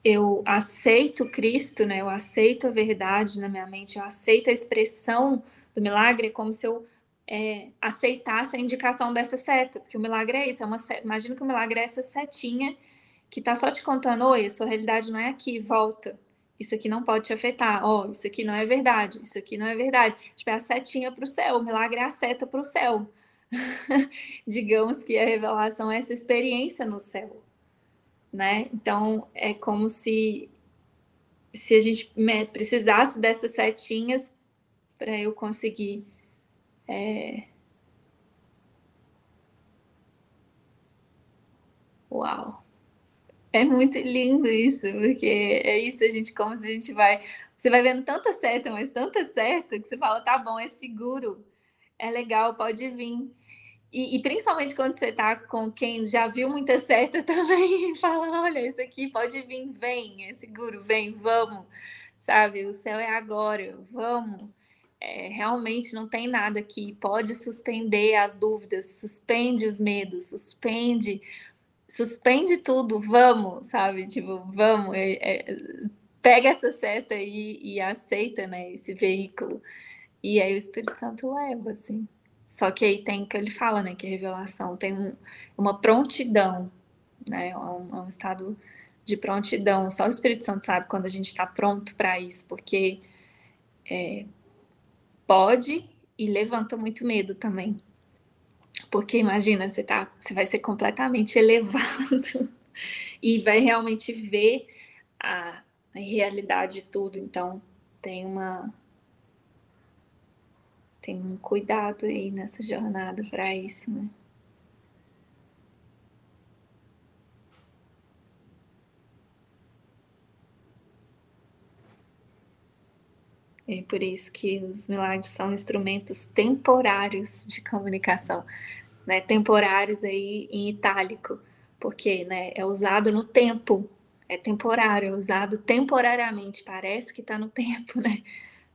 eu aceito Cristo, né, eu aceito a verdade na minha mente, eu aceito a expressão do milagre, como se eu é, aceitasse a indicação dessa seta, porque o milagre é isso, é uma imagina que o milagre é essa setinha que está só te contando, oi, a sua realidade não é aqui, volta isso aqui não pode te afetar, ó, oh, isso aqui não é verdade, isso aqui não é verdade. Tipo, é a setinha para o céu, o milagre é a seta para o céu. Digamos que a revelação é essa experiência no céu, né? Então, é como se, se a gente precisasse dessas setinhas para eu conseguir é... Uau! É muito lindo isso, porque é isso, a gente, como se a gente vai. Você vai vendo tanta seta, mas tanta seta, que você fala, tá bom, é seguro, é legal, pode vir. E, e principalmente quando você tá com quem já viu muita seta também, fala, olha, isso aqui pode vir, vem, é seguro, vem, vamos, sabe? O céu é agora, vamos. É, realmente não tem nada que pode suspender as dúvidas, suspende os medos, suspende suspende tudo, vamos, sabe? Tipo, vamos, é, é, pega essa seta e, e aceita, né, esse veículo. E aí o Espírito Santo leva, assim. Só que aí tem que ele fala, né, que a revelação tem um, uma prontidão, né, é um, é um, estado de prontidão. Só o Espírito Santo sabe quando a gente está pronto para isso, porque é, pode e levanta muito medo também. Porque imagina, você, tá, você vai ser completamente elevado e vai realmente ver a, a realidade de tudo. Então, tem uma. Tem um cuidado aí nessa jornada para isso, né? É por isso que os milagres são instrumentos temporários de comunicação, né? Temporários aí em itálico, porque né, é usado no tempo, é temporário, é usado temporariamente, parece que está no tempo, né?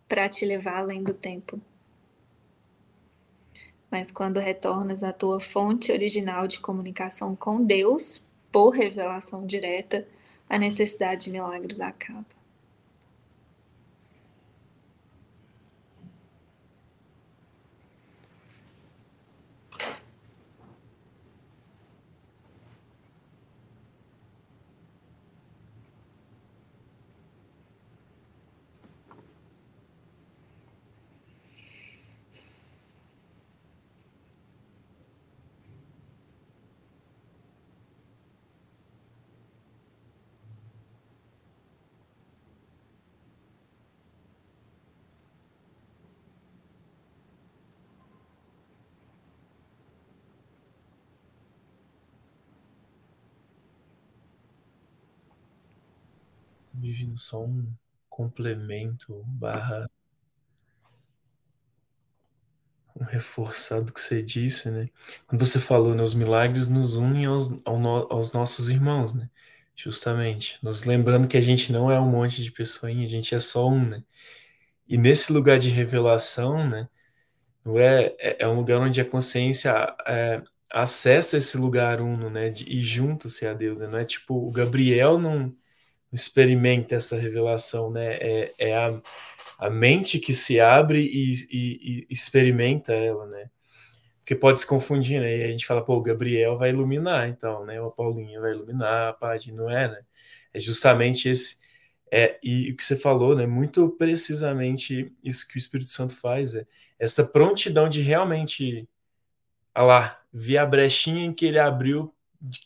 Para te levar além do tempo. Mas quando retornas à tua fonte original de comunicação com Deus, por revelação direta, a necessidade de milagres acaba. Só um complemento barra um reforçado que você disse, né? Quando você falou, né, os milagres nos unem aos, aos nossos irmãos, né? Justamente, nos lembrando que a gente não é um monte de pessoinha, a gente é só um, né? E nesse lugar de revelação, né? não é, é, é um lugar onde a consciência é, acessa esse lugar uno, né? De, e junta-se a Deus, né? Não é tipo, o Gabriel não experimenta essa revelação, né? É, é a, a mente que se abre e, e, e, experimenta ela, né? Porque pode se confundir, né? E a gente fala, pô, o Gabriel vai iluminar, então, né? O Paulinho vai iluminar, a Paty, não é, né? É justamente esse. É, e o que você falou, né? Muito precisamente isso que o Espírito Santo faz, é essa prontidão de realmente, olha lá, ver a brechinha em que ele abriu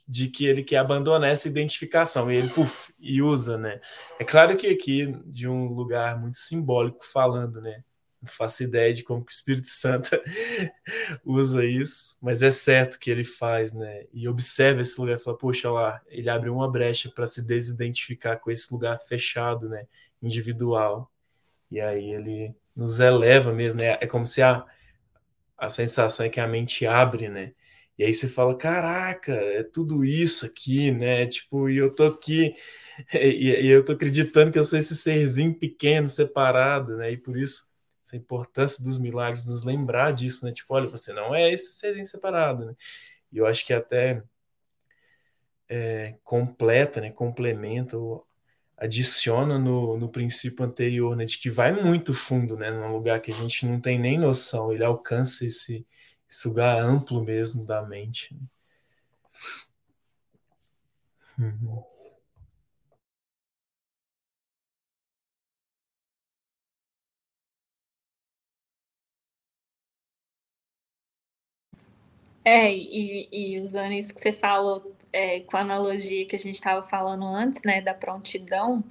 de, que ele quer abandonar essa identificação e ele puff, e usa, né? É claro que aqui de um lugar muito simbólico falando, né? Não faço ideia de como que o Espírito Santo usa isso, mas é certo que ele faz, né? E observa esse lugar fala, poxa lá, ele abre uma brecha para se desidentificar com esse lugar fechado, né? Individual. E aí ele nos eleva mesmo, né? É como se a, a sensação é que a mente abre, né? E aí você fala, caraca, é tudo isso aqui, né? Tipo, e eu tô aqui, e, e, eu tô acreditando que eu sou esse serzinho pequeno, separado, né? E por isso, essa importância dos milagres, nos lembrar disso, né? Tipo, olha, você não é esse serzinho separado, né? E eu acho que até é, completa, né? Complementa, ou adiciona no, no princípio anterior, né? De que vai muito fundo, né? Num lugar que a gente não tem nem noção, ele alcança esse esse lugar amplo mesmo da mente. Uhum. É, e, e usando isso que você falou é, com a analogia que a gente estava falando antes, né, da prontidão,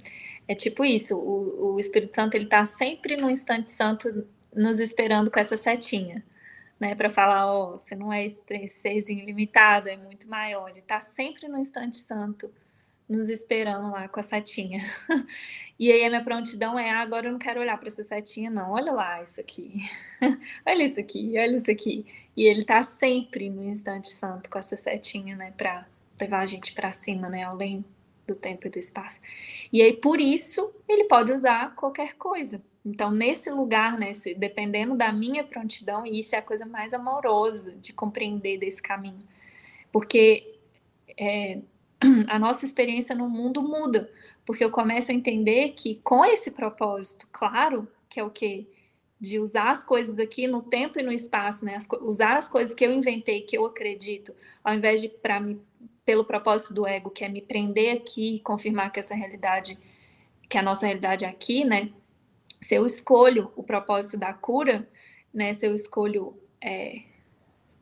é tipo isso, o, o Espírito Santo ele está sempre no instante santo nos esperando com essa setinha né, para falar, ó, oh, você não é esse serzinho limitado, é muito maior. Ele está sempre no instante santo, nos esperando lá com a setinha. e aí a minha prontidão é, ah, agora eu não quero olhar para essa setinha, não. Olha lá isso aqui. olha isso aqui, olha isso aqui. E ele está sempre no instante santo com essa setinha, né, para levar a gente para cima, né, além do tempo e do espaço. E aí por isso ele pode usar qualquer coisa. Então, nesse lugar, nesse, dependendo da minha prontidão, e isso é a coisa mais amorosa de compreender desse caminho, porque é, a nossa experiência no mundo muda, porque eu começo a entender que com esse propósito claro, que é o que de usar as coisas aqui no tempo e no espaço, né? As, usar as coisas que eu inventei, que eu acredito, ao invés de para me pelo propósito do ego, que é me prender aqui confirmar que essa realidade, que a nossa realidade é aqui, né? Se eu escolho o propósito da cura, né, se eu escolho é,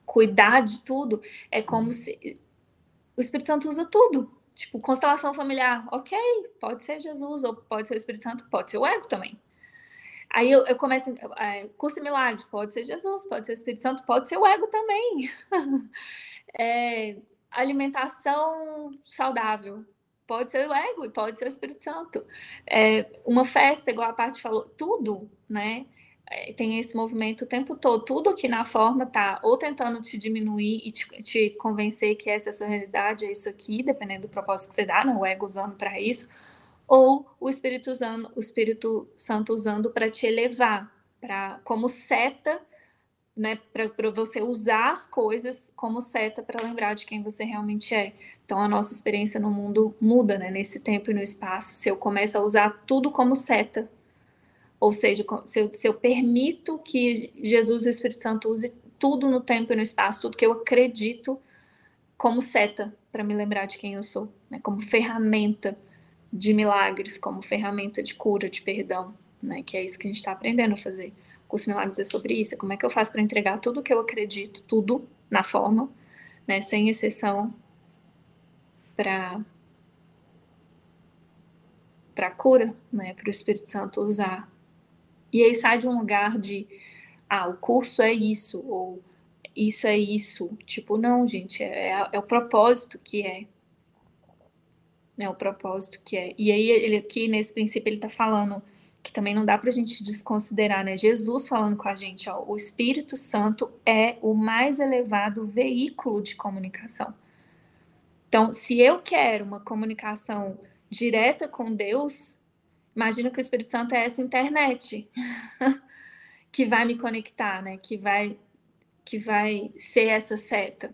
cuidar de tudo, é como se o Espírito Santo usa tudo. Tipo, constelação familiar, ok, pode ser Jesus, ou pode ser o Espírito Santo, pode ser o ego também. Aí eu, eu começo, é, curso milagres, pode ser Jesus, pode ser o Espírito Santo, pode ser o ego também. é, alimentação saudável, pode ser o ego e pode ser o Espírito Santo. É, uma festa, igual a parte falou, tudo, né? É, tem esse movimento o tempo todo, tudo aqui na forma tá ou tentando te diminuir e te, te convencer que essa é a sua realidade, é isso aqui, dependendo do propósito que você dá, né? o ego usando para isso, ou o Espírito usando, o Espírito Santo usando para te elevar, para como seta né, para você usar as coisas como seta para lembrar de quem você realmente é. Então a nossa experiência no mundo muda, né, nesse tempo e no espaço. Se eu começo a usar tudo como seta, ou seja, se eu, se eu permito que Jesus e o Espírito Santo use tudo no tempo e no espaço, tudo que eu acredito como seta para me lembrar de quem eu sou, né, como ferramenta de milagres, como ferramenta de cura, de perdão, né, que é isso que a gente está aprendendo a fazer curso Milagres é sobre isso, como é que eu faço para entregar tudo o que eu acredito, tudo na forma, né, sem exceção, para para cura, né, para o Espírito Santo usar. E aí sai de um lugar de, ah, o curso é isso, ou isso é isso. Tipo, não, gente, é, é, é o propósito que é. É o propósito que é. E aí, ele aqui, nesse princípio, ele está falando que também não dá para a gente desconsiderar, né? Jesus falando com a gente, ó, o Espírito Santo é o mais elevado veículo de comunicação. Então, se eu quero uma comunicação direta com Deus, imagina que o Espírito Santo é essa internet. que vai me conectar, né? Que vai que vai ser essa seta.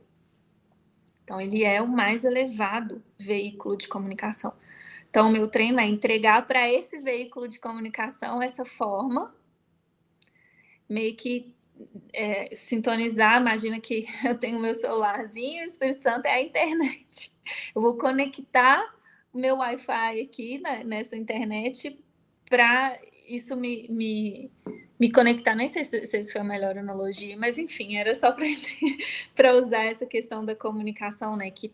Então ele é o mais elevado veículo de comunicação. Então, meu treino é entregar para esse veículo de comunicação essa forma, meio que é, sintonizar. Imagina que eu tenho meu celularzinho e o Espírito Santo é a internet. Eu vou conectar o meu Wi-Fi aqui na, nessa internet para isso me, me, me conectar. Nem sei se, se foi a melhor analogia, mas enfim, era só para usar essa questão da comunicação, né? Que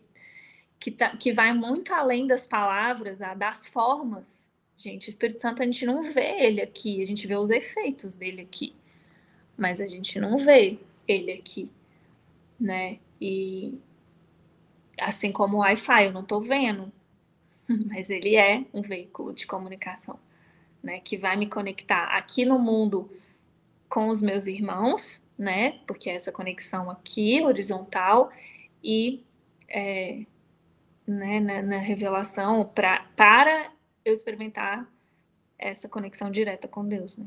que, tá, que vai muito além das palavras, das formas. Gente, o Espírito Santo a gente não vê ele aqui, a gente vê os efeitos dele aqui, mas a gente não vê ele aqui, né? E assim como o Wi-Fi, eu não estou vendo, mas ele é um veículo de comunicação, né? Que vai me conectar aqui no mundo com os meus irmãos, né? Porque é essa conexão aqui, horizontal, e é, né, na, na revelação pra, para eu experimentar essa conexão direta com Deus, né?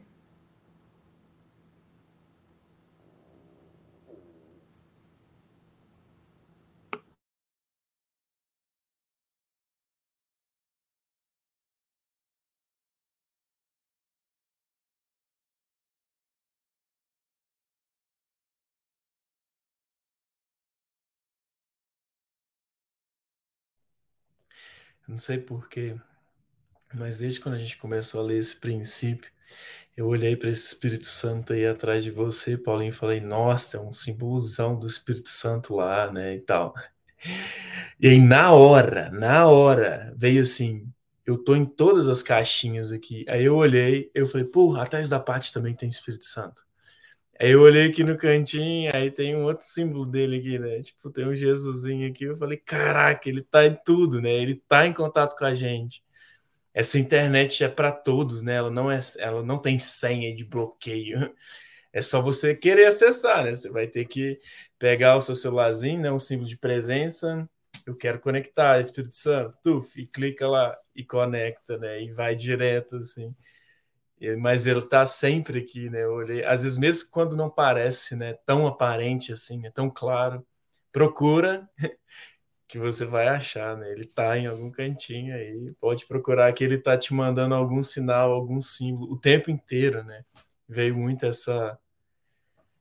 Não sei porquê, mas desde quando a gente começou a ler esse princípio, eu olhei para esse Espírito Santo aí atrás de você, Paulinho, e falei, nossa, é um simbolozão do Espírito Santo lá, né, e tal. E aí, na hora, na hora, veio assim, eu tô em todas as caixinhas aqui. Aí eu olhei, eu falei, pô, atrás da parte também tem Espírito Santo. Aí eu olhei aqui no cantinho, aí tem um outro símbolo dele aqui, né? Tipo, tem um Jesusinho aqui. Eu falei, caraca, ele tá em tudo, né? Ele tá em contato com a gente. Essa internet é para todos, né? Ela não é, ela não tem senha de bloqueio. É só você querer acessar, né? Você vai ter que pegar o seu celularzinho, né? Um símbolo de presença. Eu quero conectar, Espírito Santo, tuf, e clica lá e conecta, né? E vai direto, assim mas ele está sempre aqui, né? Eu olhei, às vezes mesmo quando não parece, né, tão aparente assim, é tão claro, procura que você vai achar, né? Ele está em algum cantinho aí, pode procurar que ele está te mandando algum sinal, algum símbolo o tempo inteiro, né? Veio muito essa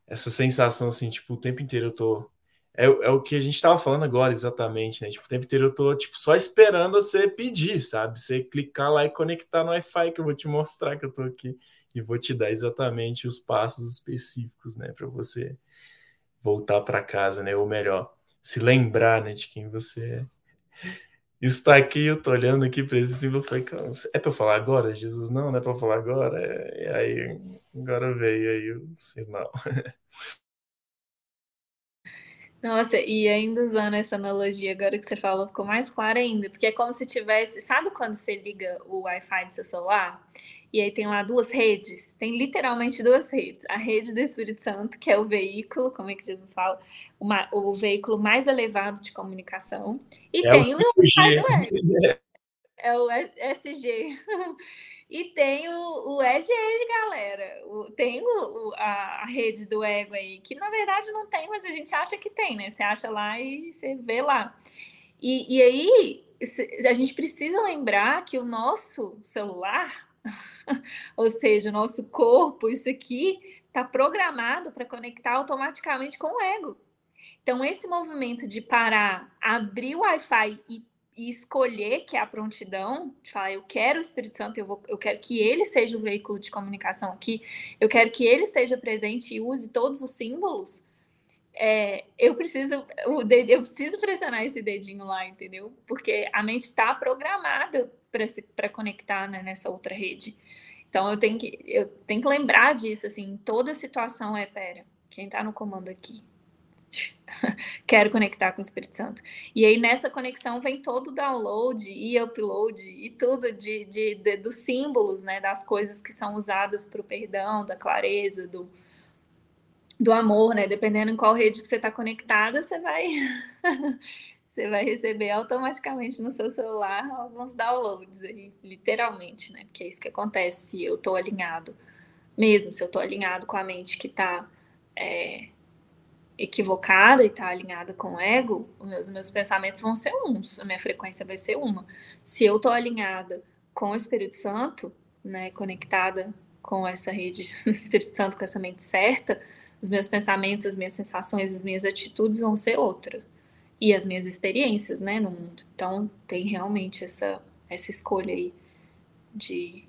essa sensação assim, tipo, o tempo inteiro eu tô é, é o que a gente estava falando agora, exatamente, né? Tipo, o tempo inteiro eu tô, tipo, só esperando você pedir, sabe? Você clicar lá e conectar no Wi-Fi que eu vou te mostrar que eu tô aqui e vou te dar exatamente os passos específicos, né? Para você voltar para casa, né? Ou melhor, se lembrar, né? De quem você é. Está aqui, eu tô olhando aqui para esse símbolo, falei, é para eu falar agora, Jesus? Não, não é para falar agora. É, e aí, agora veio aí o sinal. Nossa, e ainda usando essa analogia agora que você falou, ficou mais claro ainda, porque é como se tivesse, sabe quando você liga o Wi-Fi do seu celular? E aí tem lá duas redes, tem literalmente duas redes. A rede do Espírito Santo, que é o veículo, como é que Jesus fala? Uma, o veículo mais elevado de comunicação. E é tem o, o Wi-Fi do Web. É o SG. E tem o, o EG, galera. O, tem o, o, a, a, rede do ego aí, que na verdade não tem, mas a gente acha que tem, né? Você acha lá e você vê lá. E, e aí, a gente precisa lembrar que o nosso celular, ou seja, o nosso corpo, isso aqui, está programado para conectar automaticamente com o ego. Então, esse movimento de parar, abrir o Wi-Fi e e escolher que é a prontidão, de falar, eu quero o Espírito Santo, eu, vou, eu quero que ele seja o veículo de comunicação aqui, eu quero que ele esteja presente e use todos os símbolos, é, eu preciso eu preciso pressionar esse dedinho lá, entendeu? Porque a mente está programada para conectar né, nessa outra rede. Então eu tenho que eu tenho que lembrar disso assim, toda situação é pera, quem está no comando aqui? quero conectar com o Espírito Santo. E aí nessa conexão vem todo o download e upload e tudo de, de, de dos símbolos, né, das coisas que são usadas para o perdão, da clareza, do, do amor, né? Dependendo em qual rede que você está conectada, você vai você vai receber automaticamente no seu celular alguns downloads aí, literalmente, né? Porque é isso que acontece se eu estou alinhado mesmo se eu estou alinhado com a mente que está é, equivocada e está alinhada com o ego, os meus pensamentos vão ser uns, a minha frequência vai ser uma. Se eu estou alinhada com o Espírito Santo, né, conectada com essa rede do Espírito Santo, com essa mente certa, os meus pensamentos, as minhas sensações, as minhas atitudes vão ser outras. E as minhas experiências, né, no mundo. Então, tem realmente essa, essa escolha aí de,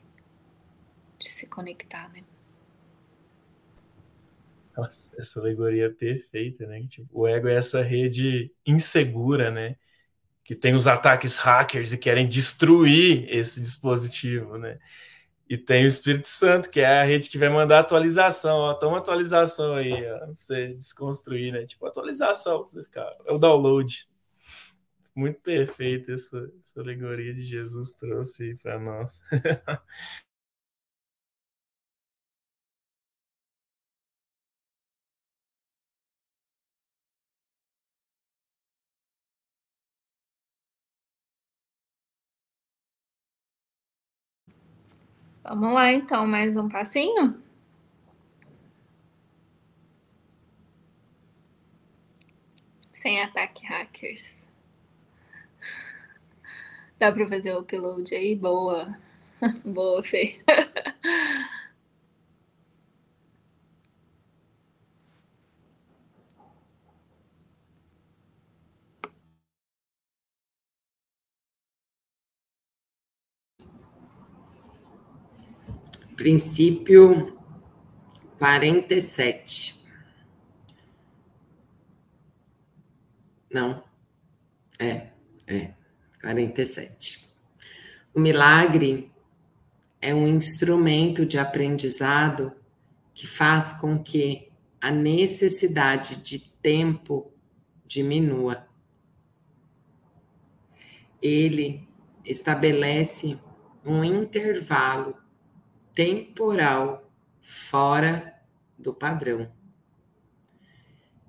de se conectar, né. Nossa, essa alegoria é perfeita, né? Tipo, o ego é essa rede insegura, né? Que tem os ataques hackers e querem destruir esse dispositivo, né? E tem o Espírito Santo, que é a rede que vai mandar atualização, ó, toma atualização aí, ó, pra você desconstruir, né? Tipo, atualização, pra você ficar. É o download. Muito perfeito essa, essa alegoria de Jesus trouxe para nós. Vamos lá, então, mais um passinho? Sem ataque hackers. Dá para fazer o upload aí? Boa. Boa, Fê. Princípio 47. Não. É, é. 47. O milagre é um instrumento de aprendizado que faz com que a necessidade de tempo diminua. Ele estabelece um intervalo temporal fora do padrão,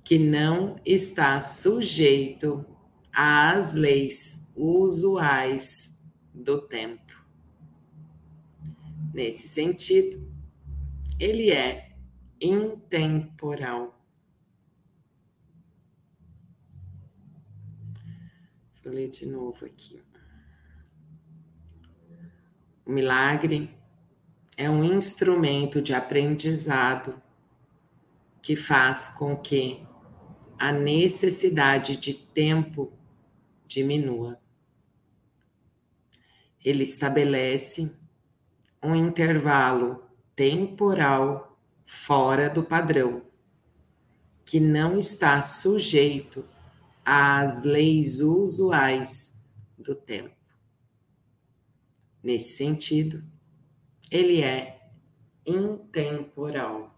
que não está sujeito às leis usuais do tempo. Nesse sentido, ele é intemporal. Vou ler de novo aqui. O milagre é um instrumento de aprendizado que faz com que a necessidade de tempo diminua. Ele estabelece um intervalo temporal fora do padrão, que não está sujeito às leis usuais do tempo. Nesse sentido, ele é intemporal.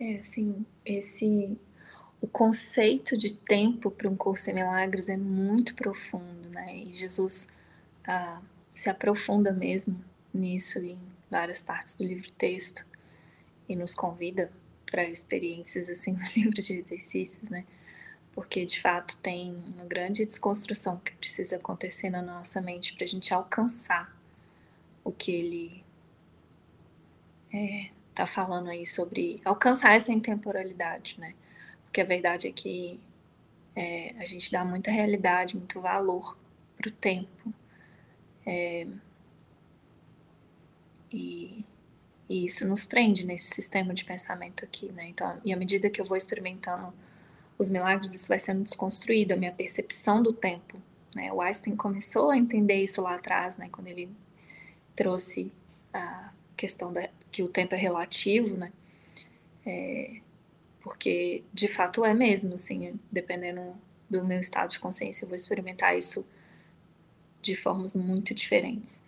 É, assim, esse o conceito de tempo para um curso em milagres é muito profundo, né? E Jesus ah, se aprofunda mesmo nisso em várias partes do livro texto e nos convida para experiências assim no livro de exercícios, né? Porque de fato tem uma grande desconstrução que precisa acontecer na nossa mente para a gente alcançar o que ele é, tá falando aí sobre alcançar essa intemporalidade, né? Porque a verdade é que é, a gente dá muita realidade, muito valor para o tempo. É, e, e, isso nos prende nesse sistema de pensamento aqui, né? Então, e à medida que eu vou experimentando os milagres, isso vai sendo desconstruído, a minha percepção do tempo. Né? O Einstein começou a entender isso lá atrás, né? Quando ele trouxe a questão da, que o tempo é relativo, né? É, porque de fato é mesmo, assim, dependendo do meu estado de consciência, eu vou experimentar isso de formas muito diferentes.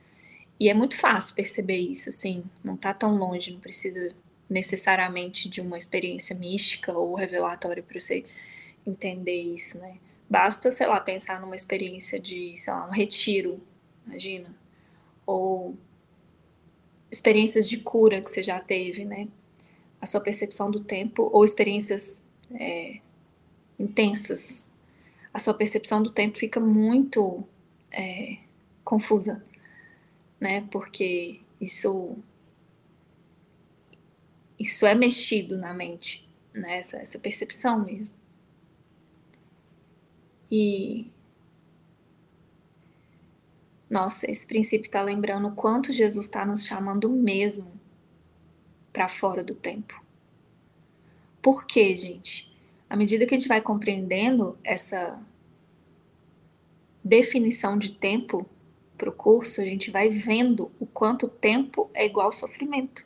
E é muito fácil perceber isso, assim, não tá tão longe, não precisa necessariamente de uma experiência mística ou revelatória para você entender isso, né? Basta, sei lá, pensar numa experiência de, sei lá, um retiro, imagina, ou experiências de cura que você já teve, né? A sua percepção do tempo, ou experiências é, intensas. A sua percepção do tempo fica muito é, confusa, né? Porque isso isso é mexido na mente, né? Essa, essa percepção mesmo. E nossa, esse princípio está lembrando o quanto Jesus está nos chamando mesmo para fora do tempo. Por quê, gente? À medida que a gente vai compreendendo essa definição de tempo para o curso, a gente vai vendo o quanto tempo é igual sofrimento.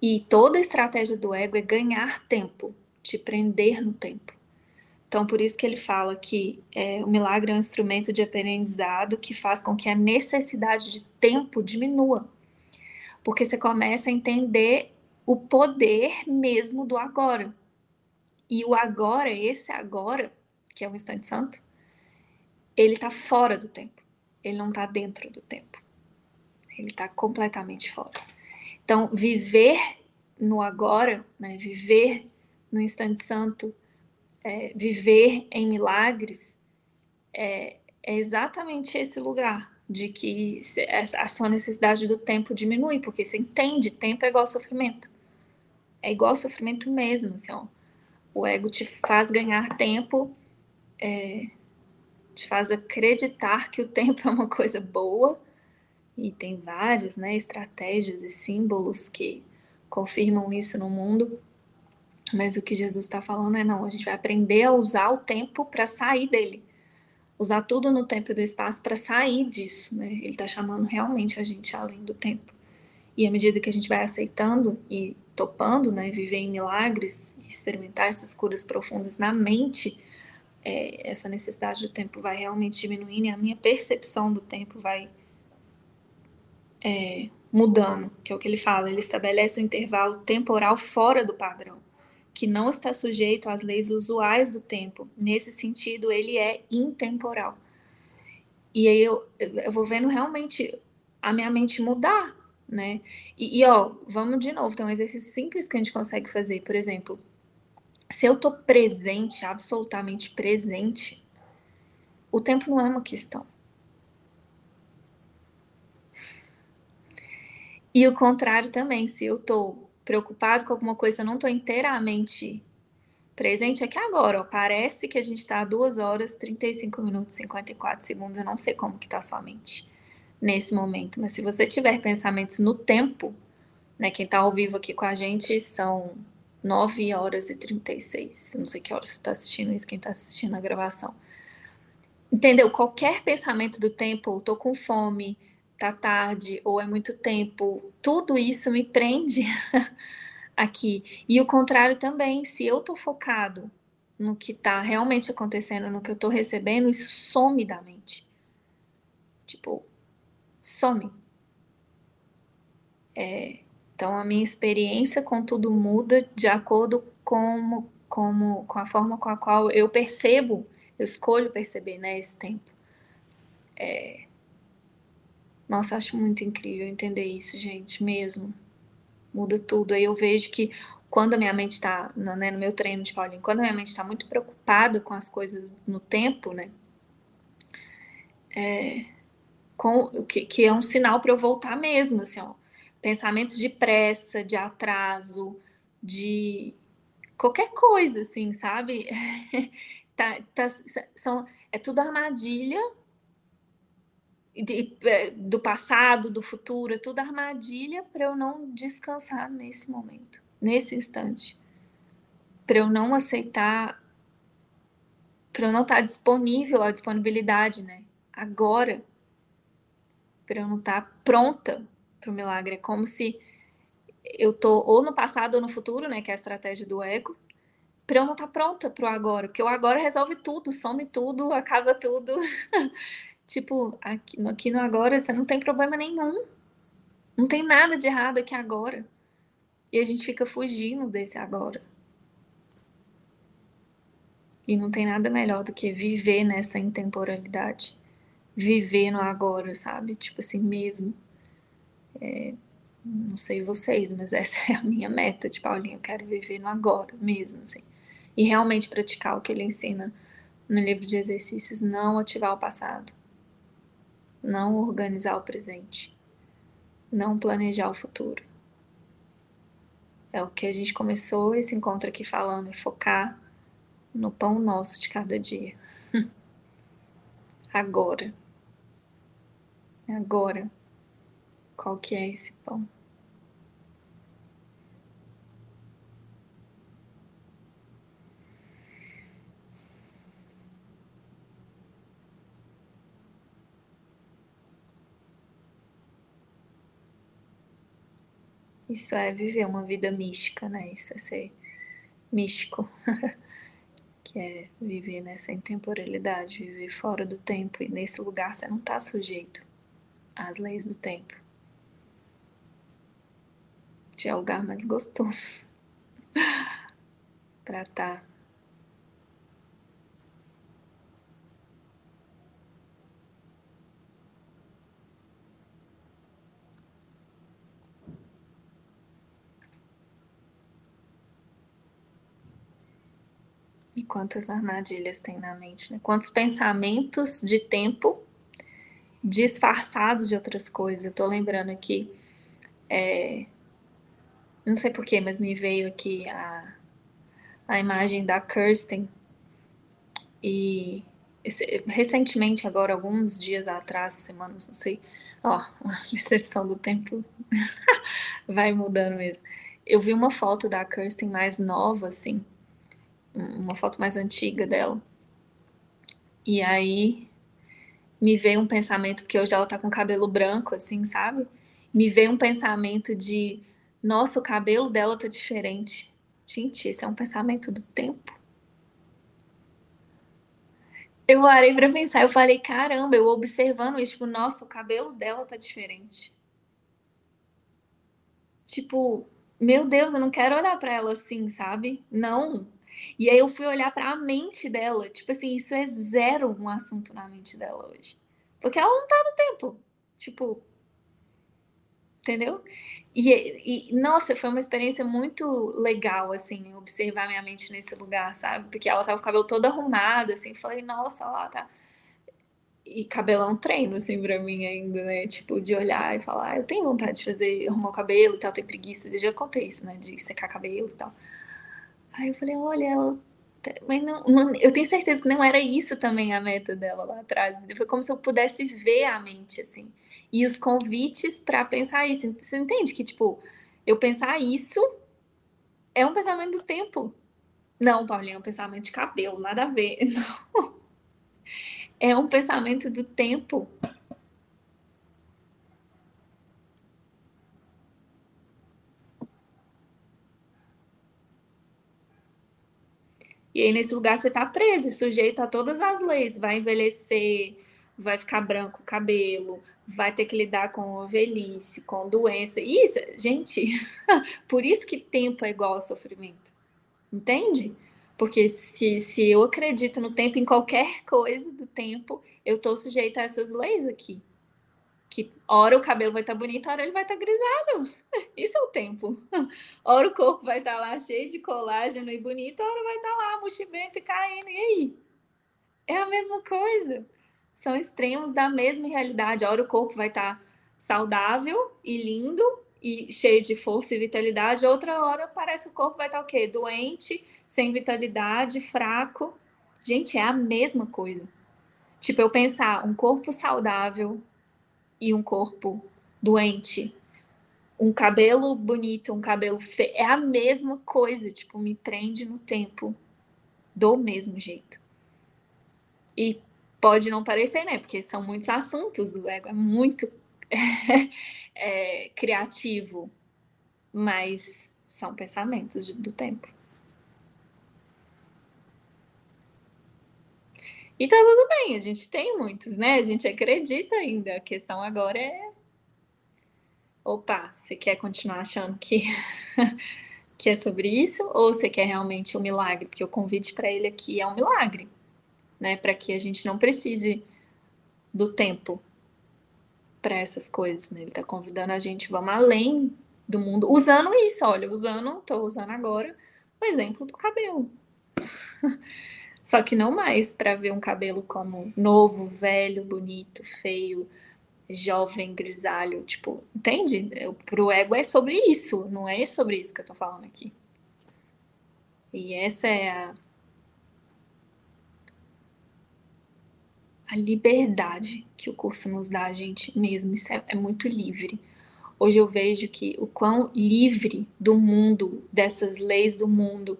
E toda a estratégia do ego é ganhar tempo, te prender no tempo. Então, por isso que ele fala que é, o milagre é um instrumento de aprendizado que faz com que a necessidade de tempo diminua. Porque você começa a entender o poder mesmo do agora. E o agora, esse agora, que é o instante santo, ele está fora do tempo. Ele não está dentro do tempo. Ele está completamente fora. Então, viver no agora, né, viver no instante santo, é, viver em milagres é, é, exatamente esse lugar de que a sua necessidade do tempo diminui, porque você entende, tempo é igual sofrimento. É igual sofrimento mesmo, assim, ó. O ego te faz ganhar tempo, é, te faz acreditar que o tempo é uma coisa boa, e tem várias né, estratégias e símbolos que confirmam isso no mundo, mas o que Jesus está falando é: não, a gente vai aprender a usar o tempo para sair dele. Usar tudo no tempo e do espaço para sair disso. Né? Ele está chamando realmente a gente além do tempo. E à medida que a gente vai aceitando e topando, né, viver em milagres, experimentar essas curas profundas na mente, é, essa necessidade do tempo vai realmente diminuindo e a minha percepção do tempo vai é, mudando, que é o que ele fala. Ele estabelece um intervalo temporal fora do padrão que não está sujeito às leis usuais do tempo. Nesse sentido, ele é intemporal. E aí eu, eu vou vendo realmente a minha mente mudar, né? E, e, ó, vamos de novo, tem um exercício simples que a gente consegue fazer. Por exemplo, se eu tô presente, absolutamente presente, o tempo não é uma questão. E o contrário também, se eu tô preocupado com alguma coisa, eu não estou inteiramente presente, é que agora, ó, parece que a gente está a 2 horas, 35 minutos, 54 segundos, eu não sei como que está sua mente nesse momento, mas se você tiver pensamentos no tempo, né, quem está ao vivo aqui com a gente são 9 horas e 36, eu não sei que hora você está assistindo isso, quem está assistindo a gravação. Entendeu? Qualquer pensamento do tempo, estou com fome, tá tarde ou é muito tempo, tudo isso me prende aqui. E o contrário também, se eu tô focado no que tá realmente acontecendo, no que eu tô recebendo, isso some da mente. Tipo, some. É, então a minha experiência com tudo muda de acordo com, com, com a forma com a qual eu percebo, eu escolho perceber né, esse tempo. É, nossa, acho muito incrível entender isso, gente, mesmo. Muda tudo. Aí eu vejo que quando a minha mente está, né, no meu treino de Paulinho, quando a minha mente está muito preocupada com as coisas no tempo, né? É, com, que, que é um sinal para eu voltar mesmo, assim, ó. Pensamentos de pressa, de atraso, de qualquer coisa, assim, sabe? tá, tá, são, é tudo armadilha de, é, do passado, do futuro, é tudo armadilha para eu não descansar nesse momento, nesse instante. Para eu não aceitar, para eu não estar tá disponível à disponibilidade, né? Agora. Para eu não estar tá pronta para o milagre. É como se eu tô ou no passado ou no futuro, né, que é a estratégia do ego, para eu não estar tá pronta para o agora, porque o agora resolve tudo, some tudo, acaba tudo. Tipo, aqui, aqui no agora você não tem problema nenhum. Não tem nada de errado aqui agora. E a gente fica fugindo desse agora. E não tem nada melhor do que viver nessa intemporalidade. Viver no agora, sabe? Tipo assim mesmo. É, não sei vocês, mas essa é a minha meta de Paulinho. Eu quero viver no agora mesmo, assim. E realmente praticar o que ele ensina no livro de exercícios. Não ativar o passado. Não organizar o presente. Não planejar o futuro. É o que a gente começou esse encontro aqui falando, focar no pão nosso de cada dia. Agora. Agora. Qual que é esse pão? Isso é viver uma vida mística, né? Isso é ser místico. que é viver nessa intemporalidade, viver fora do tempo. E nesse lugar você não está sujeito às leis do tempo. É o lugar mais gostoso para estar. Tá quantas armadilhas tem na mente, né? Quantos pensamentos de tempo disfarçados de outras coisas. Eu tô lembrando aqui, é, não sei porquê, mas me veio aqui a, a imagem da Kirsten e recentemente, agora, alguns dias atrás, semanas, não sei, ó, a percepção do tempo vai mudando mesmo. Eu vi uma foto da Kirsten mais nova, assim, uma foto mais antiga dela. E aí me veio um pensamento, porque hoje ela tá com cabelo branco, assim, sabe? Me veio um pensamento de, nossa, o cabelo dela tá diferente. Gente, esse é um pensamento do tempo. Eu parei pra pensar, eu falei, caramba, eu observando isso, tipo, nossa, o cabelo dela tá diferente. Tipo, meu Deus, eu não quero olhar para ela assim, sabe? Não, e aí eu fui olhar para a mente dela, tipo assim, isso é zero um assunto na mente dela hoje. Porque ela não tá no tempo. Tipo, entendeu? E, e, nossa, foi uma experiência muito legal, assim, observar minha mente nesse lugar, sabe? Porque ela tava com o cabelo todo arrumado, assim, falei, nossa, lá tá. E cabelão treino, assim, pra mim ainda, né? Tipo, de olhar e falar, ah, eu tenho vontade de fazer, arrumar o cabelo e tal, tenho preguiça. Eu já contei isso, né? De secar cabelo e tal. Aí eu falei, olha, ela. Mas não, não, eu tenho certeza que não era isso também a meta dela lá atrás. Foi como se eu pudesse ver a mente, assim. E os convites para pensar isso. Você entende que, tipo, eu pensar isso é um pensamento do tempo. Não, Paulinha, é um pensamento de cabelo, nada a ver. Não. É um pensamento do tempo. E aí, nesse lugar, você está preso, sujeito a todas as leis. Vai envelhecer, vai ficar branco o cabelo, vai ter que lidar com velhice, com doença. Isso, gente, por isso que tempo é igual ao sofrimento. Entende? Porque se, se eu acredito no tempo, em qualquer coisa do tempo, eu estou sujeito a essas leis aqui que hora o cabelo vai estar tá bonito, hora ele vai estar tá grisalho. Isso é o tempo. Hora o corpo vai estar tá lá cheio de colágeno e bonito, hora vai estar tá lá mochimento e caindo. E aí? É a mesma coisa. São extremos da mesma realidade. Hora o corpo vai estar tá saudável e lindo e cheio de força e vitalidade. Outra hora parece que o corpo vai estar tá o quê? Doente, sem vitalidade, fraco. Gente, é a mesma coisa. Tipo, eu pensar um corpo saudável, e um corpo doente, um cabelo bonito, um cabelo feio, é a mesma coisa, tipo, me prende no tempo do mesmo jeito. E pode não parecer, né? Porque são muitos assuntos, o ego é muito é, criativo. mas são pensamentos do tempo. E tá tudo bem, a gente tem muitos, né? A gente acredita ainda. A questão agora é. Opa, você quer continuar achando que, que é sobre isso? Ou você quer realmente um milagre? Porque o convite para ele aqui é um milagre, né? Para que a gente não precise do tempo para essas coisas, né? Ele tá convidando a gente, vamos além do mundo, usando isso, olha, usando, tô usando agora o exemplo do cabelo. Só que não mais para ver um cabelo como novo, velho, bonito, feio, jovem, grisalho, tipo, entende? Pro ego é sobre isso, não é sobre isso que eu tô falando aqui. E essa é a a liberdade que o curso nos dá a gente mesmo, isso é, é muito livre. Hoje eu vejo que o quão livre do mundo, dessas leis do mundo,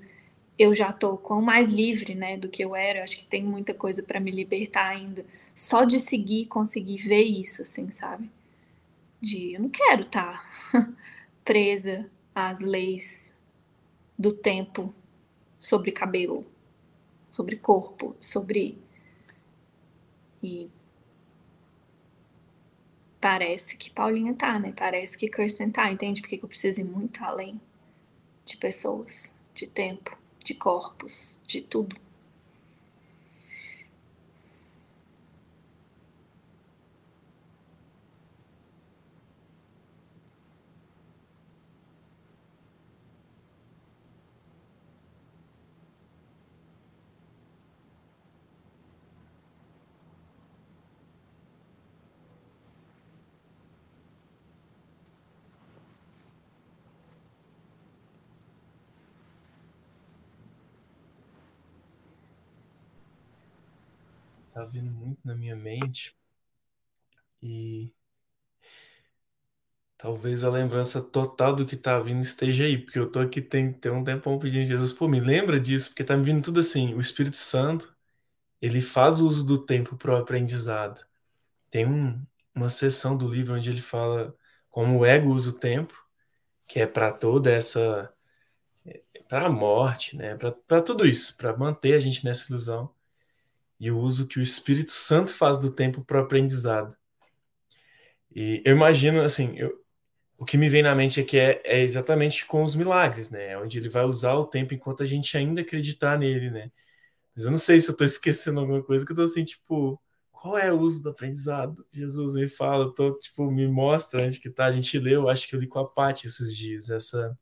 eu já tô quão mais livre, né, do que eu era. Eu acho que tem muita coisa para me libertar ainda. Só de seguir, conseguir ver isso, assim, sabe? De eu não quero estar tá presa às leis do tempo sobre cabelo, sobre corpo, sobre e parece que Paulinha tá, né? Parece que Kirsten tá, entende? Porque eu preciso ir muito além de pessoas, de tempo de corpos, de tudo. tá vindo muito na minha mente e talvez a lembrança total do que tá vindo esteja aí, porque eu tô aqui tem, tem um tempão pedindo Jesus, pô, me lembra disso, porque tá me vindo tudo assim, o Espírito Santo, ele faz uso do tempo para o aprendizado. Tem um, uma seção do livro onde ele fala como o ego usa o tempo, que é para toda essa para a morte, né? Para tudo isso, para manter a gente nessa ilusão e o uso que o Espírito Santo faz do tempo para o aprendizado. E eu imagino, assim, eu, o que me vem na mente aqui é, é, exatamente com os milagres, né? Onde ele vai usar o tempo enquanto a gente ainda acreditar nele, né? Mas eu não sei se eu estou esquecendo alguma coisa, que eu estou assim, tipo, qual é o uso do aprendizado? Jesus me fala, tô, tipo, me mostra onde que tá. A gente leu, acho que eu li com a Paty esses dias, essa,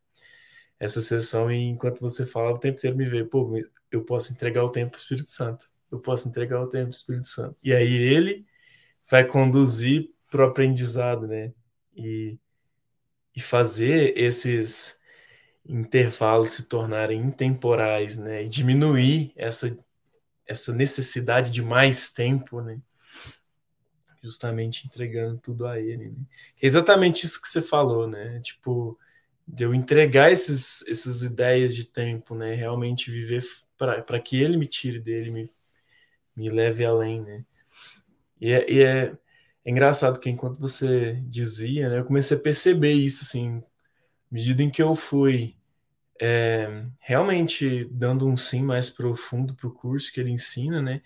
essa sessão, e enquanto você fala, o tempo inteiro me veio, pô, eu posso entregar o tempo para o Espírito Santo eu posso entregar o tempo Espírito Santo. E aí ele vai conduzir para o aprendizado, né? E, e fazer esses intervalos se tornarem intemporais, né? E diminuir essa, essa necessidade de mais tempo, né? Justamente entregando tudo a ele. Né? É exatamente isso que você falou, né? Tipo, de eu entregar esses, essas ideias de tempo, né? Realmente viver para que ele me tire dele, me me leve além, né? E é, e é, é engraçado que enquanto você dizia, né, eu comecei a perceber isso, assim, medida em que eu fui é, realmente dando um sim mais profundo para o curso que ele ensina, né?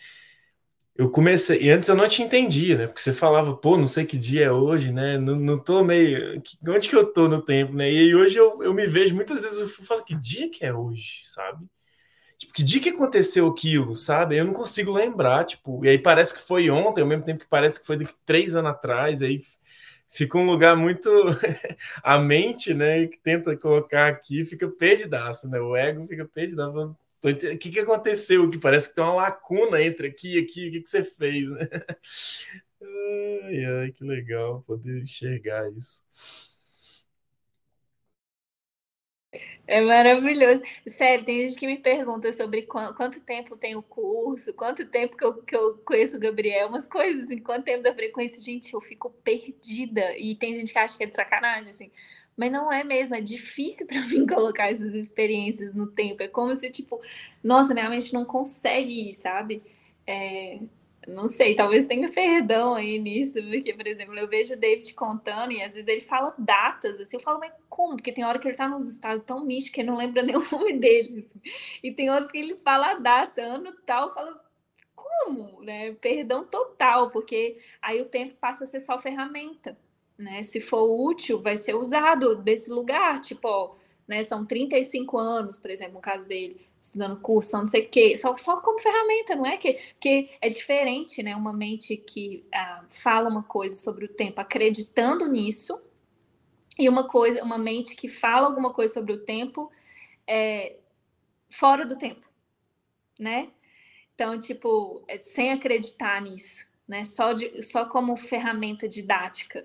Eu comecei, e antes eu não te entendia, né? Porque você falava, pô, não sei que dia é hoje, né? Não, não tô meio. Onde que eu tô no tempo, né? E hoje eu, eu me vejo muitas vezes, eu falo, que dia que é hoje, sabe? Tipo, que dia que aconteceu aquilo, sabe? Eu não consigo lembrar, tipo, e aí parece que foi ontem, ao mesmo tempo que parece que foi três anos atrás, aí fica um lugar muito. a mente, né, que tenta colocar aqui, fica perdidaço, né? O ego fica perdidaço. O que, que aconteceu? Que parece que tem uma lacuna entre aqui e aqui, o que, que você fez, né? Ai, ai, que legal poder enxergar isso. É maravilhoso. Sério, tem gente que me pergunta sobre quanto, tempo tem o curso, quanto tempo que eu, que eu conheço o Gabriel, umas coisas assim, quanto tempo da frequência. Gente, eu fico perdida. E tem gente que acha que é de sacanagem, assim. Mas não é mesmo, é difícil para mim colocar essas experiências no tempo. É como se, tipo, nossa, minha mente não consegue sabe? É, não sei, talvez tenha perdão aí nisso, porque, por exemplo, eu vejo o David contando e às vezes ele fala datas, assim, eu falo, mas como? Porque tem hora que ele tá nos estados tão místicos que ele não lembra nem o nome dele, assim. e tem horas que ele fala a data, ano tal, fala, como? Né? Perdão total, porque aí o tempo passa a ser só ferramenta, né? Se for útil, vai ser usado desse lugar, tipo, ó, né, são 35 anos, por exemplo, no caso dele, estudando curso, não sei o quê, só, só como ferramenta, não é que porque é diferente, né? Uma mente que ah, fala uma coisa sobre o tempo acreditando nisso, e uma coisa, uma mente que fala alguma coisa sobre o tempo é, fora do tempo, né? Então, tipo, é, sem acreditar nisso, né? Só, de, só como ferramenta didática,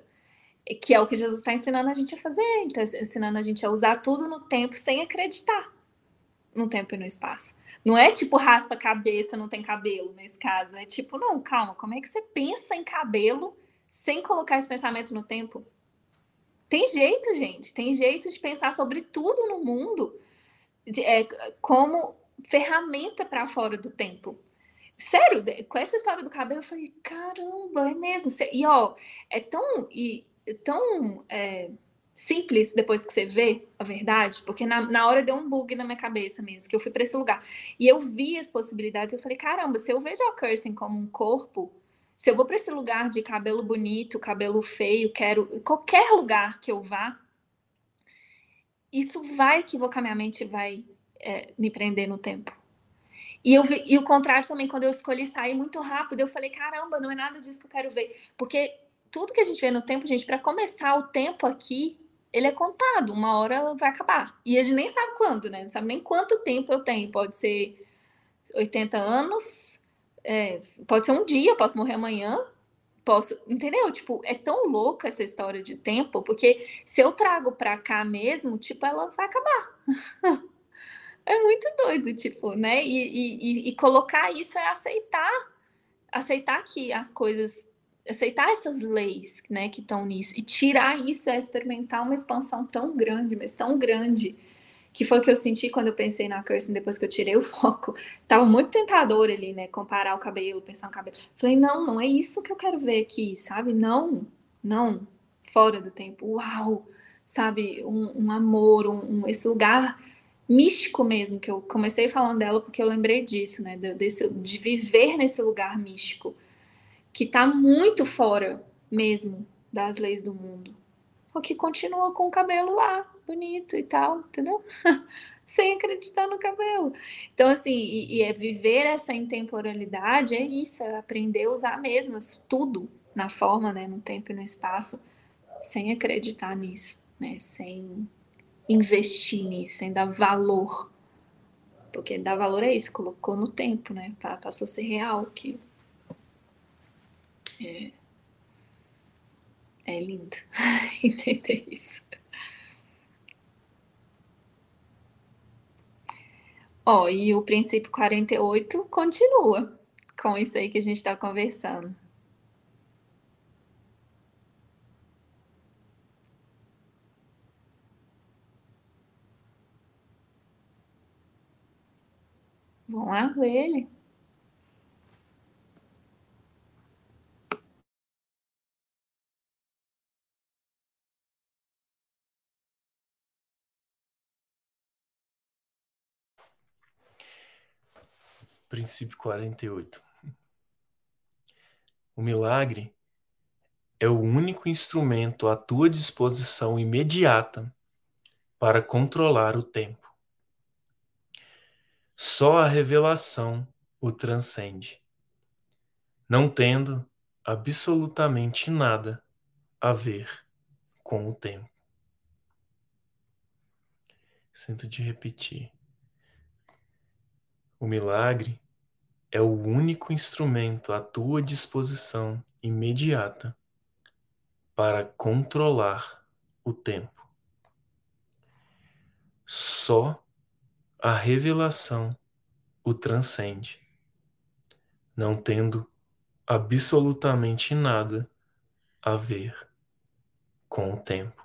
que é o que Jesus está ensinando a gente a fazer, está ensinando a gente a usar tudo no tempo sem acreditar no tempo e no espaço. Não é tipo raspa a cabeça, não tem cabelo nesse caso. É tipo, não, calma, como é que você pensa em cabelo sem colocar esse pensamento no tempo? Tem jeito, gente, tem jeito de pensar sobre tudo no mundo é, como ferramenta para fora do tempo. Sério, com essa história do cabelo, eu falei, caramba, é mesmo. E ó, é tão, e, tão é, simples depois que você vê a verdade, porque na, na hora deu um bug na minha cabeça mesmo, que eu fui para esse lugar. E eu vi as possibilidades, eu falei, caramba, se eu vejo a Kirsten como um corpo, se eu vou para esse lugar de cabelo bonito, cabelo feio, quero qualquer lugar que eu vá, isso vai equivocar minha mente, vai é, me prender no tempo. E, eu vi, e o contrário também, quando eu escolhi sair muito rápido, eu falei, caramba, não é nada disso que eu quero ver. Porque tudo que a gente vê no tempo, gente, para começar, o tempo aqui ele é contado, uma hora vai acabar. E a gente nem sabe quando, né? Não sabe nem quanto tempo eu tenho. Pode ser 80 anos, é, pode ser um dia, posso morrer amanhã, posso. Entendeu? Tipo, é tão louca essa história de tempo, porque se eu trago pra cá mesmo, tipo, ela vai acabar. é muito doido, tipo, né? E, e, e colocar isso é aceitar. Aceitar que as coisas aceitar essas leis, né, que estão nisso e tirar isso é experimentar uma expansão tão grande, mas tão grande, que foi o que eu senti quando eu pensei na Kirsten depois que eu tirei o foco. Tava muito tentador ali, né, comparar o cabelo, pensar no cabelo. Falei, não, não é isso que eu quero ver aqui, sabe? Não, não, fora do tempo. Uau, sabe? Um, um amor, um, um, esse lugar místico mesmo, que eu comecei falando dela porque eu lembrei disso, né, desse, de viver nesse lugar místico que está muito fora mesmo das leis do mundo. Só que continua com o cabelo lá, bonito e tal, entendeu? Sem acreditar no cabelo. Então, assim, e, e, é viver essa intemporalidade, é isso, é aprender a usar mesmo tudo na forma, né, no tempo e no espaço, sem acreditar nisso, né, sem investir nisso, sem dar valor. Porque dar valor é isso, colocou no tempo, né, passou a ser real, que é, é lindo entender isso. Ó, e o princípio 48 continua com isso aí que a gente está conversando. Vamos lá ler ele? Princípio 48. O milagre é o único instrumento à tua disposição imediata para controlar o tempo. Só a revelação o transcende, não tendo absolutamente nada a ver com o tempo. Sinto de repetir. O milagre é o único instrumento à tua disposição imediata para controlar o tempo. Só a revelação o transcende, não tendo absolutamente nada a ver com o tempo.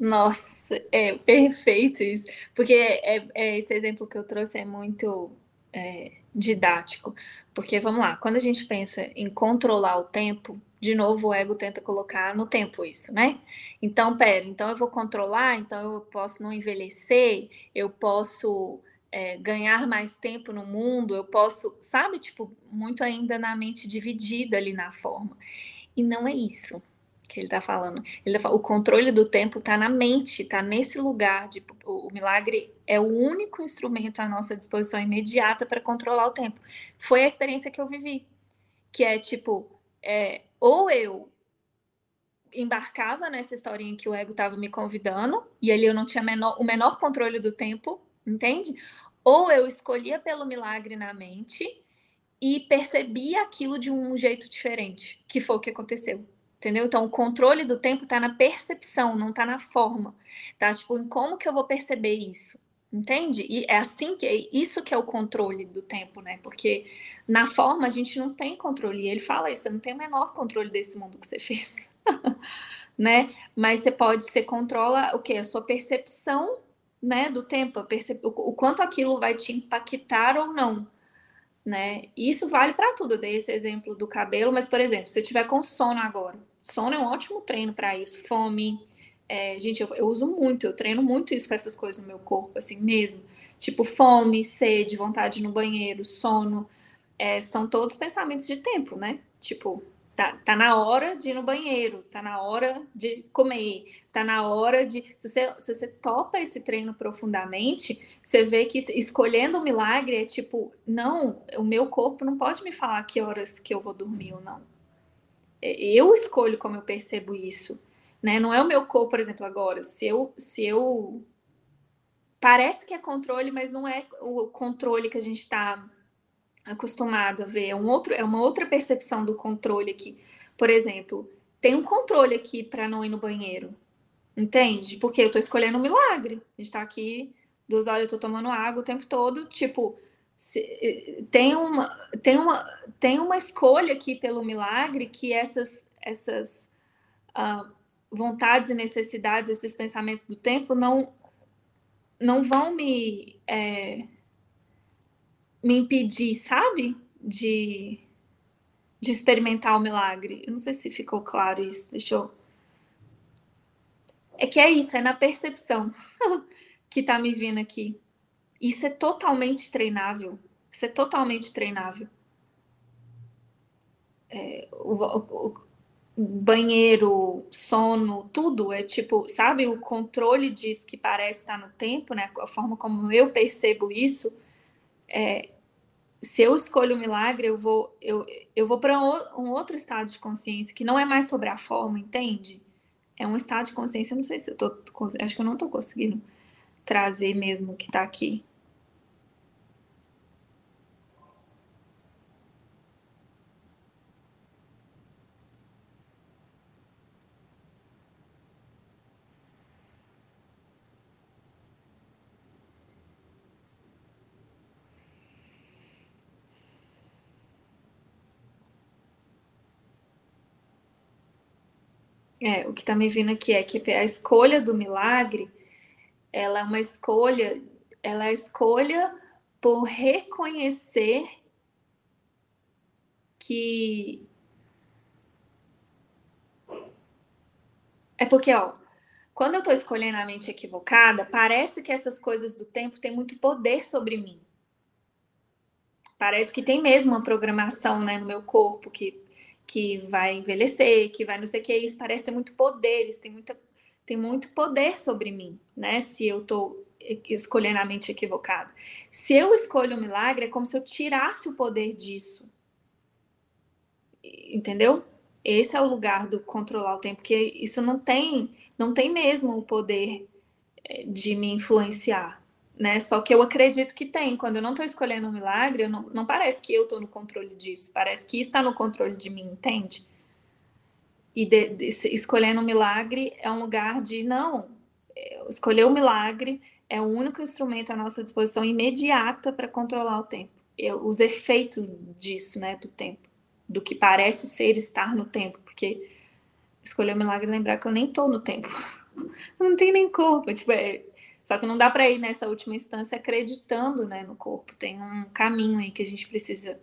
Nossa, é perfeito isso. Porque é, é, esse exemplo que eu trouxe é muito é, didático. Porque, vamos lá, quando a gente pensa em controlar o tempo, de novo o ego tenta colocar no tempo isso, né? Então, pera, então eu vou controlar, então eu posso não envelhecer, eu posso é, ganhar mais tempo no mundo, eu posso, sabe, tipo, muito ainda na mente dividida ali na forma. E não é isso que ele está falando. Ele tá, o controle do tempo está na mente, está nesse lugar. De, o, o, milagre é o único instrumento à nossa disposição imediata para controlar o tempo. Foi a experiência que eu vivi, que é tipo, é, ou eu embarcava nessa historinha que o ego estava me convidando e ali eu não tinha menor, o menor controle do tempo, entende? Ou eu escolhia pelo milagre na mente e percebia aquilo de um jeito diferente, que foi o que aconteceu. Entendeu? Então, o controle do tempo está na percepção, não está na forma. Tá? Tipo, em como que eu vou perceber isso? Entende? E é assim que é isso que é o controle do tempo, né? Porque na forma a gente não tem controle. E ele fala isso, você não tem o menor controle desse mundo que você fez. né? Mas você pode, você controla o que? A sua percepção né, do tempo, percep... o quanto aquilo vai te impactar ou não né? Isso vale para tudo. Eu dei esse exemplo do cabelo, mas, por exemplo, se eu tiver com sono agora, sono é um ótimo treino para isso. Fome, é, gente, eu, eu, uso muito, eu treino muito isso com essas coisas no meu corpo, assim mesmo. Tipo, fome, sede, vontade no banheiro, sono, é, são todos pensamentos de tempo, né? Tipo, Tá, tá na hora de ir no banheiro, tá na hora de comer, tá na hora de. Se você, se você topa esse treino profundamente, você vê que escolhendo o milagre é tipo, não, o meu corpo não pode me falar que horas que eu vou dormir ou não. Eu escolho como eu percebo isso. Né? Não é o meu corpo, por exemplo, agora. Se eu, se eu parece que é controle, mas não é o controle que a gente está acostumado a ver, é, um outro, é uma outra percepção do controle aqui. Por exemplo, tem um controle aqui para não ir no banheiro, entende? Porque eu estou escolhendo um milagre. A gente está aqui, duas horas eu estou tomando água o tempo todo, tipo, se, tem, uma, tem, uma, tem uma escolha aqui pelo milagre que essas, essas uh, vontades e necessidades, esses pensamentos do tempo não, não vão me. É, me impedir, sabe? De, de experimentar o milagre. Eu não sei se ficou claro isso. Deixa eu. É que é isso, é na percepção que tá me vindo aqui. Isso é totalmente treinável. Isso é totalmente treinável. É, o, o, o, banheiro, sono, tudo é tipo, sabe, o controle disso que parece estar no tempo, né? A forma como eu percebo isso é, se eu escolho o milagre, eu vou, eu, eu vou para um outro estado de consciência que não é mais sobre a forma, entende? É um estado de consciência, não sei se eu tô, acho que eu não estou conseguindo trazer mesmo o que está aqui. É, o que está me vindo aqui é que a escolha do milagre, ela é uma escolha, ela é a escolha por reconhecer que é porque, ó, quando eu estou escolhendo a mente equivocada, parece que essas coisas do tempo têm muito poder sobre mim. Parece que tem mesmo uma programação né, no meu corpo que que vai envelhecer, que vai não sei o que, isso parece ter muito poder, isso tem, muita, tem muito poder sobre mim, né? Se eu estou escolhendo a mente equivocada. Se eu escolho o milagre, é como se eu tirasse o poder disso. Entendeu? Esse é o lugar do controlar o tempo, porque isso não tem, não tem mesmo o poder eh, de me influenciar né? Só que eu acredito que tem. Quando eu não estou escolhendo um milagre, não, não parece que eu estou no controle disso. Parece que está no controle de mim, entende? E de, de, escolhendo um milagre é um lugar de não. Escolher o milagre é o único instrumento à nossa disposição imediata para controlar o tempo. Eu, os efeitos disso, né, do tempo, do que parece ser estar no tempo, porque escolher o milagre é lembrar que eu nem estou no tempo. não tem nem corpo. Tipo, é... Só que não dá para ir nessa última instância acreditando né, no corpo. Tem um caminho aí que a gente precisa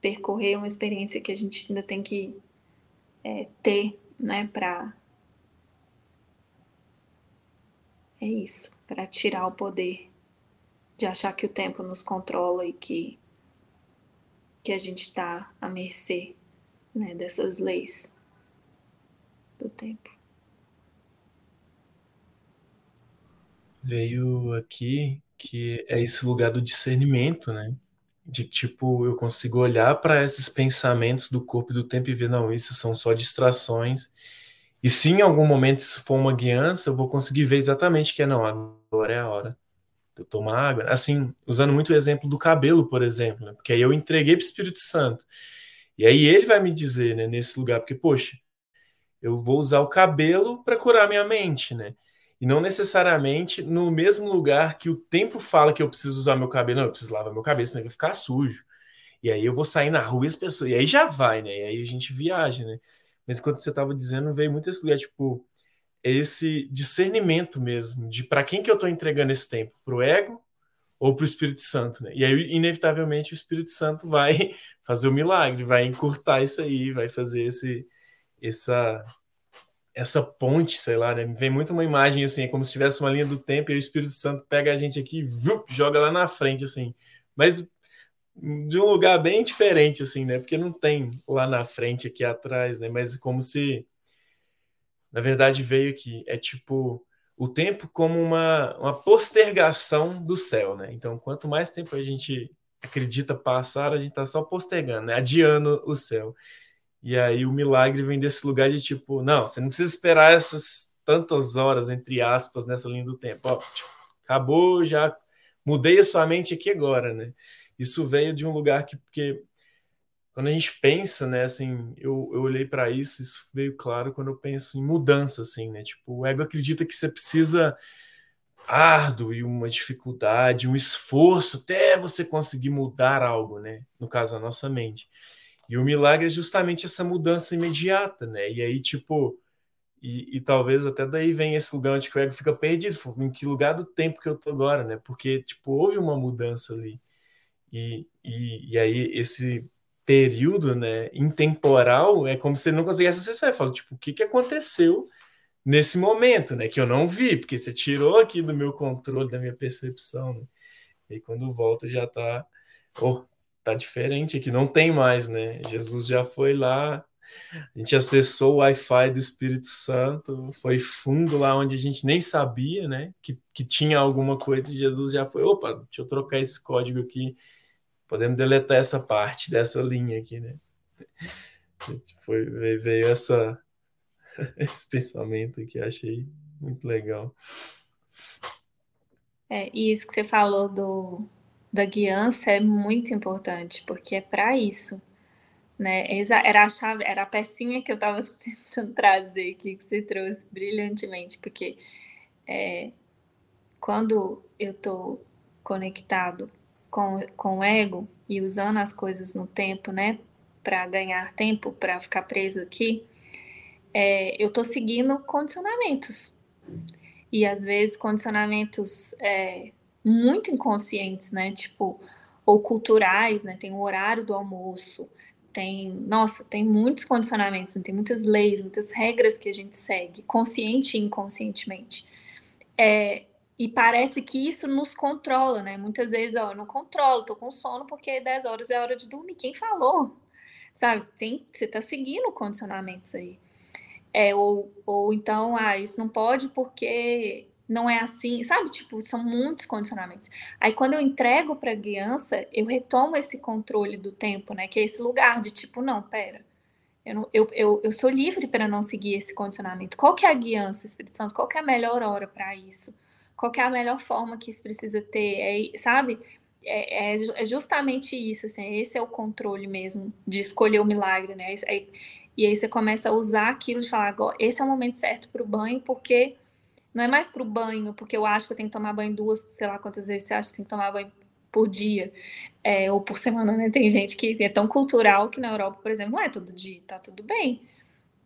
percorrer, uma experiência que a gente ainda tem que é, ter, né, para. É isso, para tirar o poder de achar que o tempo nos controla e que, que a gente está à mercê né, dessas leis do tempo. Veio aqui que é esse lugar do discernimento, né? De tipo, eu consigo olhar para esses pensamentos do corpo e do tempo e ver, não, isso são só distrações. E se em algum momento isso for uma guiança, eu vou conseguir ver exatamente que é, não, agora é a hora eu tomar água. Assim, usando muito o exemplo do cabelo, por exemplo, né? porque aí eu entreguei para o Espírito Santo. E aí ele vai me dizer, né, nesse lugar, porque, poxa, eu vou usar o cabelo para curar minha mente, né? E não necessariamente no mesmo lugar que o tempo fala que eu preciso usar meu cabelo. Não, eu preciso lavar meu cabelo, senão vai ficar sujo. E aí eu vou sair na rua e as pessoas. E aí já vai, né? E aí a gente viaja, né? Mas quando você estava dizendo, veio muito esse lugar, tipo, esse discernimento mesmo de para quem que eu estou entregando esse tempo? Para o ego ou para o Espírito Santo, né? E aí, inevitavelmente, o Espírito Santo vai fazer o milagre, vai encurtar isso aí, vai fazer esse, essa, essa ponte, sei lá, né? Vem muito uma imagem assim, é como se tivesse uma linha do tempo e o Espírito Santo pega a gente aqui e joga lá na frente, assim. Mas de um lugar bem diferente, assim, né? Porque não tem lá na frente, aqui atrás, né? Mas como se, na verdade, veio aqui. É tipo o tempo como uma, uma postergação do céu, né? Então, quanto mais tempo a gente acredita passar, a gente tá só postergando, né? Adiando o céu. E aí o milagre vem desse lugar de tipo, não, você não precisa esperar essas tantas horas, entre aspas, nessa linha do tempo. Ó, tipo, acabou, já mudei a sua mente aqui agora, né? Isso veio de um lugar que, porque quando a gente pensa, né, assim, eu, eu olhei para isso, isso veio claro quando eu penso em mudança, assim, né? Tipo, o ego acredita que você precisa árduo e uma dificuldade, um esforço até você conseguir mudar algo, né? No caso, a nossa mente. E o milagre é justamente essa mudança imediata, né? E aí, tipo, e, e, talvez até daí vem esse lugar onde o ego fica perdido, em que lugar do tempo que eu tô agora, né? Porque, tipo, houve uma mudança ali. E, e, e aí esse período, né, intemporal, é como se ele não conseguisse acessar. Falo, tipo, o que que aconteceu nesse momento, né? Que eu não vi, porque você tirou aqui do meu controle, da minha percepção, né? E quando volta já tá... Oh, tá diferente aqui, não tem mais, né? Jesus já foi lá, a gente acessou o Wi-Fi do Espírito Santo, foi fundo lá onde a gente nem sabia, né? Que, que tinha alguma coisa e Jesus já foi, opa, deixa eu trocar esse código aqui, podemos deletar essa parte dessa linha aqui, né? Foi, veio essa, esse pensamento que achei muito legal. É, e isso que você falou do, da guiança é muito importante, porque é para isso. Né? Era a chave, era a pecinha que eu estava tentando trazer aqui, que você trouxe brilhantemente, porque é, quando eu estou conectado com, com o ego e usando as coisas no tempo, né, para ganhar tempo, para ficar preso aqui, é, eu estou seguindo condicionamentos. E às vezes condicionamentos é, muito inconscientes, né? Tipo, ou culturais, né? Tem o horário do almoço, tem, nossa, tem muitos condicionamentos, né? tem muitas leis, muitas regras que a gente segue, consciente e inconscientemente. É, e parece que isso nos controla, né? Muitas vezes, ó, eu não controlo, tô com sono porque 10 horas é hora de dormir. Quem falou? Sabe? Tem, você tá seguindo condicionamentos aí. É, ou, ou então, ah, isso não pode porque não é assim, sabe? Tipo, são muitos condicionamentos. Aí quando eu entrego para a guiança, eu retomo esse controle do tempo, né? Que é esse lugar de tipo, não, pera. Eu, não, eu, eu, eu sou livre para não seguir esse condicionamento. Qual que é a guiança, Espírito Santo? Qual que é a melhor hora para isso? Qual que é a melhor forma que isso precisa ter? É, sabe? É, é, é, justamente isso, assim, esse é o controle mesmo de escolher o milagre, né? E aí você começa a usar aquilo de falar, agora, esse é o momento certo para o banho, porque não é mais para o banho, porque eu acho que eu tenho que tomar banho duas, sei lá quantas vezes você acha que tem que tomar banho por dia é, ou por semana, né? Tem gente que é tão cultural que na Europa, por exemplo, não é todo dia, tá tudo bem,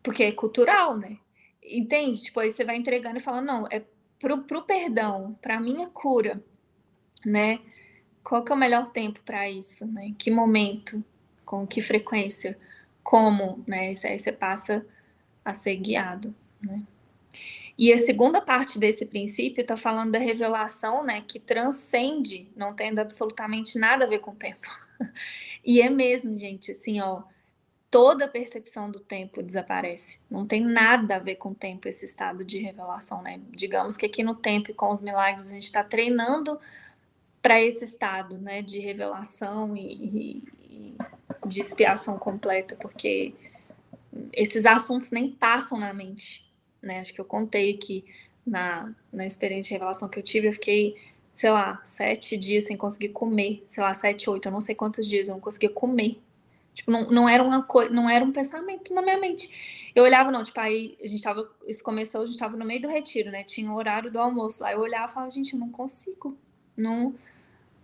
porque é cultural, né? entende? Tipo, aí você vai entregando e falando, não, é pro, pro perdão, pra minha cura, né? Qual que é o melhor tempo para isso, né? Que momento, com que frequência, como, né? Isso aí você passa a ser guiado, né? E a segunda parte desse princípio está falando da revelação, né, que transcende, não tendo absolutamente nada a ver com o tempo. E é mesmo, gente, assim, ó, toda a percepção do tempo desaparece. Não tem nada a ver com o tempo esse estado de revelação, né? Digamos que aqui no tempo e com os milagres a gente está treinando para esse estado, né, de revelação e, e, e de expiação completa, porque esses assuntos nem passam na mente, né? Acho que eu contei que na, na experiência de revelação que eu tive, eu fiquei, sei lá, sete dias sem conseguir comer, sei lá, sete, oito, eu não sei quantos dias, eu não conseguia comer. Tipo, não, não era uma coisa, não era um pensamento na minha mente. Eu olhava, não, tipo, aí a gente tava, isso começou, a gente tava no meio do retiro, né? Tinha o horário do almoço lá. Eu olhava e falava, gente, eu não consigo. Não,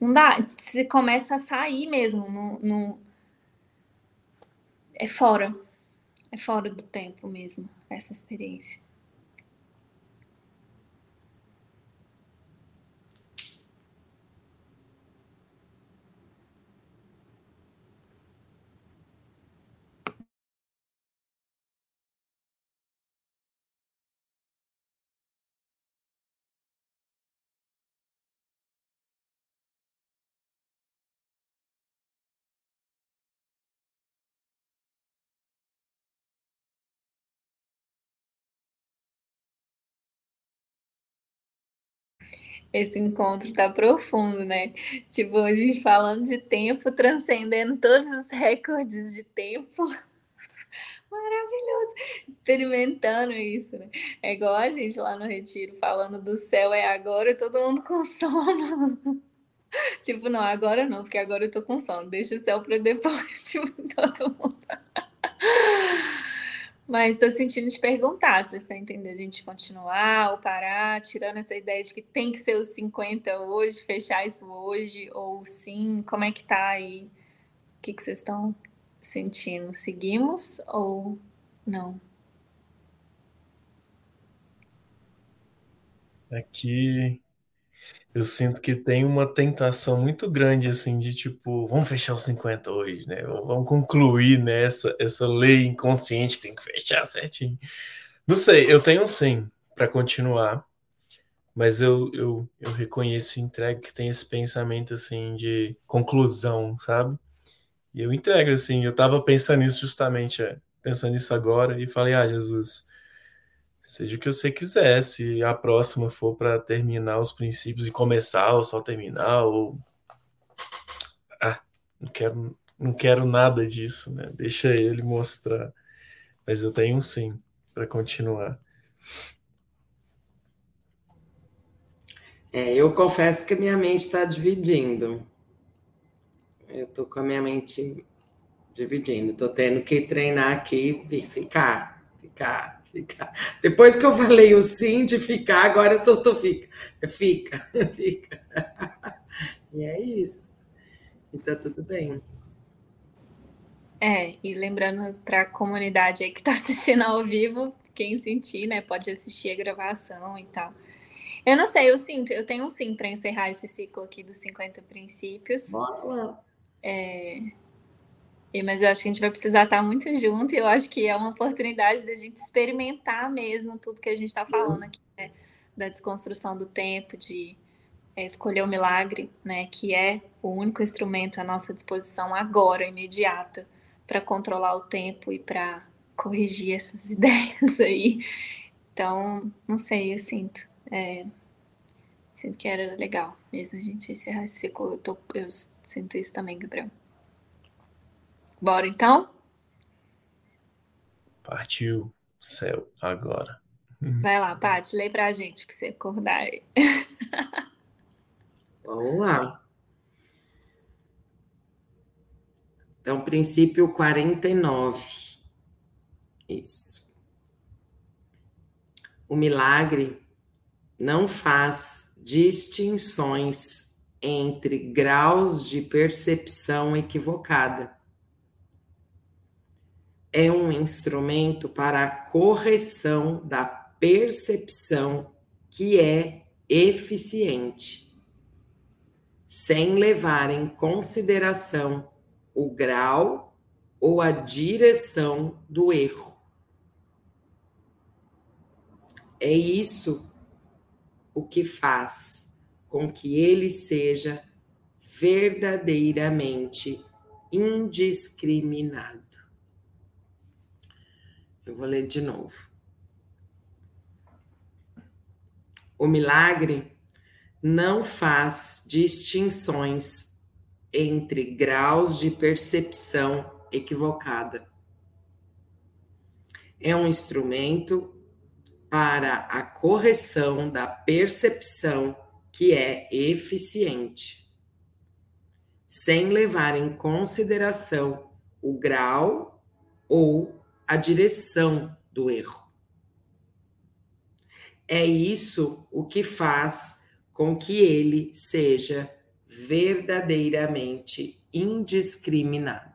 não dá. Você começa a sair mesmo, não, não... é fora. É fora do tempo mesmo, essa experiência. Esse encontro tá profundo, né? Tipo, a gente falando de tempo, transcendendo todos os recordes de tempo. Maravilhoso! Experimentando isso, né? É igual a gente lá no Retiro falando do céu é agora e todo mundo com sono. tipo, não, agora não, porque agora eu tô com sono. Deixa o céu para depois, tipo, todo mundo. Mas estou sentindo te perguntar se você entender a gente continuar ou parar, tirando essa ideia de que tem que ser os 50 hoje, fechar isso hoje, ou sim, como é que tá aí? O que, que vocês estão sentindo? Seguimos ou não? Aqui eu sinto que tem uma tentação muito grande, assim, de tipo, vamos fechar os 50 hoje, né? Vamos concluir nessa né, essa lei inconsciente que tem que fechar certinho. Não sei, eu tenho sim para continuar, mas eu, eu, eu reconheço e entrego que tem esse pensamento, assim, de conclusão, sabe? E eu entrego, assim, eu tava pensando nisso justamente, é, pensando nisso agora, e falei, ah, Jesus Seja o que você quiser, se a próxima for para terminar os princípios e começar, ou só terminar, ou. Ah, não quero, não quero nada disso, né? Deixa ele mostrar. Mas eu tenho um sim para continuar. É, eu confesso que minha mente está dividindo. Eu estou com a minha mente dividindo. Estou tendo que treinar aqui e ficar, ficar, Ficar. Depois que eu falei o sim de ficar, agora eu tô, tô fica. Fica, fica. E é isso. E tá tudo bem. É, e lembrando para a comunidade aí que está assistindo ao vivo, quem sentir, né, pode assistir a gravação e tal. Eu não sei, eu sinto, eu tenho um sim para encerrar esse ciclo aqui dos 50 princípios. Bora lá. É, mas eu acho que a gente vai precisar estar muito junto e eu acho que é uma oportunidade da gente experimentar mesmo tudo que a gente está falando aqui, né? da desconstrução do tempo, de é, escolher o milagre, né? que é o único instrumento à nossa disposição agora, imediata, para controlar o tempo e para corrigir essas ideias aí. Então, não sei, eu sinto. É, sinto que era legal mesmo a gente encerrar esse ciclo. Eu, tô, eu sinto isso também, Gabriel. Bora então? Partiu céu agora. Vai lá, Paty, lê pra gente pra você acordar aí. Vamos lá. Então, princípio 49. Isso. O milagre não faz distinções entre graus de percepção equivocada é um instrumento para a correção da percepção que é eficiente, sem levar em consideração o grau ou a direção do erro. É isso o que faz com que ele seja verdadeiramente indiscriminado. Eu vou ler de novo. O milagre não faz distinções entre graus de percepção equivocada. É um instrumento para a correção da percepção que é eficiente, sem levar em consideração o grau ou a direção do erro. É isso o que faz com que ele seja verdadeiramente indiscriminado.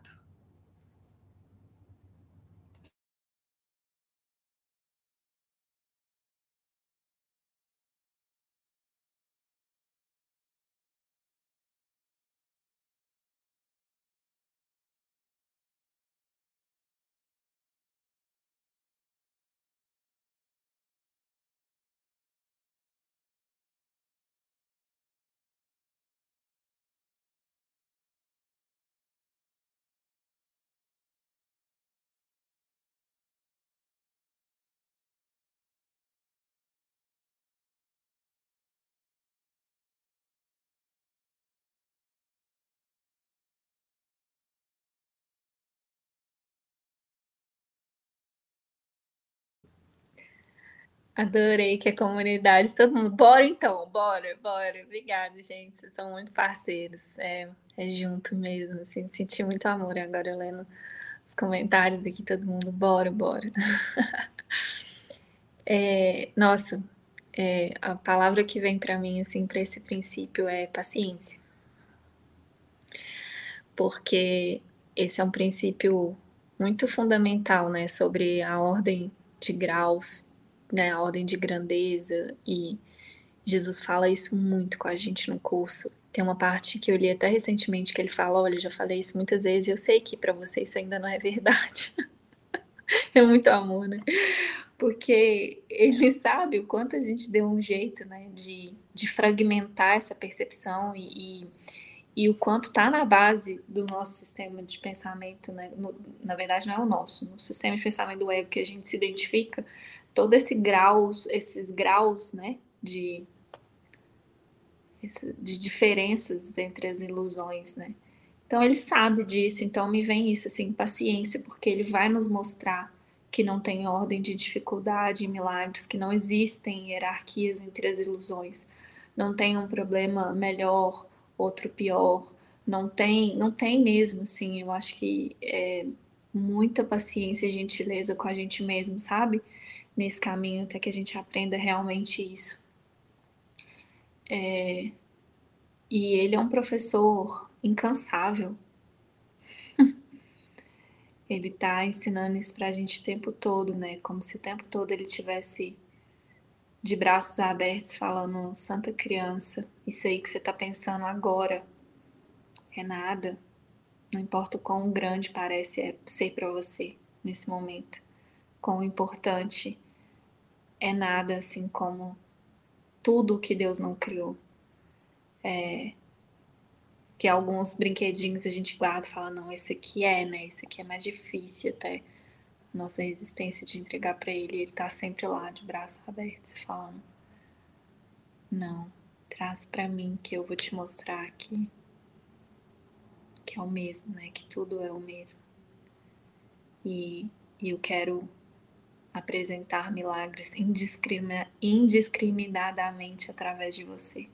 Adorei que a comunidade, todo mundo, bora então, bora, bora. Obrigada, gente, vocês são muito parceiros, é, é junto mesmo, assim, senti muito amor agora lendo os comentários aqui, todo mundo, bora, bora. é, nossa, é, a palavra que vem para mim, assim, para esse princípio é paciência. Porque esse é um princípio muito fundamental, né, sobre a ordem de graus né, a ordem de grandeza e Jesus fala isso muito com a gente no curso. Tem uma parte que eu li até recentemente que ele fala, olha, já falei isso muitas vezes, eu sei que para você isso ainda não é verdade. é muito amor, né? Porque ele sabe o quanto a gente deu um jeito, né, de, de fragmentar essa percepção e, e e o quanto está na base do nosso sistema de pensamento, né? No, na verdade, não é o nosso, no sistema de pensamento do ego que a gente se identifica, todo esse graus, esses graus, né, de, de diferenças entre as ilusões, né? Então ele sabe disso, então me vem isso assim, paciência, porque ele vai nos mostrar que não tem ordem de dificuldade em milagres, que não existem hierarquias entre as ilusões, não tem um problema melhor, outro pior, não tem, não tem mesmo, assim, eu acho que é muita paciência e gentileza com a gente mesmo, sabe? Nesse caminho até que a gente aprenda realmente isso. É, e ele é um professor incansável. ele está ensinando isso para a gente o tempo todo, né? Como se o tempo todo ele tivesse de braços abertos falando, Santa Criança, isso aí que você está pensando agora é nada. Não importa o quão grande parece é ser para você nesse momento, quão importante é nada assim como tudo que Deus não criou. É, que alguns brinquedinhos a gente guarda e fala, não, esse aqui é, né? Esse aqui é mais difícil até. Nossa resistência de entregar para ele, ele tá sempre lá de braços abertos falando: "Não, traz para mim que eu vou te mostrar que que é o mesmo, né? Que tudo é o mesmo. E, e eu quero apresentar milagres indiscriminadamente através de você.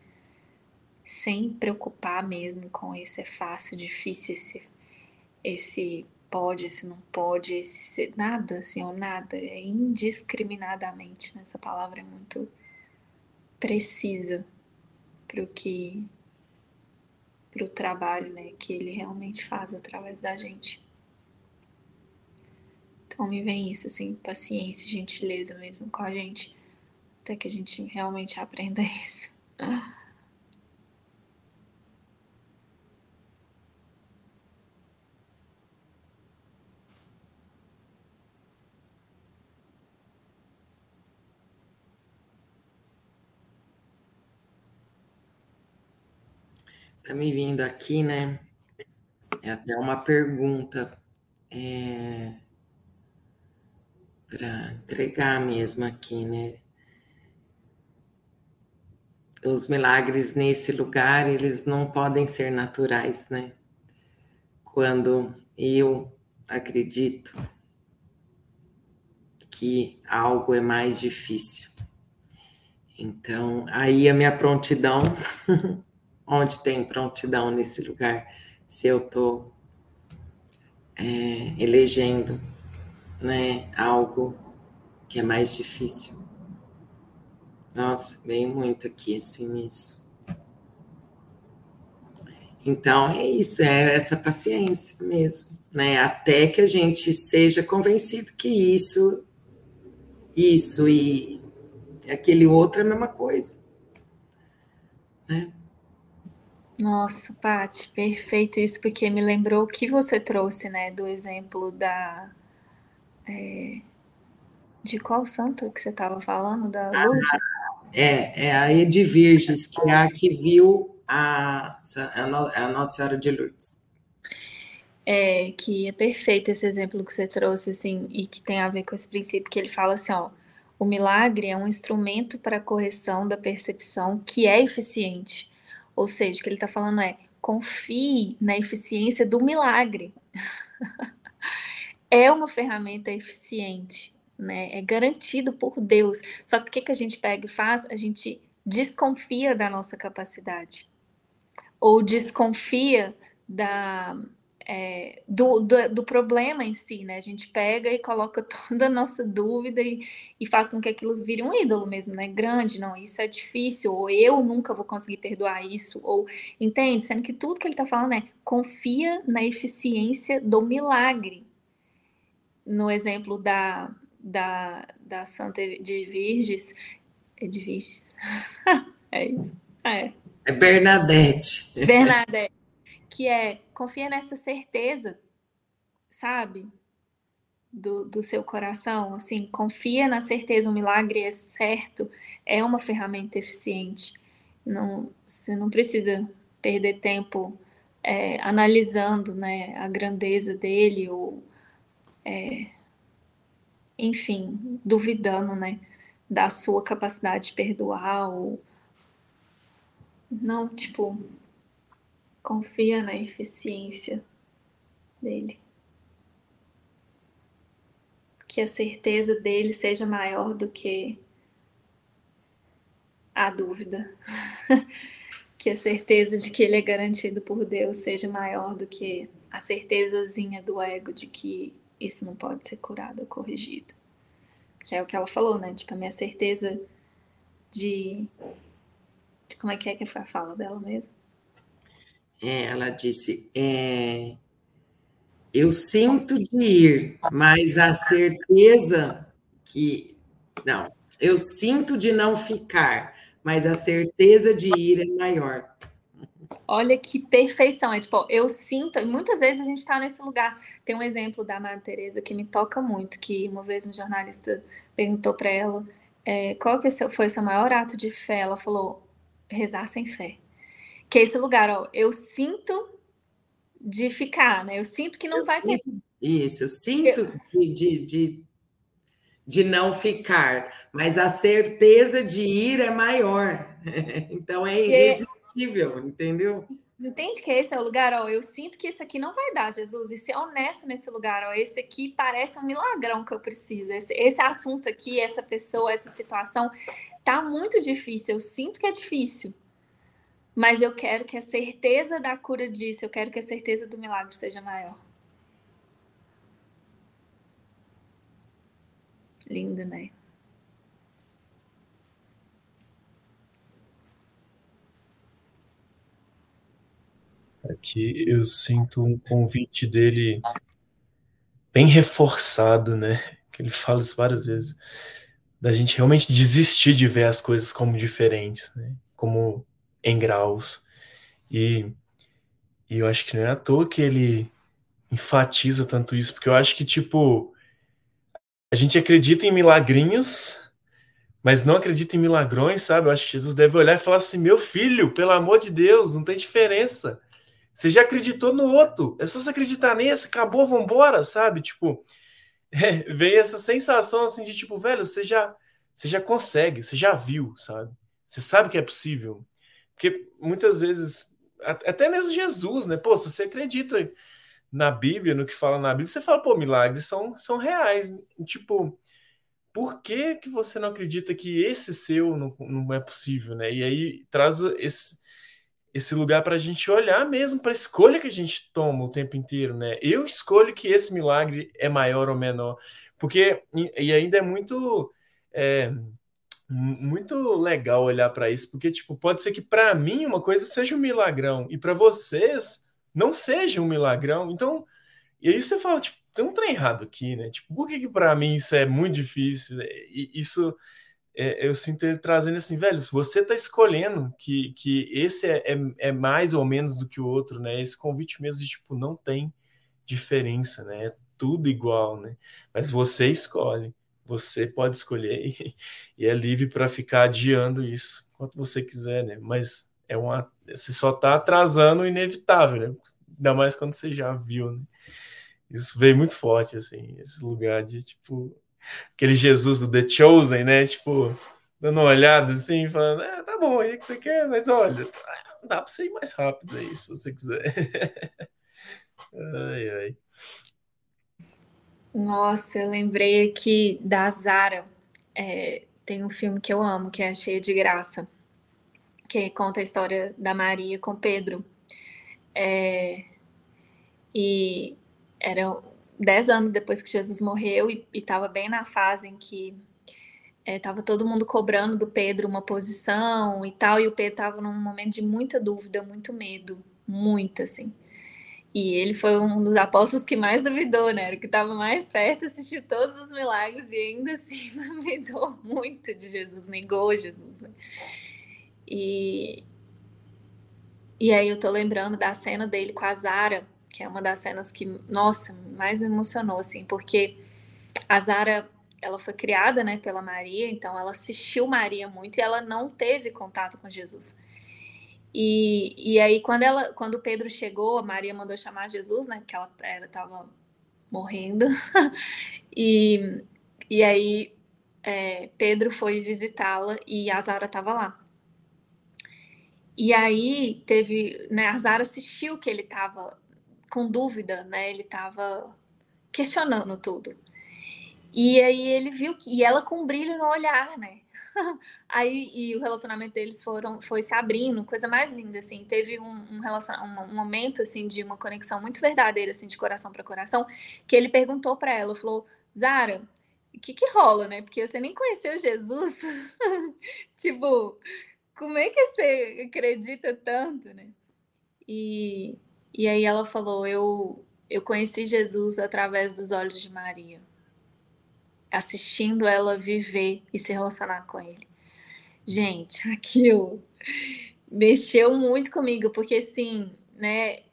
Sem preocupar mesmo com esse é fácil, difícil, esse, esse pode, esse não pode, esse nada, assim, ou nada, é indiscriminadamente. Né? Essa palavra é muito precisa para o que para o trabalho né, que ele realmente faz através da gente. Então me vem isso, assim, paciência, gentileza mesmo com a gente, até que a gente realmente aprenda isso. Tá me vindo aqui, né? É até uma pergunta é, para entregar mesmo aqui, né? Os milagres nesse lugar, eles não podem ser naturais, né? Quando eu acredito que algo é mais difícil. Então, aí a minha prontidão onde tem prontidão nesse lugar, se eu estou é, elegendo né, algo que é mais difícil. Nossa, veio muito aqui assim nisso. Então é isso, é essa paciência mesmo, né? Até que a gente seja convencido que isso, isso e aquele outro é a mesma coisa, né? Nossa, Paty, perfeito isso, porque me lembrou o que você trouxe, né, do exemplo da. É, de qual santo que você estava falando? Da ah, Lourdes? é, é a Edvirges, que é a que viu a, a Nossa Senhora de Lourdes. É, que é perfeito esse exemplo que você trouxe, assim, e que tem a ver com esse princípio que ele fala assim, ó, o milagre é um instrumento para a correção da percepção que é eficiente ou seja, o que ele está falando é confie na eficiência do milagre. é uma ferramenta eficiente, né? É garantido por Deus. Só que o que, que a gente pega e faz? A gente desconfia da nossa capacidade. Ou desconfia da, é, do, do, do, problema em si, né? A gente pega e coloca toda a nossa dúvida e, e faz com que aquilo vire um ídolo mesmo, né? Grande, não, isso é difícil, ou eu nunca vou conseguir perdoar isso, ou entende? Sendo que tudo que ele está falando é confia na eficiência do milagre. No exemplo da, da, da Santa de Virges, é de Virges, é isso, é. É Bernadette. Bernadette que é confia nessa certeza, sabe? Do, do seu coração, assim, confia na certeza, o milagre é certo, é uma ferramenta eficiente. Não, você não precisa perder tempo é, analisando né, a grandeza dele ou, é, enfim, duvidando né, da sua capacidade de perdoar ou não, tipo, confia na eficiência dele. Que a certeza dele seja maior do que a dúvida. que a certeza de que ele é garantido por Deus seja maior do que a certezazinha do ego de que isso não pode ser curado ou corrigido. Que é o que ela falou, né? Tipo, a minha certeza de. de como é que é que foi a fala dela mesmo? É, ela disse: é, Eu sinto de ir, mas a certeza que. Não, eu sinto de não ficar, mas a certeza de ir é maior. Olha que perfeição. É tipo, eu sinto, muitas vezes a gente está nesse lugar. Tem um exemplo da Madre Teresa que me toca muito, que uma vez um jornalista perguntou para ela é, qual que foi o seu maior ato de fé. Ela falou, rezar sem fé que é esse lugar, ó, eu sinto de ficar, né? Eu sinto que não eu vai ter. Isso, eu sinto eu... De, de, de não ficar, mas a certeza de ir é maior. Então é irresistível, é... entendeu? Entende que esse é o lugar, ó, eu sinto que esse aqui não vai dar, Jesus, e ser honesto nesse lugar, ó, esse aqui parece um milagrão que eu preciso, esse, esse assunto aqui, essa pessoa, essa situação, tá muito difícil, eu sinto que é difícil, mas eu quero que a certeza da cura disso, eu quero que a certeza do milagre seja maior. Lindo, né? Aqui eu sinto um convite dele bem reforçado, né? Que ele fala isso várias vezes, da gente realmente desistir de ver as coisas como diferentes, né? Como em graus. E, e eu acho que não é à toa que ele enfatiza tanto isso, porque eu acho que, tipo, a gente acredita em milagrinhos, mas não acredita em milagrões, sabe? Eu acho que Jesus deve olhar e falar assim: meu filho, pelo amor de Deus, não tem diferença. Você já acreditou no outro, é só você acreditar nesse, acabou, vambora, sabe? Tipo, é, vem essa sensação assim de tipo, velho, você já, você já consegue, você já viu, sabe? Você sabe que é possível. Porque muitas vezes, até mesmo Jesus, né? Pô, se você acredita na Bíblia, no que fala na Bíblia, você fala, pô, milagres são, são reais. Tipo, por que, que você não acredita que esse seu não, não é possível, né? E aí traz esse, esse lugar para a gente olhar mesmo para a escolha que a gente toma o tempo inteiro, né? Eu escolho que esse milagre é maior ou menor, porque e ainda é muito é, muito legal olhar para isso, porque tipo pode ser que para mim uma coisa seja um milagrão e para vocês não seja um milagrão. Então, e aí você fala tipo tem um trem errado aqui, né? Tipo, por que, que para mim isso é muito difícil? Isso é, eu sinto ele trazendo assim, velho, você tá escolhendo que, que esse é, é, é, mais ou menos do que o outro, né? Esse convite mesmo de tipo, não tem diferença, né? É tudo igual, né? Mas você escolhe, você pode escolher e, e é livre para ficar adiando isso quanto você quiser, né? Mas é uma, você só tá atrasando o inevitável, né? Ainda mais quando você já viu, né? Isso veio muito forte, assim, esse lugar de, tipo, aquele Jesus do The Chosen, né? Tipo, dando uma olhada assim, falando, é, tá bom, aí que você quer, mas olha, dá pra você ir mais rápido aí, se você quiser. ai, ai. Nossa, eu lembrei aqui da Zara. É, tem um filme que eu amo, que é Cheia de Graça, que conta a história da Maria com Pedro. É, e era dez anos depois que Jesus morreu e estava bem na fase em que estava é, todo mundo cobrando do Pedro uma posição e tal, e o Pedro estava num momento de muita dúvida, muito medo, muito assim. E ele foi um dos apóstolos que mais duvidou, né? Era o que estava mais perto, assistiu todos os milagres e ainda assim duvidou muito de Jesus, negou Jesus, né? E, e aí eu tô lembrando da cena dele com a Zara, que é uma das cenas que, nossa, mais me emocionou, assim, porque a Zara, ela foi criada, né, pela Maria, então ela assistiu Maria muito e ela não teve contato com Jesus. E, e aí, quando, ela, quando Pedro chegou, a Maria mandou chamar Jesus, né, porque ela estava morrendo, e, e aí é, Pedro foi visitá-la e a Zara estava lá. E aí teve, né, a Zara assistiu que ele estava com dúvida, né? Ele estava questionando tudo. E aí ele viu que e ela com brilho no olhar, né? aí e o relacionamento deles foram foi se abrindo, coisa mais linda assim. Teve um, um, um, um momento assim de uma conexão muito verdadeira assim de coração para coração, que ele perguntou para ela, falou: "Zara, o que que rola, né? Porque você nem conheceu Jesus. tipo, como é que você acredita tanto, né?" E e aí ela falou: Eu, eu conheci Jesus através dos olhos de Maria, assistindo ela viver e se relacionar com ele. Gente, aquilo mexeu muito comigo, porque assim, né,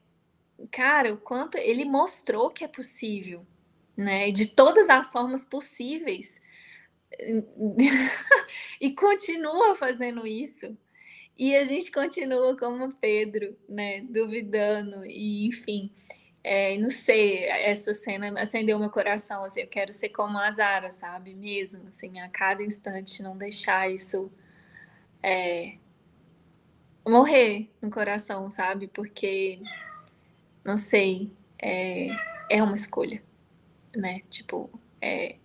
cara, o quanto ele mostrou que é possível, né, de todas as formas possíveis, e continua fazendo isso. E a gente continua como Pedro, né, duvidando e enfim, é, não sei, essa cena acendeu meu coração, assim, eu quero ser como a Zara, sabe, mesmo, assim, a cada instante não deixar isso é, morrer no coração, sabe, porque, não sei, é, é uma escolha, né, tipo, é,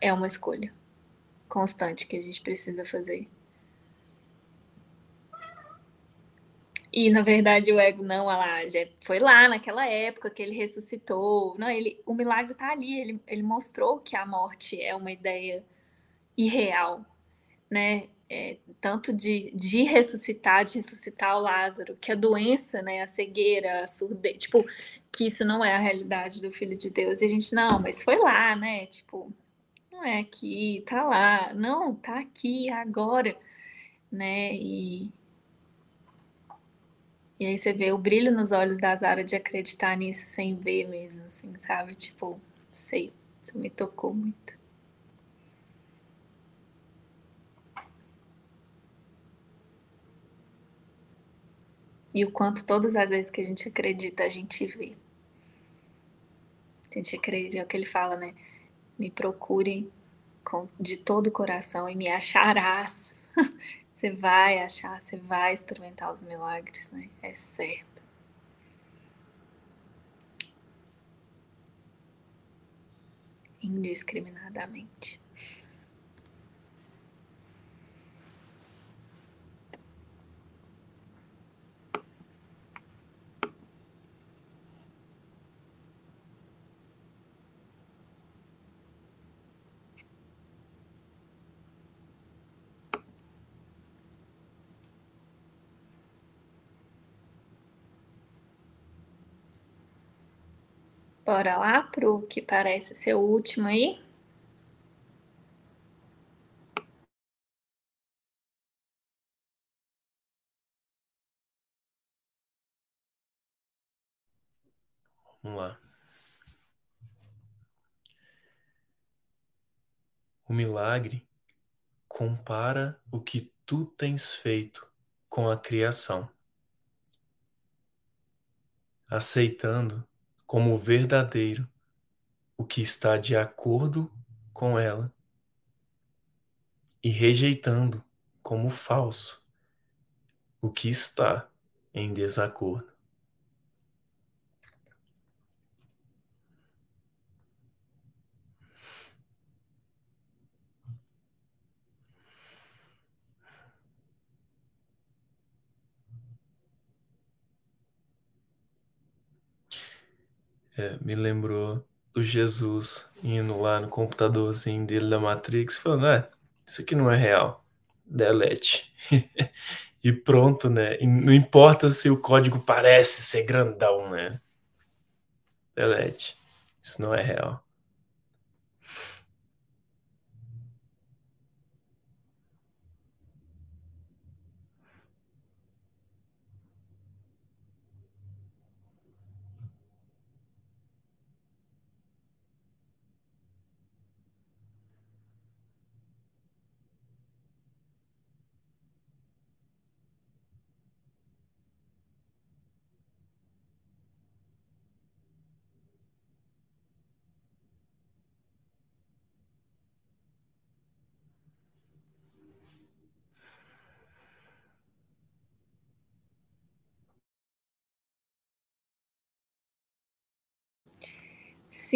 é uma escolha constante que a gente precisa fazer. E na verdade o ego não, lá, já foi lá naquela época que ele ressuscitou. Não, ele, o milagre está ali. Ele, ele mostrou que a morte é uma ideia irreal, né? É, tanto de, de ressuscitar, de ressuscitar o Lázaro, que a doença, né, a cegueira, a surdez, tipo, que isso não é a realidade do Filho de Deus. E a gente, não, mas foi lá, né? Tipo, não é aqui, tá lá. Não, tá aqui, agora, né? E, e aí você vê o brilho nos olhos da Zara de acreditar nisso sem ver mesmo, assim, sabe? Tipo, sei, isso me tocou muito. E o quanto todas as vezes que a gente acredita, a gente vê. A gente acredita, é o que ele fala, né? Me procure com, de todo o coração e me acharás. você vai achar, você vai experimentar os milagres, né? É certo. Indiscriminadamente. Bora lá pro que parece ser o último aí? Vamos lá. O milagre compara o que tu tens feito com a criação, aceitando como verdadeiro o que está de acordo com ela e rejeitando como falso o que está em desacordo. É, me lembrou do Jesus indo lá no computadorzinho dele da Matrix, falando: é, isso aqui não é real, delete. e pronto, né? E não importa se o código parece ser grandão, né? Delete. Isso não é real.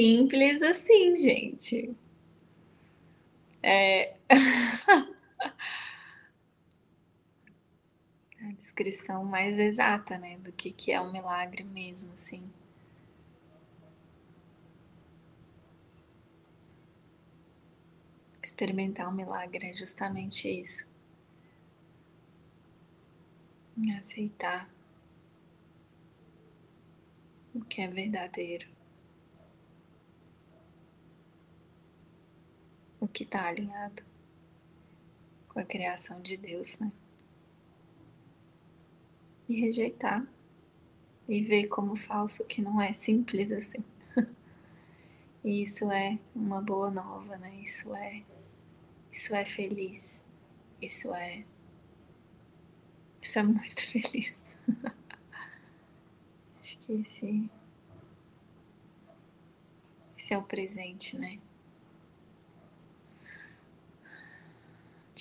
Simples assim, gente. É... a descrição mais exata, né, do que, que é um milagre mesmo, assim. Experimentar um milagre é justamente isso. Aceitar o que é verdadeiro. O que está alinhado com a criação de Deus, né? E rejeitar e ver como falso que não é simples assim. e isso é uma boa nova, né? Isso é isso é feliz. Isso é isso é muito feliz. Acho que esse esse é o presente, né?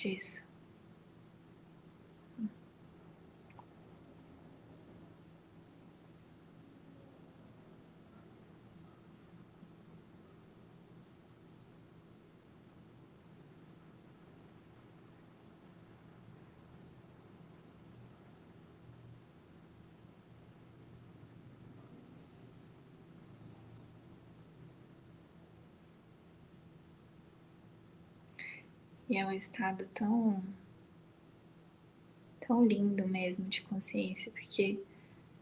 Disso. E é um estado tão tão lindo mesmo de consciência, porque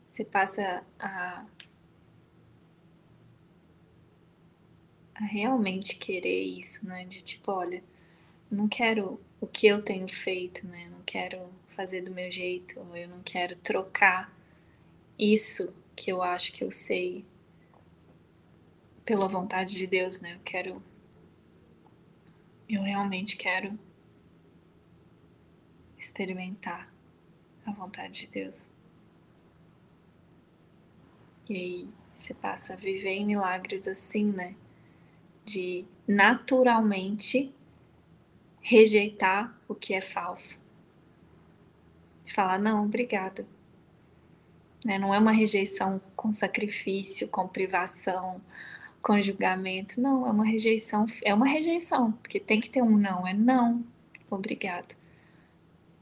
você passa a a realmente querer isso, né? De tipo, olha, não quero o que eu tenho feito, né? Não quero fazer do meu jeito, eu não quero trocar isso que eu acho que eu sei pela vontade de Deus, né? Eu quero. Eu realmente quero experimentar a vontade de Deus. E aí você passa a viver em milagres assim, né? De naturalmente rejeitar o que é falso. De falar, não, obrigada. Né? Não é uma rejeição com sacrifício, com privação, com julgamento. Não, é uma rejeição, é uma rejeição, porque tem que ter um não, é não, obrigado.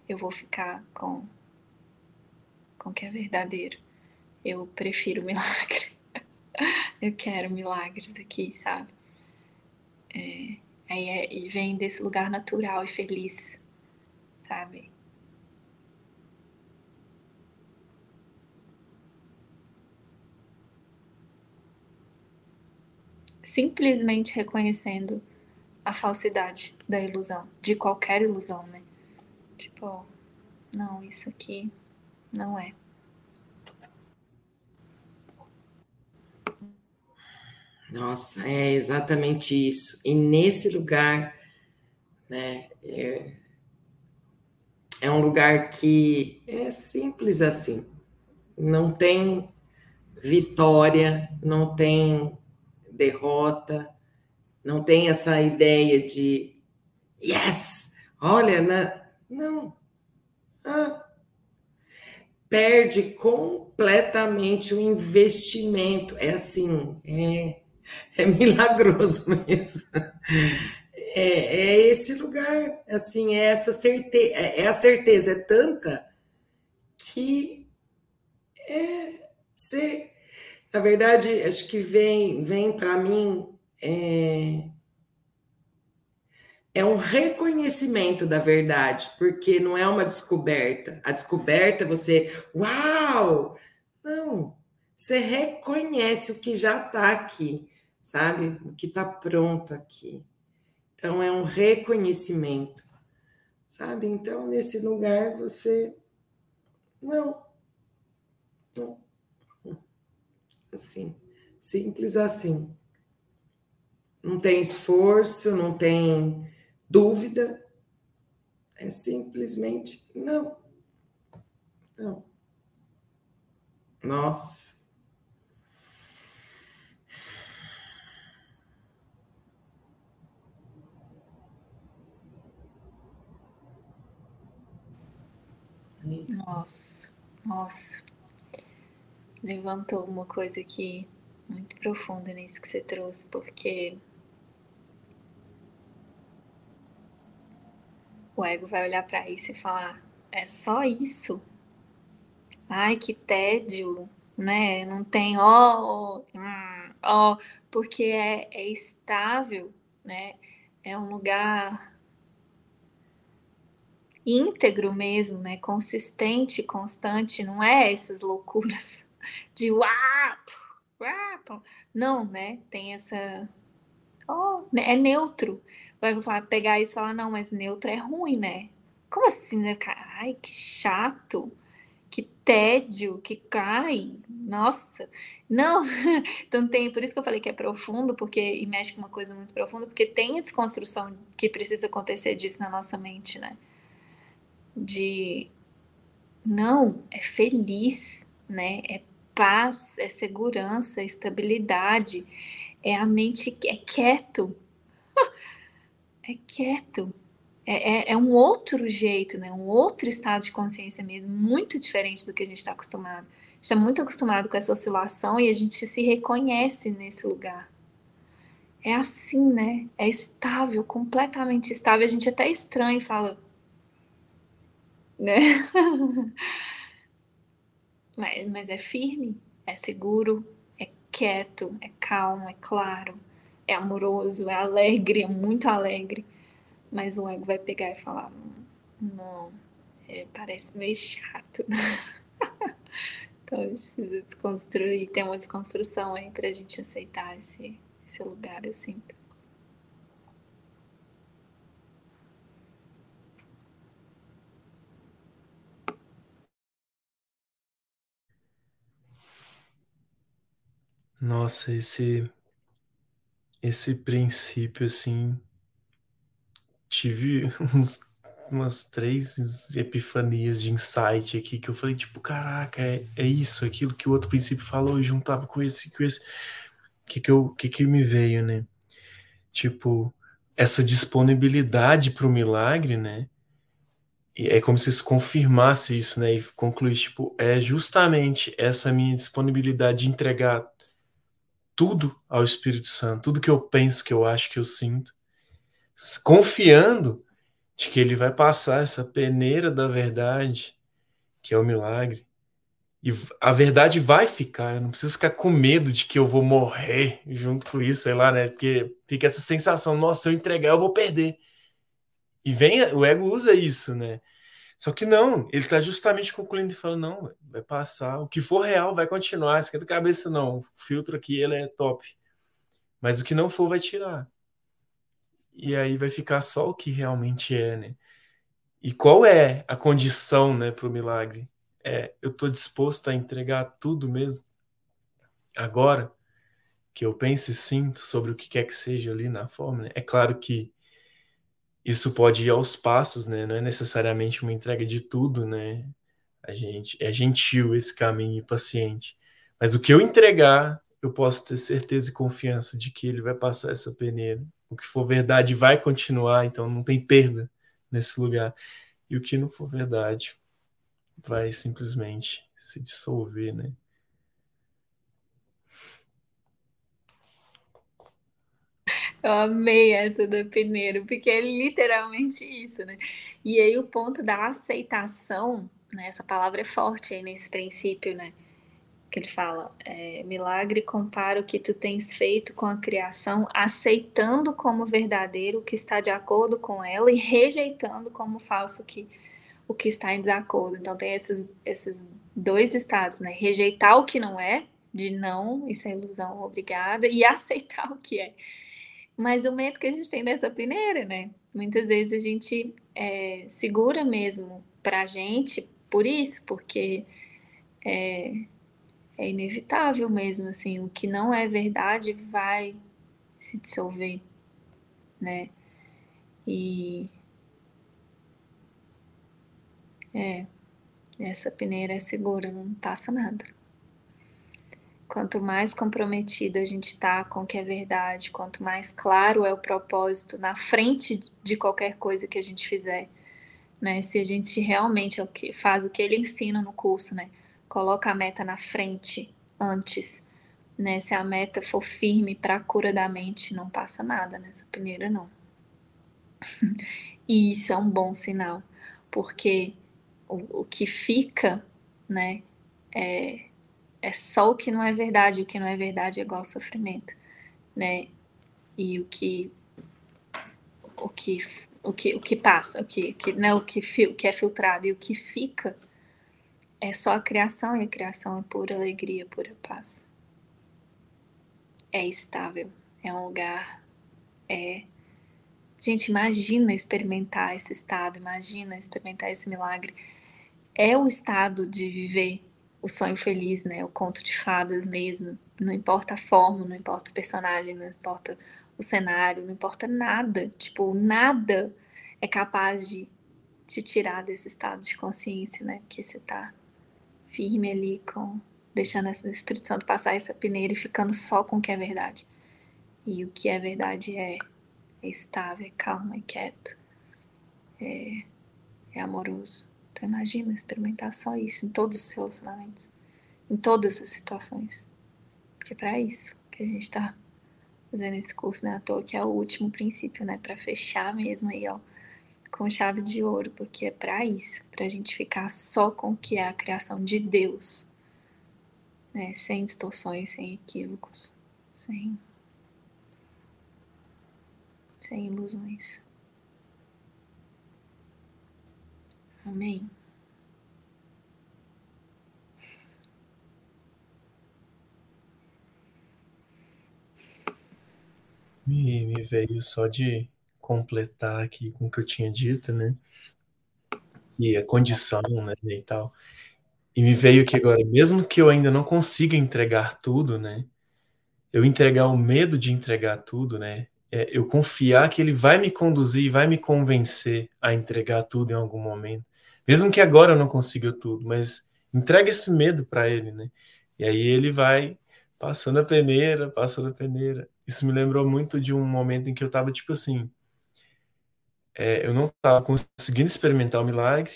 Eu vou ficar com com o que é verdadeiro. Eu prefiro milagre. Eu quero milagres aqui, sabe? É, aí é, e vem desse lugar natural e feliz, sabe? Simplesmente reconhecendo a falsidade da ilusão, de qualquer ilusão, né? Tipo, não, isso aqui não é. Nossa, é exatamente isso. E nesse lugar, né, é, é um lugar que é simples assim. Não tem vitória, não tem derrota, não tem essa ideia de yes, olha, na... não. Ah. Perde completamente o investimento. É assim, é, é milagroso mesmo. É, é esse lugar, assim, é essa certeza, é, é a certeza é tanta que é, você na verdade, acho que vem, vem para mim é, é um reconhecimento da verdade, porque não é uma descoberta. A descoberta é você, uau! Não, você reconhece o que já está aqui, sabe? O que está pronto aqui. Então é um reconhecimento, sabe? Então nesse lugar você não, não Assim, simples assim. Não tem esforço, não tem dúvida. É simplesmente não. Não. Nossa. Nossa, nossa levantou uma coisa aqui muito profunda nisso que você trouxe, porque o ego vai olhar para isso e falar: é só isso? Ai, que tédio, né? Não tem ó, hum, ó, porque é, é estável, né? É um lugar íntegro mesmo, né? Consistente, constante, não é essas loucuras de uau, uau. Não, né? Tem essa. Oh, né? é neutro. Vai pegar isso e falar, não, mas neutro é ruim, né? Como assim, né? Ai, que chato, que tédio, que cai. Nossa, não. então tem, por isso que eu falei que é profundo, porque e mexe com uma coisa muito profunda, porque tem a desconstrução que precisa acontecer disso na nossa mente, né? De não, é feliz, né? É paz, é segurança, é estabilidade, é a mente é quieto, é quieto, é, é, é, um outro jeito, né? um outro estado de consciência mesmo, muito diferente do que a gente está acostumado. A gente está muito acostumado com essa oscilação e a gente se reconhece nesse lugar. É assim, né? É estável, completamente estável. A gente até estranha e fala, né? mas, é firme, é seguro, é quieto, é calmo, é claro, é amoroso, é alegre, é muito alegre. Mas o ego vai pegar e falar: não, é, parece meio chato. então a gente precisa desconstruir, tem uma desconstrução aí para a gente aceitar esse, esse lugar, eu sinto. Nossa, esse esse princípio assim tive uns, umas três epifanias de insight aqui que eu falei tipo caraca é, é isso aquilo que o outro princípio falou e juntava com esse com esse. Que que eu que que me veio né? Tipo essa disponibilidade para o milagre né? E é como se se confirmasse isso né? E concluísse tipo é justamente essa minha disponibilidade de entregar tudo ao Espírito Santo, tudo que eu penso, que eu acho, que eu sinto, confiando de que ele vai passar essa peneira da verdade, que é o milagre. E a verdade vai ficar, eu não preciso ficar com medo de que eu vou morrer junto com isso, sei lá, né? Porque fica essa sensação, nossa, se eu entregar, eu vou perder. E vem, o ego usa isso, né? Só que não, ele está justamente concluindo e falando, não, vai passar, o que for real vai continuar, esquenta a cabeça não, o filtro aqui ele é top, mas o que não for vai tirar. E aí vai ficar só o que realmente é, né? E qual é a condição, né, para o milagre? É, eu estou disposto a entregar tudo mesmo, agora, que eu pense e sinto sobre o que quer que seja ali na forma? É claro que isso pode ir aos passos, né? Não é necessariamente uma entrega de tudo, né? A gente é gentil esse caminho paciente. Mas o que eu entregar, eu posso ter certeza e confiança de que ele vai passar essa peneira. O que for verdade vai continuar, então não tem perda nesse lugar. E o que não for verdade vai simplesmente se dissolver, né? Eu amei essa do peneiro, porque é literalmente isso, né? E aí o ponto da aceitação, né? Essa palavra é forte aí nesse princípio, né? Que ele fala, é, milagre compara o que tu tens feito com a criação, aceitando como verdadeiro o que está de acordo com ela e rejeitando como falso que, o que está em desacordo. Então tem esses, esses dois estados, né? Rejeitar o que não é, de não, isso é ilusão, obrigada, e aceitar o que é. Mas o medo que a gente tem dessa peneira, né? Muitas vezes a gente é, segura mesmo para a gente por isso, porque é, é inevitável mesmo, assim, o que não é verdade vai se dissolver, né? E é, essa peneira é segura, não passa nada. Quanto mais comprometido a gente está com o que é verdade, quanto mais claro é o propósito na frente de qualquer coisa que a gente fizer, né? Se a gente realmente é faz o que ele ensina no curso, né? Coloca a meta na frente antes, né? Se a meta for firme para a cura da mente, não passa nada nessa peneira, não. e isso é um bom sinal, porque o, o que fica, né? É, é só o que não é verdade, o que não é verdade é igual sofrimento, né? E o que o que o que, o que passa, o que, que né, o que, o que é filtrado e o que fica é só a criação e a criação é pura alegria, pura paz. É estável, é um lugar é Gente, imagina experimentar esse estado, imagina experimentar esse milagre. É o estado de viver o sonho feliz, né? O conto de fadas mesmo. Não importa a forma, não importa os personagens, não importa o cenário, não importa nada. Tipo, nada é capaz de te tirar desse estado de consciência, né? Porque você tá firme ali com deixando essa Espírito Santo passar essa peneira e ficando só com o que é verdade. E o que é verdade é, é estável, é calmo, é quieto, é, é amoroso. Então imagina experimentar só isso em todos os relacionamentos, em todas as situações. Porque é para isso que a gente está fazendo esse curso, né? À toa que é o último princípio, né? Para fechar mesmo aí, ó, com chave de ouro, porque é para isso, para a gente ficar só com o que é a criação de Deus, né? Sem distorções, sem equívocos, sem sem ilusões. Amém. Me, me veio só de completar aqui com o que eu tinha dito, né? E a condição, né, e tal. E me veio que agora, mesmo que eu ainda não consiga entregar tudo, né? Eu entregar o medo de entregar tudo, né? É, eu confiar que ele vai me conduzir, vai me convencer a entregar tudo em algum momento. Mesmo que agora eu não consiga tudo, mas entrega esse medo para ele, né? E aí ele vai passando a peneira, passando a peneira. Isso me lembrou muito de um momento em que eu tava tipo assim, é, eu não estava conseguindo experimentar o milagre,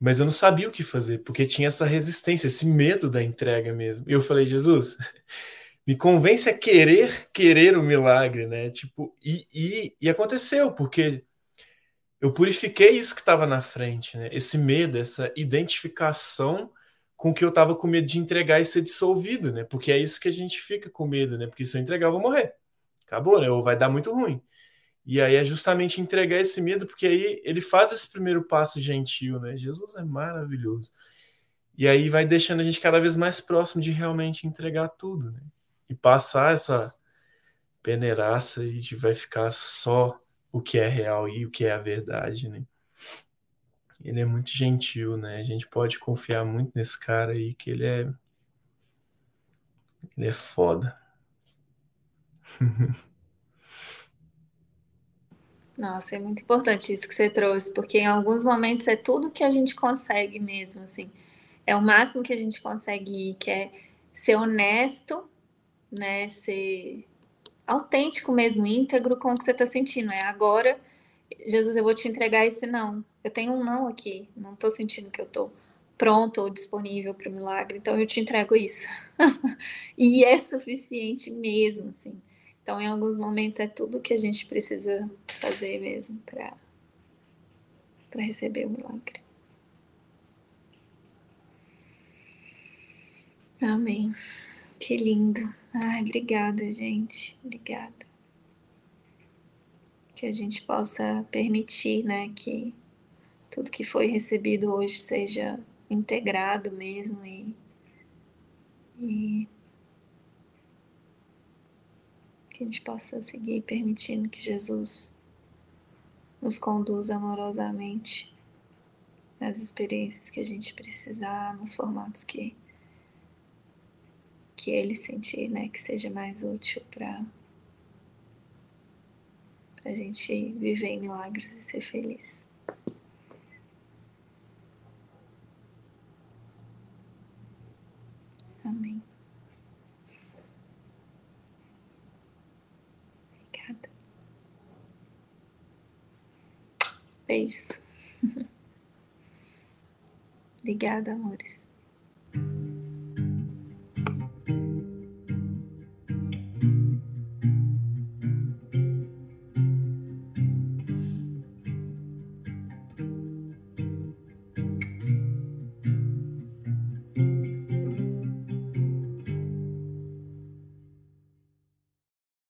mas eu não sabia o que fazer, porque tinha essa resistência, esse medo da entrega mesmo. E eu falei, Jesus, me convence a querer, querer o milagre, né? Tipo, e, e, e aconteceu, porque eu purifiquei isso que estava na frente, né? Esse medo, essa identificação com que eu estava com medo de entregar e ser dissolvido, né? Porque é isso que a gente fica com medo, né? Porque se eu entregar, eu vou morrer. Acabou, né? Ou vai dar muito ruim. E aí é justamente entregar esse medo, porque aí ele faz esse primeiro passo gentil, né? Jesus é maravilhoso. E aí vai deixando a gente cada vez mais próximo de realmente entregar tudo, né? E passar essa peneiraça e de vai ficar só o que é real e o que é a verdade, né? Ele é muito gentil, né? A gente pode confiar muito nesse cara aí, que ele é. Ele é foda. Nossa, é muito importante isso que você trouxe, porque em alguns momentos é tudo que a gente consegue mesmo, assim. É o máximo que a gente consegue ir, que é ser honesto, né? Ser autêntico mesmo, íntegro com o que você está sentindo. É agora, Jesus, eu vou te entregar esse não. Eu tenho um não aqui, não estou sentindo que eu estou pronto ou disponível para o milagre, então eu te entrego isso. e é suficiente mesmo, assim. Então, em alguns momentos, é tudo que a gente precisa fazer mesmo para receber o milagre. Amém. Que lindo. Ai, obrigada, gente. Obrigada. Que a gente possa permitir, né, que tudo que foi recebido hoje seja integrado mesmo e, e que a gente possa seguir permitindo que Jesus nos conduza amorosamente nas experiências que a gente precisar, nos formatos que que ele sentir, né, que seja mais útil para a gente viver em milagres e ser feliz. Amém. Beijos. Obrigada, amores.